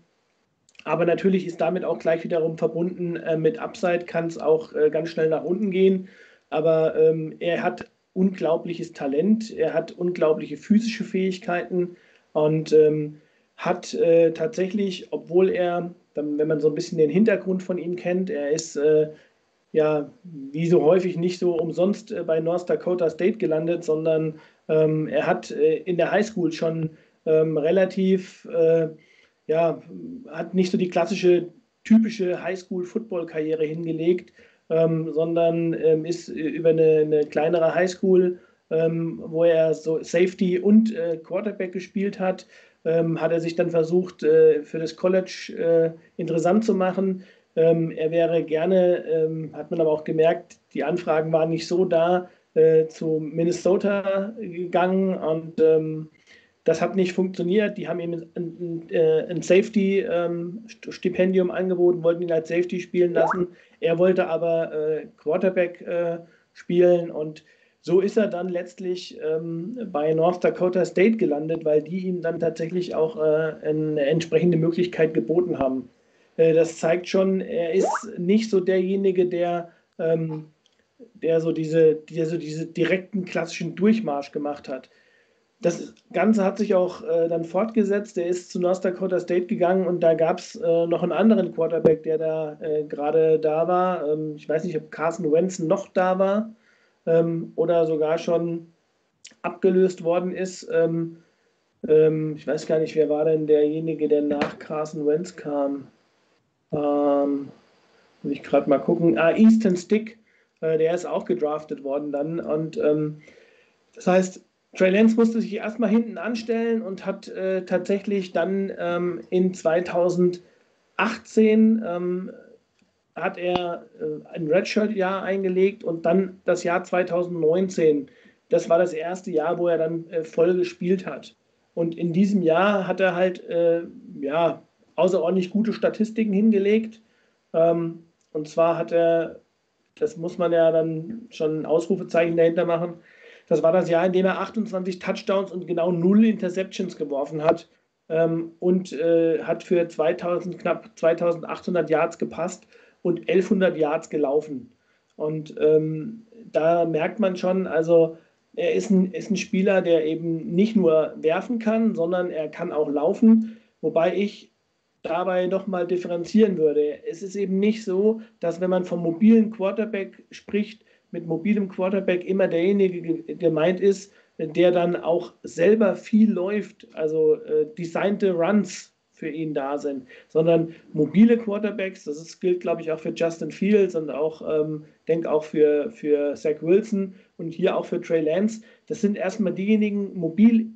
aber natürlich ist damit auch gleich wiederum verbunden, äh, mit Upside kann es auch äh, ganz schnell nach unten gehen. Aber ähm, er hat unglaubliches Talent, er hat unglaubliche physische Fähigkeiten und ähm, hat äh, tatsächlich, obwohl er, wenn man so ein bisschen den Hintergrund von ihm kennt, er ist äh, ja wie so häufig nicht so umsonst äh, bei North Dakota State gelandet, sondern ähm, er hat äh, in der Highschool schon ähm, relativ, äh, ja, hat nicht so die klassische typische Highschool-Football-Karriere hingelegt, ähm, sondern ähm, ist über eine, eine kleinere Highschool, ähm, wo er so Safety und äh, Quarterback gespielt hat, ähm, hat er sich dann versucht, äh, für das College äh, interessant zu machen. Ähm, er wäre gerne, hat man aber auch gemerkt, die Anfragen waren nicht so da, äh, zu Minnesota gegangen und das hat nicht funktioniert. Die haben ihm ein, ein, äh, ein Safety-Stipendium ähm, angeboten, wollten ihn als Safety spielen lassen. Er wollte aber äh, Quarterback äh, spielen und so ist er dann letztlich ähm, bei North Dakota State gelandet, weil die ihm dann tatsächlich auch äh, eine entsprechende Möglichkeit geboten haben. Äh, das zeigt schon, er ist nicht so derjenige, der, ähm, der so diese, der so diese direkten klassischen Durchmarsch gemacht hat das Ganze hat sich auch äh, dann fortgesetzt. Er ist zu North Dakota State gegangen und da gab es äh, noch einen anderen Quarterback, der da äh, gerade da war. Ähm, ich weiß nicht, ob Carson Wentz noch da war ähm, oder sogar schon abgelöst worden ist. Ähm, ähm ich weiß gar nicht, wer war denn derjenige, der nach Carson Wentz kam. Ähm, muss ich gerade mal gucken. Ah, Easton Stick, äh, der ist auch gedraftet worden dann. Und ähm, das heißt, Trey Lance musste sich erstmal hinten anstellen und hat äh, tatsächlich dann ähm, in 2018 ähm, hat er äh, ein Redshirt-Jahr eingelegt und dann das Jahr 2019. Das war das erste Jahr, wo er dann äh, voll gespielt hat. Und in diesem Jahr hat er halt äh, ja, außerordentlich gute Statistiken hingelegt. Ähm, und zwar hat er, das muss man ja dann schon ein Ausrufezeichen dahinter machen, das war das Jahr, in dem er 28 Touchdowns und genau null Interceptions geworfen hat ähm, und äh, hat für 2000, knapp 2800 Yards gepasst und 1100 Yards gelaufen. Und ähm, da merkt man schon, also er ist ein, ist ein Spieler, der eben nicht nur werfen kann, sondern er kann auch laufen. Wobei ich dabei nochmal differenzieren würde. Es ist eben nicht so, dass wenn man vom mobilen Quarterback spricht, mit mobilem Quarterback immer derjenige gemeint ist, der dann auch selber viel läuft, also äh, designte Runs für ihn da sind, sondern mobile Quarterbacks, das ist, gilt, glaube ich, auch für Justin Fields und auch, ähm, denke auch für, für Zach Wilson und hier auch für Trey Lance. Das sind erstmal diejenigen mobil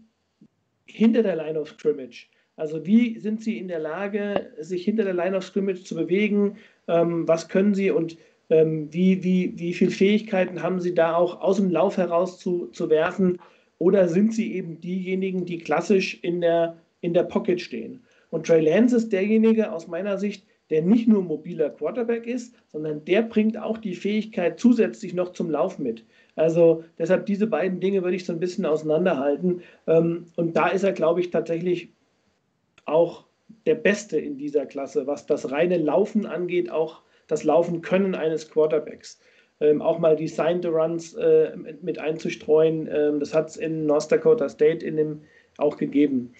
hinter der Line of Scrimmage. Also wie sind sie in der Lage, sich hinter der Line of Scrimmage zu bewegen? Ähm, was können sie? Und wie, wie, wie viele Fähigkeiten haben sie da auch aus dem Lauf heraus zu, zu werfen? Oder sind sie eben diejenigen, die klassisch in der, in der Pocket stehen? Und Trey Lance ist derjenige aus meiner Sicht, der nicht nur mobiler Quarterback ist, sondern der bringt auch die Fähigkeit zusätzlich noch zum Lauf mit. Also deshalb diese beiden Dinge würde ich so ein bisschen auseinanderhalten. Ähm, und da ist er, glaube ich, tatsächlich auch der Beste in dieser Klasse, was das reine Laufen angeht, auch das Laufen können eines Quarterbacks. Ähm, auch mal die Signed Runs äh, mit, mit, einzustreuen. Ähm, das hat es in North Dakota State in dem auch gegeben.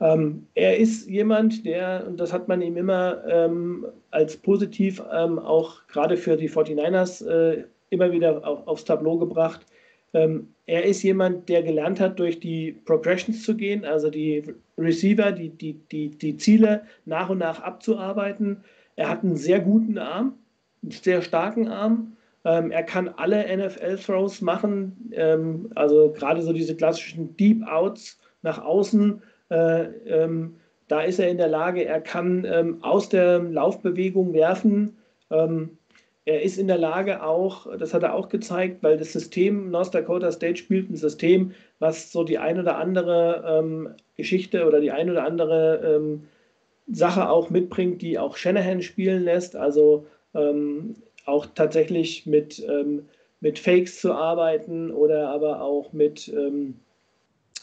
Ähm, er ist jemand, der, und das hat man ihm immer ähm, als positiv ähm, auch gerade für die 49ers äh, immer wieder auf, aufs Tableau gebracht. Ähm, er ist jemand, der gelernt hat, durch die Progressions zu gehen, also die Receiver, die, die, die, die Ziele nach und nach abzuarbeiten. Er hat einen sehr guten Arm, einen sehr starken Arm. Ähm, er kann alle NFL-Throws machen, ähm, also gerade so diese klassischen Deep Outs nach außen. Äh, ähm, da ist er in der Lage, er kann ähm, aus der Laufbewegung werfen. Ähm, er ist in der Lage auch, das hat er auch gezeigt, weil das System North Dakota State spielt ein System, was so die ein oder andere ähm, Geschichte oder die ein oder andere Sache auch mitbringt, die auch Shanahan spielen lässt. Also ähm, auch tatsächlich mit, ähm, mit Fakes zu arbeiten oder aber auch mit, ähm,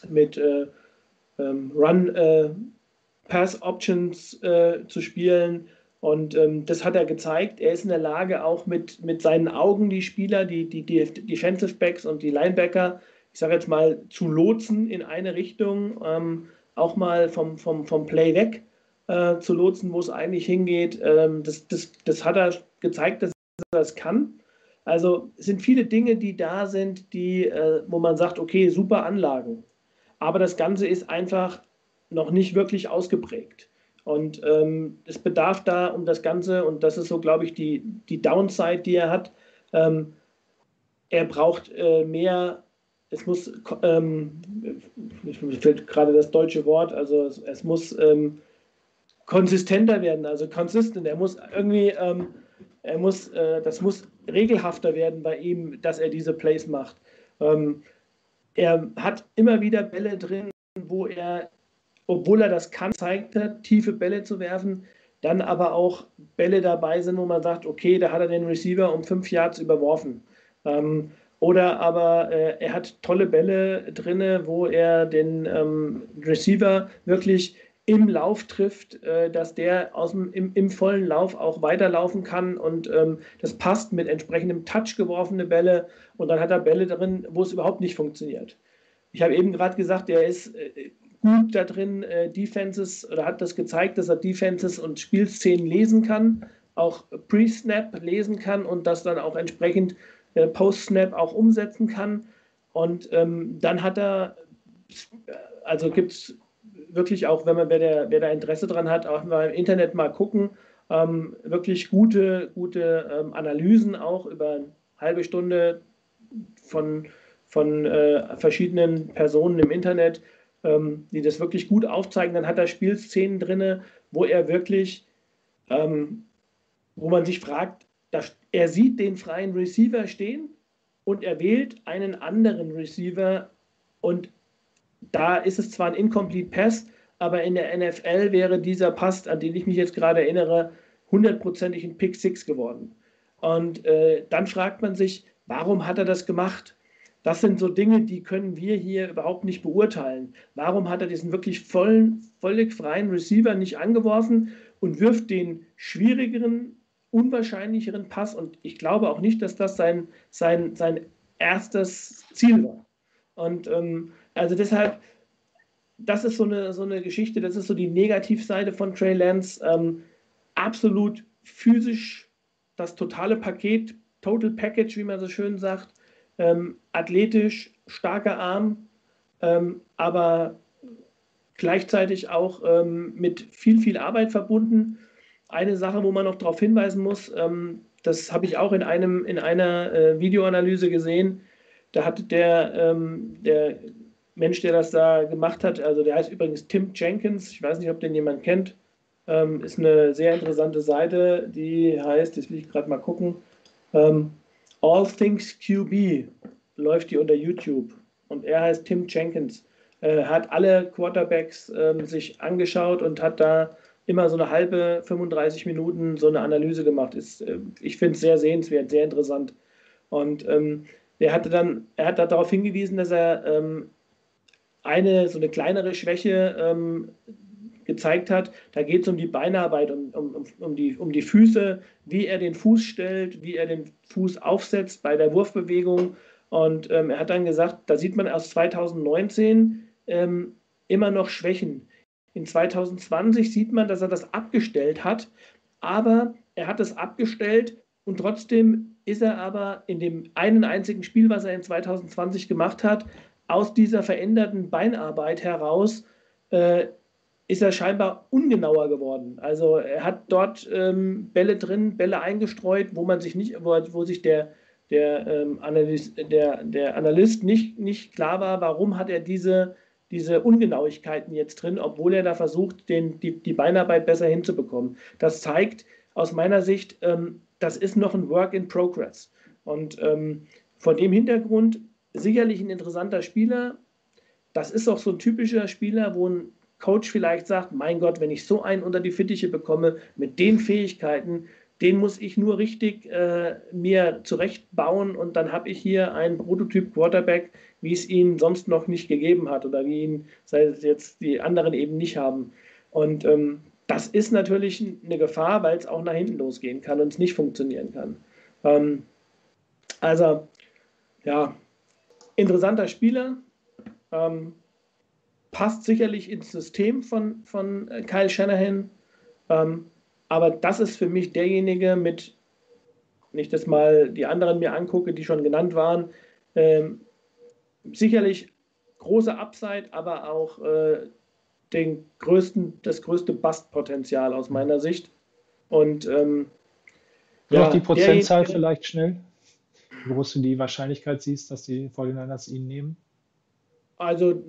mit äh, ähm, Run äh, Pass Options äh, zu spielen. Und ähm, das hat er gezeigt. Er ist in der Lage, auch mit, mit seinen Augen die Spieler, die, die, die Defensive Backs und die Linebacker, ich sage jetzt mal, zu lotsen in eine Richtung, ähm, auch mal vom, vom, vom Play weg äh, zu lotsen, wo es eigentlich hingeht. Ähm, das, das, das hat er gezeigt, dass er das kann. Also es sind viele Dinge, die da sind, die, äh, wo man sagt, okay, super Anlagen. Aber das Ganze ist einfach noch nicht wirklich ausgeprägt. Und ähm, es bedarf da um das Ganze, und das ist so, glaube ich, die, die Downside, die er hat. Ähm, er braucht äh, mehr, es muss, ähm, mir fehlt gerade das deutsche Wort, also es, es muss ähm, konsistenter werden, also consistent. Er muss irgendwie, ähm, er muss, äh, das muss regelhafter werden bei ihm, dass er diese Plays macht. Ähm, er hat immer wieder Bälle drin, wo er, obwohl er das kann, zeigt er, tiefe Bälle zu werfen, dann aber auch Bälle dabei sind, wo man sagt, okay, da hat er den Receiver um fünf Yards überworfen. Ähm, oder aber äh, er hat tolle Bälle drin, wo er den ähm, Receiver wirklich im Lauf trifft, äh, dass der aus dem, im, im, vollen Lauf auch weiterlaufen kann und ähm, das passt mit entsprechendem Touch geworfene Bälle und dann hat er Bälle drin, wo es überhaupt nicht funktioniert. Ich habe eben gerade gesagt, er ist äh, gut da drin, äh, Defenses oder hat das gezeigt, dass er Defenses und Spielszenen lesen kann, auch Pre-Snap lesen kann und das dann auch entsprechend äh, Post-Snap auch umsetzen kann. Und ähm, dann hat er, also gibt es wirklich auch, wenn man, wer, der, wer da Interesse dran hat, auch mal im Internet mal gucken. Ähm, wirklich gute, gute ähm, Analysen auch über eine halbe Stunde von, von äh, verschiedenen Personen im Internet, ähm, die das wirklich gut aufzeigen. Dann hat er Spielszenen drin, wo er wirklich, ähm, wo man sich fragt, dass er sieht den freien Receiver stehen und er wählt einen anderen Receiver und da ist es zwar ein Incomplete Pass, aber in der NFL wäre dieser Pass, an den ich mich jetzt gerade erinnere, hundertprozentig ein Pick Six geworden. Und äh, dann fragt man sich, warum hat er das gemacht? Das sind so Dinge, die können wir hier überhaupt nicht beurteilen. Warum hat er diesen wirklich vollen, völlig freien Receiver nicht angeworfen und wirft den schwierigeren, unwahrscheinlicheren Pass? Und ich glaube auch nicht, dass das sein, sein, sein erstes Ziel war. Und ähm, also deshalb, das ist so eine, so eine Geschichte, das ist so die Negativseite von Trey Lance. Ähm, absolut physisch das totale Paket, Total Package, wie man so schön sagt. Ähm, athletisch, starker Arm, ähm, aber gleichzeitig auch ähm, mit viel, viel Arbeit verbunden. Eine Sache, wo man noch darauf hinweisen muss, ähm, das habe ich auch in, einem, in einer äh, Videoanalyse gesehen. Da hat der, ähm, der Mensch, der das da gemacht hat, also der heißt übrigens Tim Jenkins, ich weiß nicht, ob den jemand kennt, ähm, ist eine sehr interessante Seite, die heißt, jetzt will ich gerade mal gucken, ähm, All Things QB läuft die unter YouTube und er heißt Tim Jenkins. Äh, hat alle Quarterbacks äh, sich angeschaut und hat da immer so eine halbe, 35 Minuten so eine Analyse gemacht. Ist, äh, ich finde es sehr sehenswert, sehr interessant. Und ähm, er hatte dann, er hat darauf hingewiesen, dass er ähm, eine so eine kleinere Schwäche ähm, gezeigt hat. Da geht es um die Beinarbeit, um, um, um, die, um die Füße, wie er den Fuß stellt, wie er den Fuß aufsetzt bei der Wurfbewegung. Und ähm, er hat dann gesagt, da sieht man aus 2019 ähm, immer noch Schwächen. In 2020 sieht man, dass er das abgestellt hat, aber er hat es abgestellt und trotzdem ist er aber in dem einen einzigen Spiel, was er in 2020 gemacht hat, aus dieser veränderten Beinarbeit heraus äh, ist er scheinbar ungenauer geworden. Also er hat dort ähm, Bälle drin, Bälle eingestreut, wo man sich nicht, wo, wo sich der, der, ähm, Analyst, der, der Analyst nicht, nicht klar war, warum hat er diese, diese Ungenauigkeiten jetzt drin, obwohl er da versucht, den, die, die Beinarbeit besser hinzubekommen. Das zeigt aus meiner Sicht, ähm, das ist noch ein Work in Progress. Und ähm, vor dem Hintergrund sicherlich ein interessanter Spieler. Das ist auch so ein typischer Spieler, wo ein Coach vielleicht sagt, mein Gott, wenn ich so einen unter die Fittiche bekomme mit den Fähigkeiten, den muss ich nur richtig äh, mir zurechtbauen und dann habe ich hier einen Prototyp Quarterback, wie es ihn sonst noch nicht gegeben hat oder wie ihn seit jetzt die anderen eben nicht haben. Und ähm, das ist natürlich eine Gefahr, weil es auch nach hinten losgehen kann und es nicht funktionieren kann. Ähm, also, ja, interessanter Spieler, ähm, passt sicherlich ins System von, von Kyle Shanahan, ähm, aber das ist für mich derjenige mit, wenn ich das mal die anderen mir angucke, die schon genannt waren, ähm, sicherlich große Upside, aber auch äh, den größten, das größte Bastpotenzial aus meiner Sicht. Und ähm, ja, ja, die Prozentzahl vielleicht schnell wie groß du die Wahrscheinlichkeit siehst, dass die 49ers ihn nehmen? Also,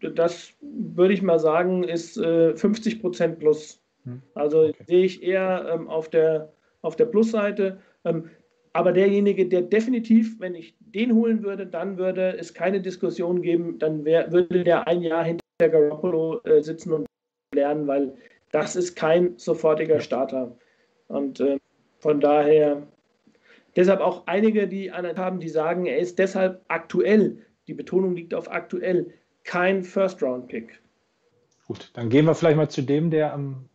das würde ich mal sagen, ist äh, 50 Prozent plus. Hm. Also okay. sehe ich eher ähm, auf der, auf der Plusseite. Ähm, aber derjenige, der definitiv, wenn ich den holen würde, dann würde es keine Diskussion geben, dann wär, würde der ein Jahr hinter Garoppolo äh, sitzen und lernen, weil das ist kein sofortiger Starter. Und äh, von daher Deshalb auch einige, die haben, die sagen, er ist deshalb aktuell, die Betonung liegt auf aktuell, kein First-Round-Pick. Gut, dann gehen wir vielleicht mal zu dem, der am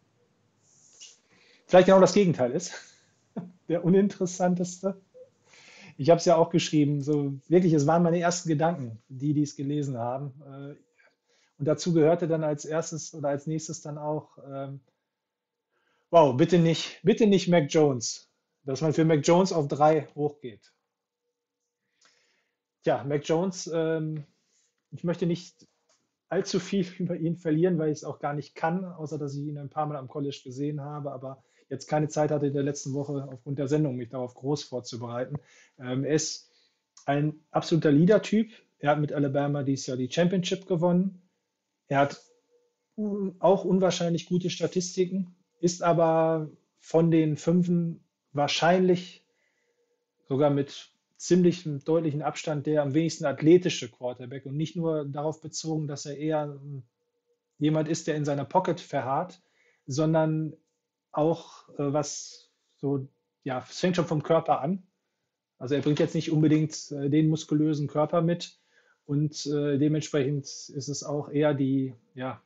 vielleicht genau das Gegenteil ist. Der uninteressanteste. Ich habe es ja auch geschrieben, so wirklich, es waren meine ersten Gedanken, die dies gelesen haben. Äh, und dazu gehörte dann als erstes oder als nächstes dann auch, ähm, wow, bitte nicht, bitte nicht Mac Jones dass man für Mac Jones auf drei hochgeht. Tja, Mac Jones, ähm, ich möchte nicht allzu viel über ihn verlieren, weil ich es auch gar nicht kann, außer dass ich ihn ein paar Mal am College gesehen habe, aber jetzt keine Zeit hatte in der letzten Woche aufgrund der Sendung, mich darauf groß vorzubereiten. Ähm, er ist ein absoluter Leader-Typ. Er hat mit Alabama dieses Jahr die Championship gewonnen. Er hat auch unwahrscheinlich gute Statistiken, ist aber von den Fünfen wahrscheinlich sogar mit ziemlich deutlichen Abstand der am wenigsten athletische Quarterback und nicht nur darauf bezogen, dass er eher jemand ist, der in seiner Pocket verharrt, sondern auch äh, was so, ja, es fängt schon vom Körper an. Also er bringt jetzt nicht unbedingt äh, den muskulösen Körper mit und äh, dementsprechend ist es auch eher die, ja,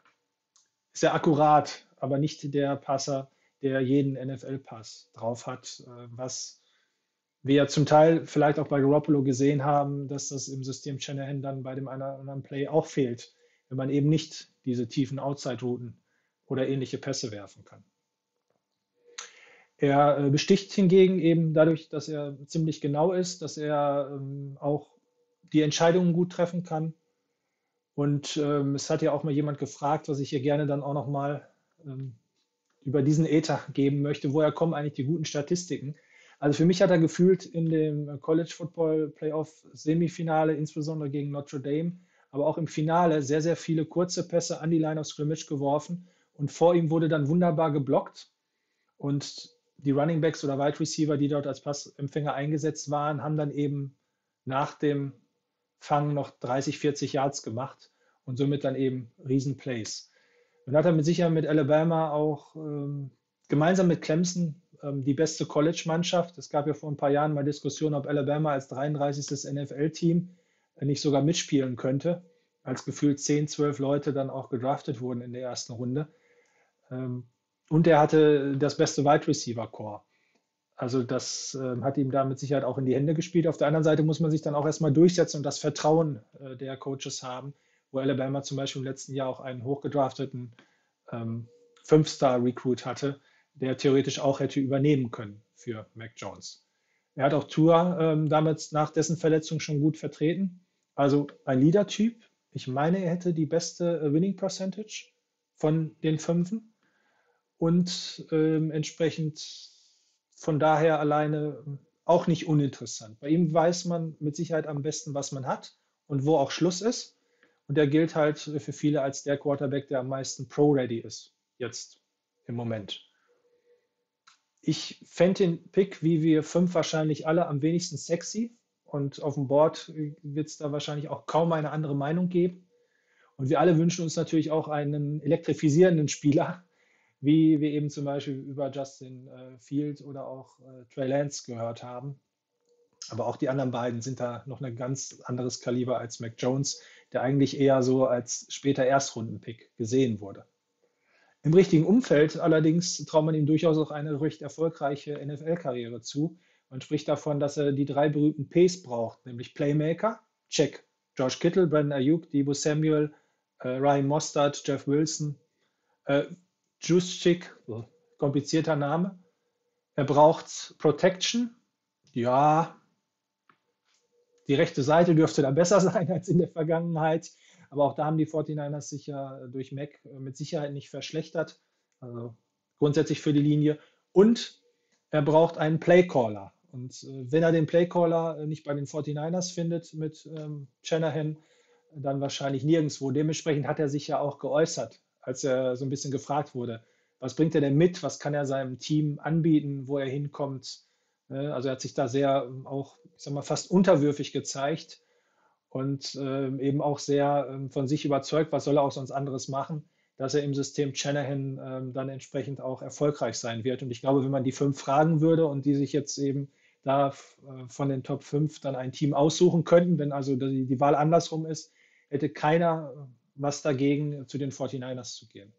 sehr akkurat, aber nicht der Passer, der jeden NFL-Pass drauf hat, äh, was wir ja zum Teil vielleicht auch bei Garoppolo gesehen haben, dass das im System Shanahan dann bei dem einen oder anderen Play auch fehlt, wenn man eben nicht diese tiefen Outside-Routen oder ähnliche Pässe werfen kann. Er äh, besticht hingegen eben dadurch, dass er ziemlich genau ist, dass er ähm, auch die Entscheidungen gut treffen kann. Und ähm, es hat ja auch mal jemand gefragt, was ich hier gerne dann auch nochmal ähm, über diesen Ether geben möchte, woher kommen eigentlich die guten Statistiken. Also für mich hat er gefühlt in dem College Football Playoff Semifinale, insbesondere gegen Notre Dame, aber auch im Finale sehr, sehr viele kurze Pässe an die Line of Scrimmage geworfen und vor ihm wurde dann wunderbar geblockt und die Running Backs oder Wide Receiver, die dort als Passempfänger eingesetzt waren, haben dann eben nach dem Fang noch 30, 40 Yards gemacht und somit dann eben Riesenplays. Und hat er mit Sicherheit mit Alabama auch ähm, gemeinsam mit Clemson ähm, die beste College-Mannschaft. Es gab ja vor ein paar Jahren mal Diskussionen, ob Alabama als 33. NFL-Team nicht sogar mitspielen könnte, als gefühlt 10, 12 Leute dann auch gedraftet wurden in der ersten Runde. Ähm, und er hatte das beste Wide Receiver Core. Also das äh, hat ihm da mit Sicherheit auch in die Hände gespielt. Auf der anderen Seite muss man sich dann auch erstmal durchsetzen und das Vertrauen äh, der Coaches haben, wo Alabama zum Beispiel im letzten Jahr auch einen hochgedrafteten ähm, Fünf-Star-Recruit hatte, der theoretisch auch hätte übernehmen können für Mac Jones. Er hat auch Tour ähm, damit nach dessen Verletzung schon gut vertreten. Also ein Leader-Typ. Ich meine, er hätte die beste äh, Winning Percentage von den Fünfen und ähm, entsprechend von daher alleine auch nicht uninteressant. Bei ihm weiß man mit Sicherheit am besten, was man hat und wo auch Schluss ist. Und er gilt halt für viele als der Quarterback, der am meisten Pro-Ready ist, jetzt im Moment. Ich fände den Pick, wie wir fünf wahrscheinlich alle, am wenigsten sexy. Und auf dem Board wird es da wahrscheinlich auch kaum eine andere Meinung geben. Und wir alle wünschen uns natürlich auch einen elektrifizierenden Spieler, wie wir eben zum Beispiel über Justin äh, Field oder auch äh, Trey Lance gehört haben. Aber auch die anderen beiden sind da noch ein ganz anderes Kaliber als Mac Jones, der eigentlich eher so als später Erstrundenpick gesehen wurde. Im richtigen Umfeld allerdings traut man ihm durchaus auch eine recht erfolgreiche NFL-Karriere zu. Man spricht davon, dass er die drei berühmten Ps braucht, nämlich Playmaker, check, George Kittle, Brandon Ayuk, Debo Samuel, äh, Ryan Mostert, Jeff Wilson. Äh, Juszczyk, komplizierter Name. Er braucht Protection. Ja, die rechte Seite dürfte da besser sein als in der Vergangenheit. Aber auch da haben die 49ers sich ja durch Mac mit Sicherheit nicht verschlechtert. Also grundsätzlich für die Linie. Und er braucht einen Playcaller. Und äh, wenn er den Playcaller nicht bei den 49ers findet mit ähm, Shanahan, dann wahrscheinlich nirgendwo. Dementsprechend hat er sich ja auch geäußert als er so ein bisschen gefragt wurde, was bringt er denn mit, was kann er seinem Team anbieten, wo er hinkommt. Ne, also er hat sich da sehr ähm, auch, ich sag mal, fast unterwürfig gezeigt und ähm, eben auch sehr ähm, von sich überzeugt, was soll er auch sonst anderes machen, dass er im System Shanahan ähm, dann entsprechend auch erfolgreich sein wird. Und ich glaube, wenn man die fünf fragen würde und die sich jetzt eben da äh, von den Top 5 dann ein Team aussuchen könnten, wenn also die, Wahl andersrum ist, hätte keiner was dagegen, zu den 49ers zu gehen.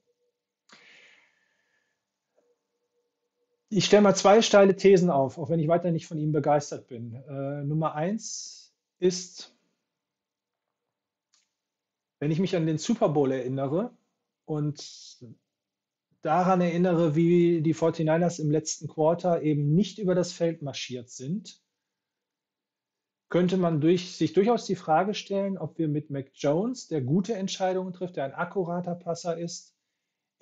Ich stelle mal zwei steile Thesen auf, auch wenn ich weiter nicht von ihm begeistert bin. Äh, Nummer eins ist, wenn ich mich an den Super Bowl erinnere und daran erinnere, wie die 49ers im letzten Quarter eben nicht über das Feld marschiert sind, könnte man durch, sich durchaus die Frage stellen, ob wir mit Mac Jones, der gute Entscheidungen trifft, der ein akkurater Passer ist,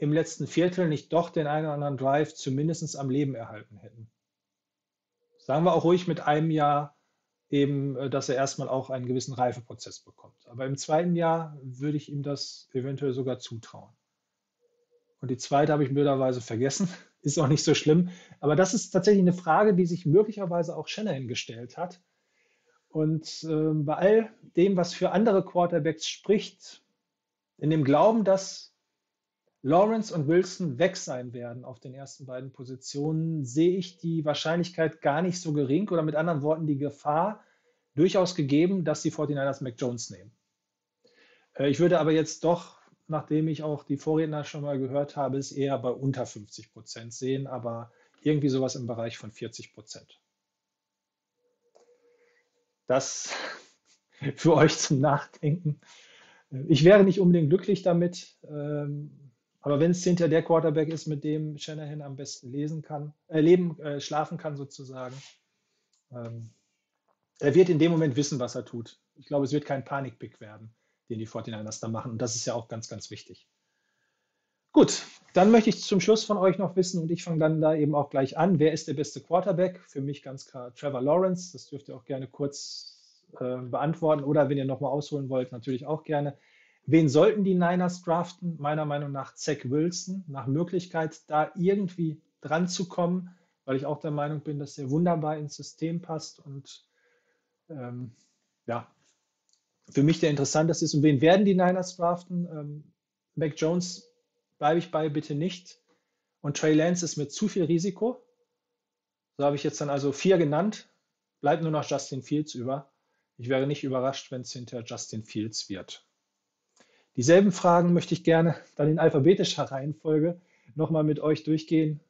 im letzten Viertel nicht doch den einen oder anderen Drive zumindest am Leben erhalten hätten. Sagen wir auch ruhig mit einem Jahr eben, äh, dass er erstmal auch einen gewissen Reifeprozess bekommt. Aber im zweiten Jahr würde ich ihm das eventuell sogar zutrauen. Und die zweite habe ich blöderweise vergessen. Ist auch nicht so schlimm. Aber das ist tatsächlich eine Frage, die sich möglicherweise auch Shanahan gestellt hat und äh, bei all dem, was für andere Quarterbacks spricht, in dem Glauben, dass Lawrence und Wilson weg sein werden auf den ersten beiden Positionen, sehe ich die Wahrscheinlichkeit gar nicht so gering oder mit anderen Worten die Gefahr durchaus gegeben, dass die 49ers Mac Jones nehmen. Äh, ich würde aber jetzt doch, nachdem ich auch die Vorredner schon mal gehört habe, es eher bei unter 50 Prozent sehen, aber irgendwie sowas im Bereich von 40 Prozent. Das für euch zum Nachdenken. Ich wäre nicht unbedingt glücklich damit, ähm, aber wenn es hinter der Quarterback ist, mit dem Shanahan am besten lesen kann, äh, leben, äh, schlafen kann sozusagen, ähm, er wird in dem Moment wissen, was er tut. Ich glaube, es wird kein Panikpick werden, den die 49ers da machen. Und das ist ja auch ganz, ganz wichtig. Gut, dann möchte ich zum Schluss von euch noch wissen, und ich fange dann da eben auch gleich an, wer ist der beste Quarterback? Für mich ganz klar Trevor Lawrence. Das dürft ihr auch gerne kurz äh, beantworten oder wenn ihr nochmal ausholen wollt, natürlich auch gerne. Wen sollten die Niners draften? Meiner Meinung nach Zach Wilson, nach Möglichkeit, da irgendwie dran zu kommen, weil ich auch der Meinung bin, dass er wunderbar ins System passt und ähm, ja, für mich der interessanteste ist. Und wen werden die Niners draften? Ähm, Mac Jones bleibe ich bei, bitte nicht. Und Trey Lance ist mit zu viel Risiko. So habe ich jetzt dann also vier genannt. Bleibt nur noch Justin Fields über. Ich wäre nicht überrascht, wenn es hinter Justin Fields wird. Dieselben Fragen möchte ich gerne dann in alphabetischer Reihenfolge nochmal mit euch durchgehen.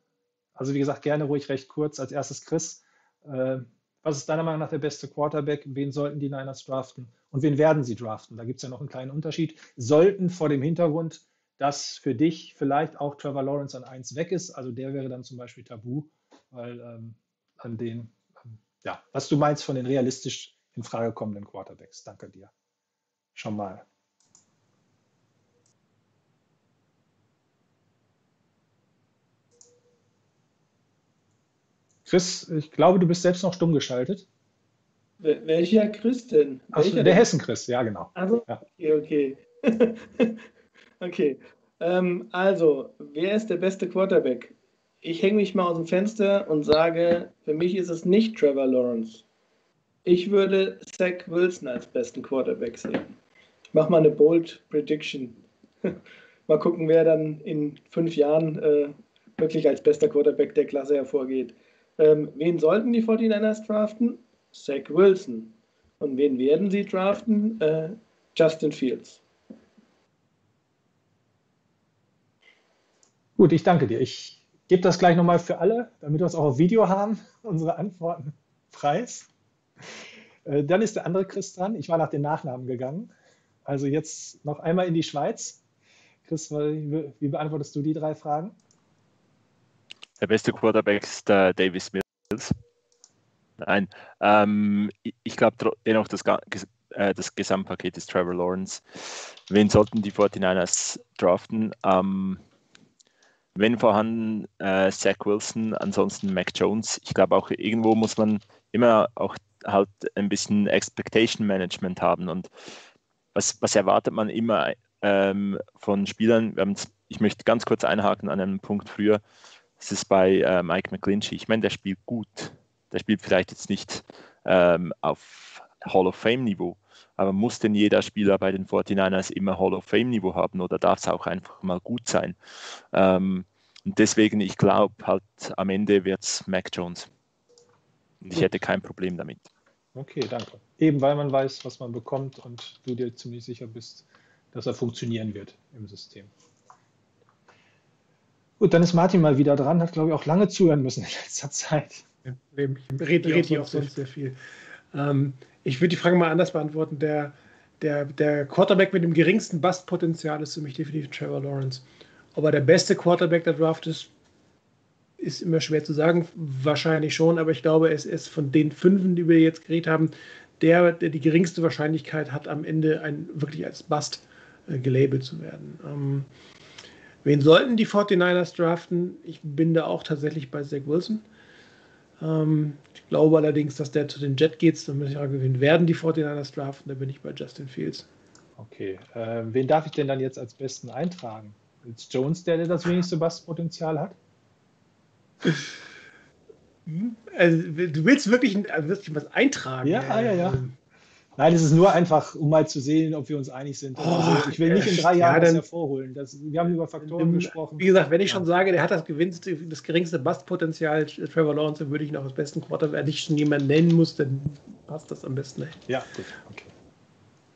Also wie gesagt, gerne ruhig recht kurz. Als erstes Chris. Äh, was ist deiner Meinung nach der beste Quarterback? Wen sollten die Niners draften? Und wen werden sie draften? Da gibt es ja noch einen kleinen Unterschied. Sollten vor dem Hintergrund, dass für dich vielleicht auch Trevor Lawrence an 1 weg ist, also der wäre dann zum Beispiel tabu, weil ähm, an den, ähm, ja, was du meinst von den realistisch in Frage kommenden Quarterbacks. Danke dir. Schon mal. Chris, ich glaube, du bist selbst noch stumm geschaltet. Wel- Welcher Chris denn? Ach, Welcher der denn? Hessen-Chris, ja, genau. Also, Ja. okay, okay. okay. Ähm, also, wer ist der beste Quarterback? Ich hänge mich mal aus dem Fenster und sage, für mich ist es nicht Trevor Lawrence. Ich würde Zach Wilson als besten Quarterback sehen. Ich mache mal eine bold Prediction. mal gucken, wer dann in fünf Jahren äh, wirklich als bester Quarterback der Klasse hervorgeht. Ähm, wen sollten die 49ers draften? Zach Wilson. Und wen werden sie draften? Äh, Justin Fields. Gut, ich danke dir. Ich gebe das gleich nochmal für alle, damit wir es auch auf Video haben, unsere Antworten preis. Äh, Dann ist der andere Chris dran. Ich war nach den Nachnamen gegangen. Also jetzt noch einmal in die Schweiz. Chris, wie wie beantwortest du die drei Fragen? Der beste Quarterback ist der Davis Mills. Nein, ähm, ich, glaube dennoch, das, äh, das Gesamtpaket ist Trevor Lawrence. Wen sollten die 49ers draften? Ähm, wenn vorhanden, äh, Zach Wilson, ansonsten Mac Jones. Ich glaube auch irgendwo muss man immer auch halt ein bisschen Expectation Management haben und was, was erwartet man immer ähm, von Spielern? Ich möchte ganz kurz einhaken an einem Punkt früher. Ist bei äh, Mike McGlinchey. Ich meine, der spielt gut. Der spielt vielleicht jetzt nicht ähm, auf Hall of Fame-Niveau, aber muss denn jeder Spieler bei den 49ers immer Hall of Fame-Niveau haben oder darf es auch einfach mal gut sein? Ähm, und deswegen, ich glaube halt, am Ende wird es Mac Jones. Und ich hätte kein Problem damit. Okay, danke. Eben weil man weiß, was man bekommt und du dir ziemlich sicher bist, dass er funktionieren wird im System. Gut, dann ist Martin mal wieder dran, hat glaube ich auch lange zuhören müssen in letzter Zeit. Ja, Ich rede red hier auch sonst sehr viel. Ähm, ich würde die Frage mal anders beantworten. Der, der, der Quarterback mit dem geringsten Bustpotenzial ist für mich definitiv Trevor Lawrence. Ob er der beste Quarterback der Draft ist, ist immer schwer zu sagen. Wahrscheinlich schon, aber ich glaube, es ist von den fünf, die wir jetzt geredet haben, der, der die geringste Wahrscheinlichkeit hat, am Ende ein, wirklich als Bust äh, gelabelt zu werden. Ähm, wen sollten die 49ers draften? Ich bin da auch tatsächlich bei Zach Wilson. Ähm, ich glaube allerdings, dass der zu den Jet geht. Dann muss ich sagen, wen werden die 49ers draften? Da bin ich bei Justin Fields. Okay, äh, wen darf ich denn dann jetzt als besten eintragen? Ist Jones der, der das wenigste Bustpotenzial hat? Also, du willst wirklich, also wirklich was eintragen? Ja, ah, ja, ja. Ähm, Nein, es ist nur einfach, um mal zu sehen, ob wir uns einig sind. Oh, also, ich will nicht in drei ja, Jahren das dann- hervorholen. Das, wir haben über Faktoren Wie gesprochen. gesagt, wenn ich schon Ja. sage, der hat das gewinnste, das geringste Bustpotenzial, Trevor Lawrence, dann würde ich ihn auch als besten Quarterback, wenn ich schon jemanden nennen muss, dann passt das am besten. Ja, gut, okay.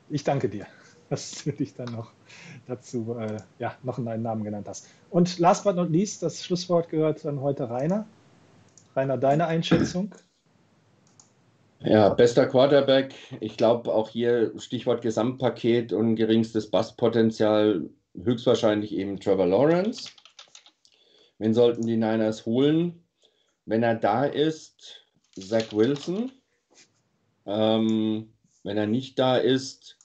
Ich danke dir, dass du dich dann noch dazu äh, ja, noch einen Namen genannt hast. Und last but not least, das Schlusswort gehört dann heute Rainer. Rainer, deine Einschätzung? Ja, bester Quarterback. Ich glaube auch hier Stichwort Gesamtpaket und geringstes Basspotenzial höchstwahrscheinlich eben Trevor Lawrence. Wen sollten die Niners holen? Wenn er da ist, Zach Wilson. Ähm, wenn er nicht da ist,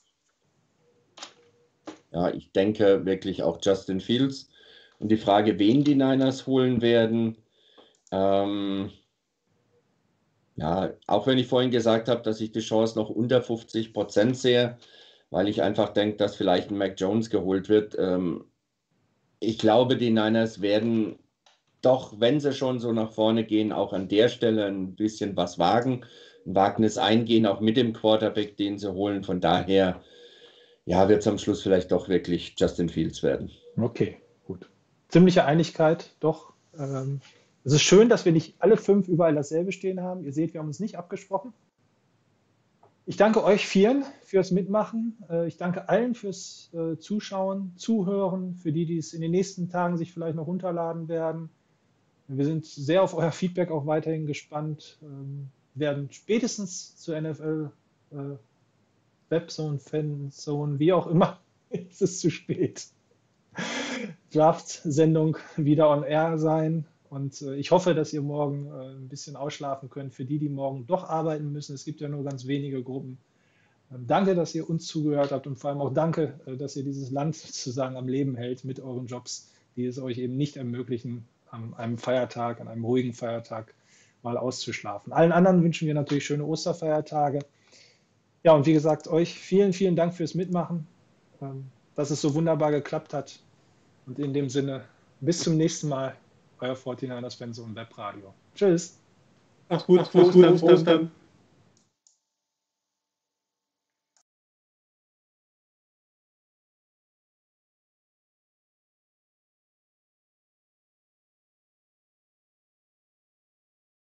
ja, ich denke wirklich auch Justin Fields. Und die Frage, wen die Niners holen werden, ähm, ja, auch wenn ich vorhin gesagt habe, dass ich die Chance noch unter 50 Prozent sehe, weil ich einfach denke, dass vielleicht ein Mac Jones geholt wird. Ähm, ich glaube, die Niners werden doch, wenn sie schon so nach vorne gehen, auch an der Stelle ein bisschen was wagen, ein Wagnis eingehen, auch mit dem Quarterback, den sie holen. Von daher, ja, wird es am Schluss vielleicht doch wirklich Justin Fields werden. Okay, gut. Ziemliche Einigkeit, doch. Ähm, es ist schön, dass wir nicht alle fünf überall dasselbe stehen haben. Ihr seht, wir haben uns nicht abgesprochen. Ich danke euch vielen fürs Mitmachen. Äh, ich danke allen fürs äh, Zuschauen, Zuhören, für die, die es in den nächsten Tagen sich vielleicht noch runterladen werden. Wir sind sehr auf euer Feedback auch weiterhin gespannt. Ähm, werden spätestens zur NFL äh, Webzone, Fanzone, wie auch immer, ist es zu spät. Draft-Sendung wieder on air sein. Und äh, ich hoffe, dass ihr morgen äh, ein bisschen ausschlafen könnt. Für die, die morgen doch arbeiten müssen, es gibt ja nur ganz wenige Gruppen. Ähm, danke, dass ihr uns zugehört habt und vor allem auch danke, äh, dass ihr dieses Land sozusagen am Leben hält mit euren Jobs, die es euch eben nicht ermöglichen, an einem Feiertag, an einem ruhigen Feiertag mal auszuschlafen. Allen anderen wünschen wir natürlich schöne Osterfeiertage. Ja, und wie gesagt, euch vielen, vielen Dank fürs Mitmachen, ähm, dass es so wunderbar geklappt hat. Und in dem Sinne, bis zum nächsten Mal, euer 49ers Fans und Webradio. Tschüss. Mach's gut, mach's gut, Ostern, Ostern.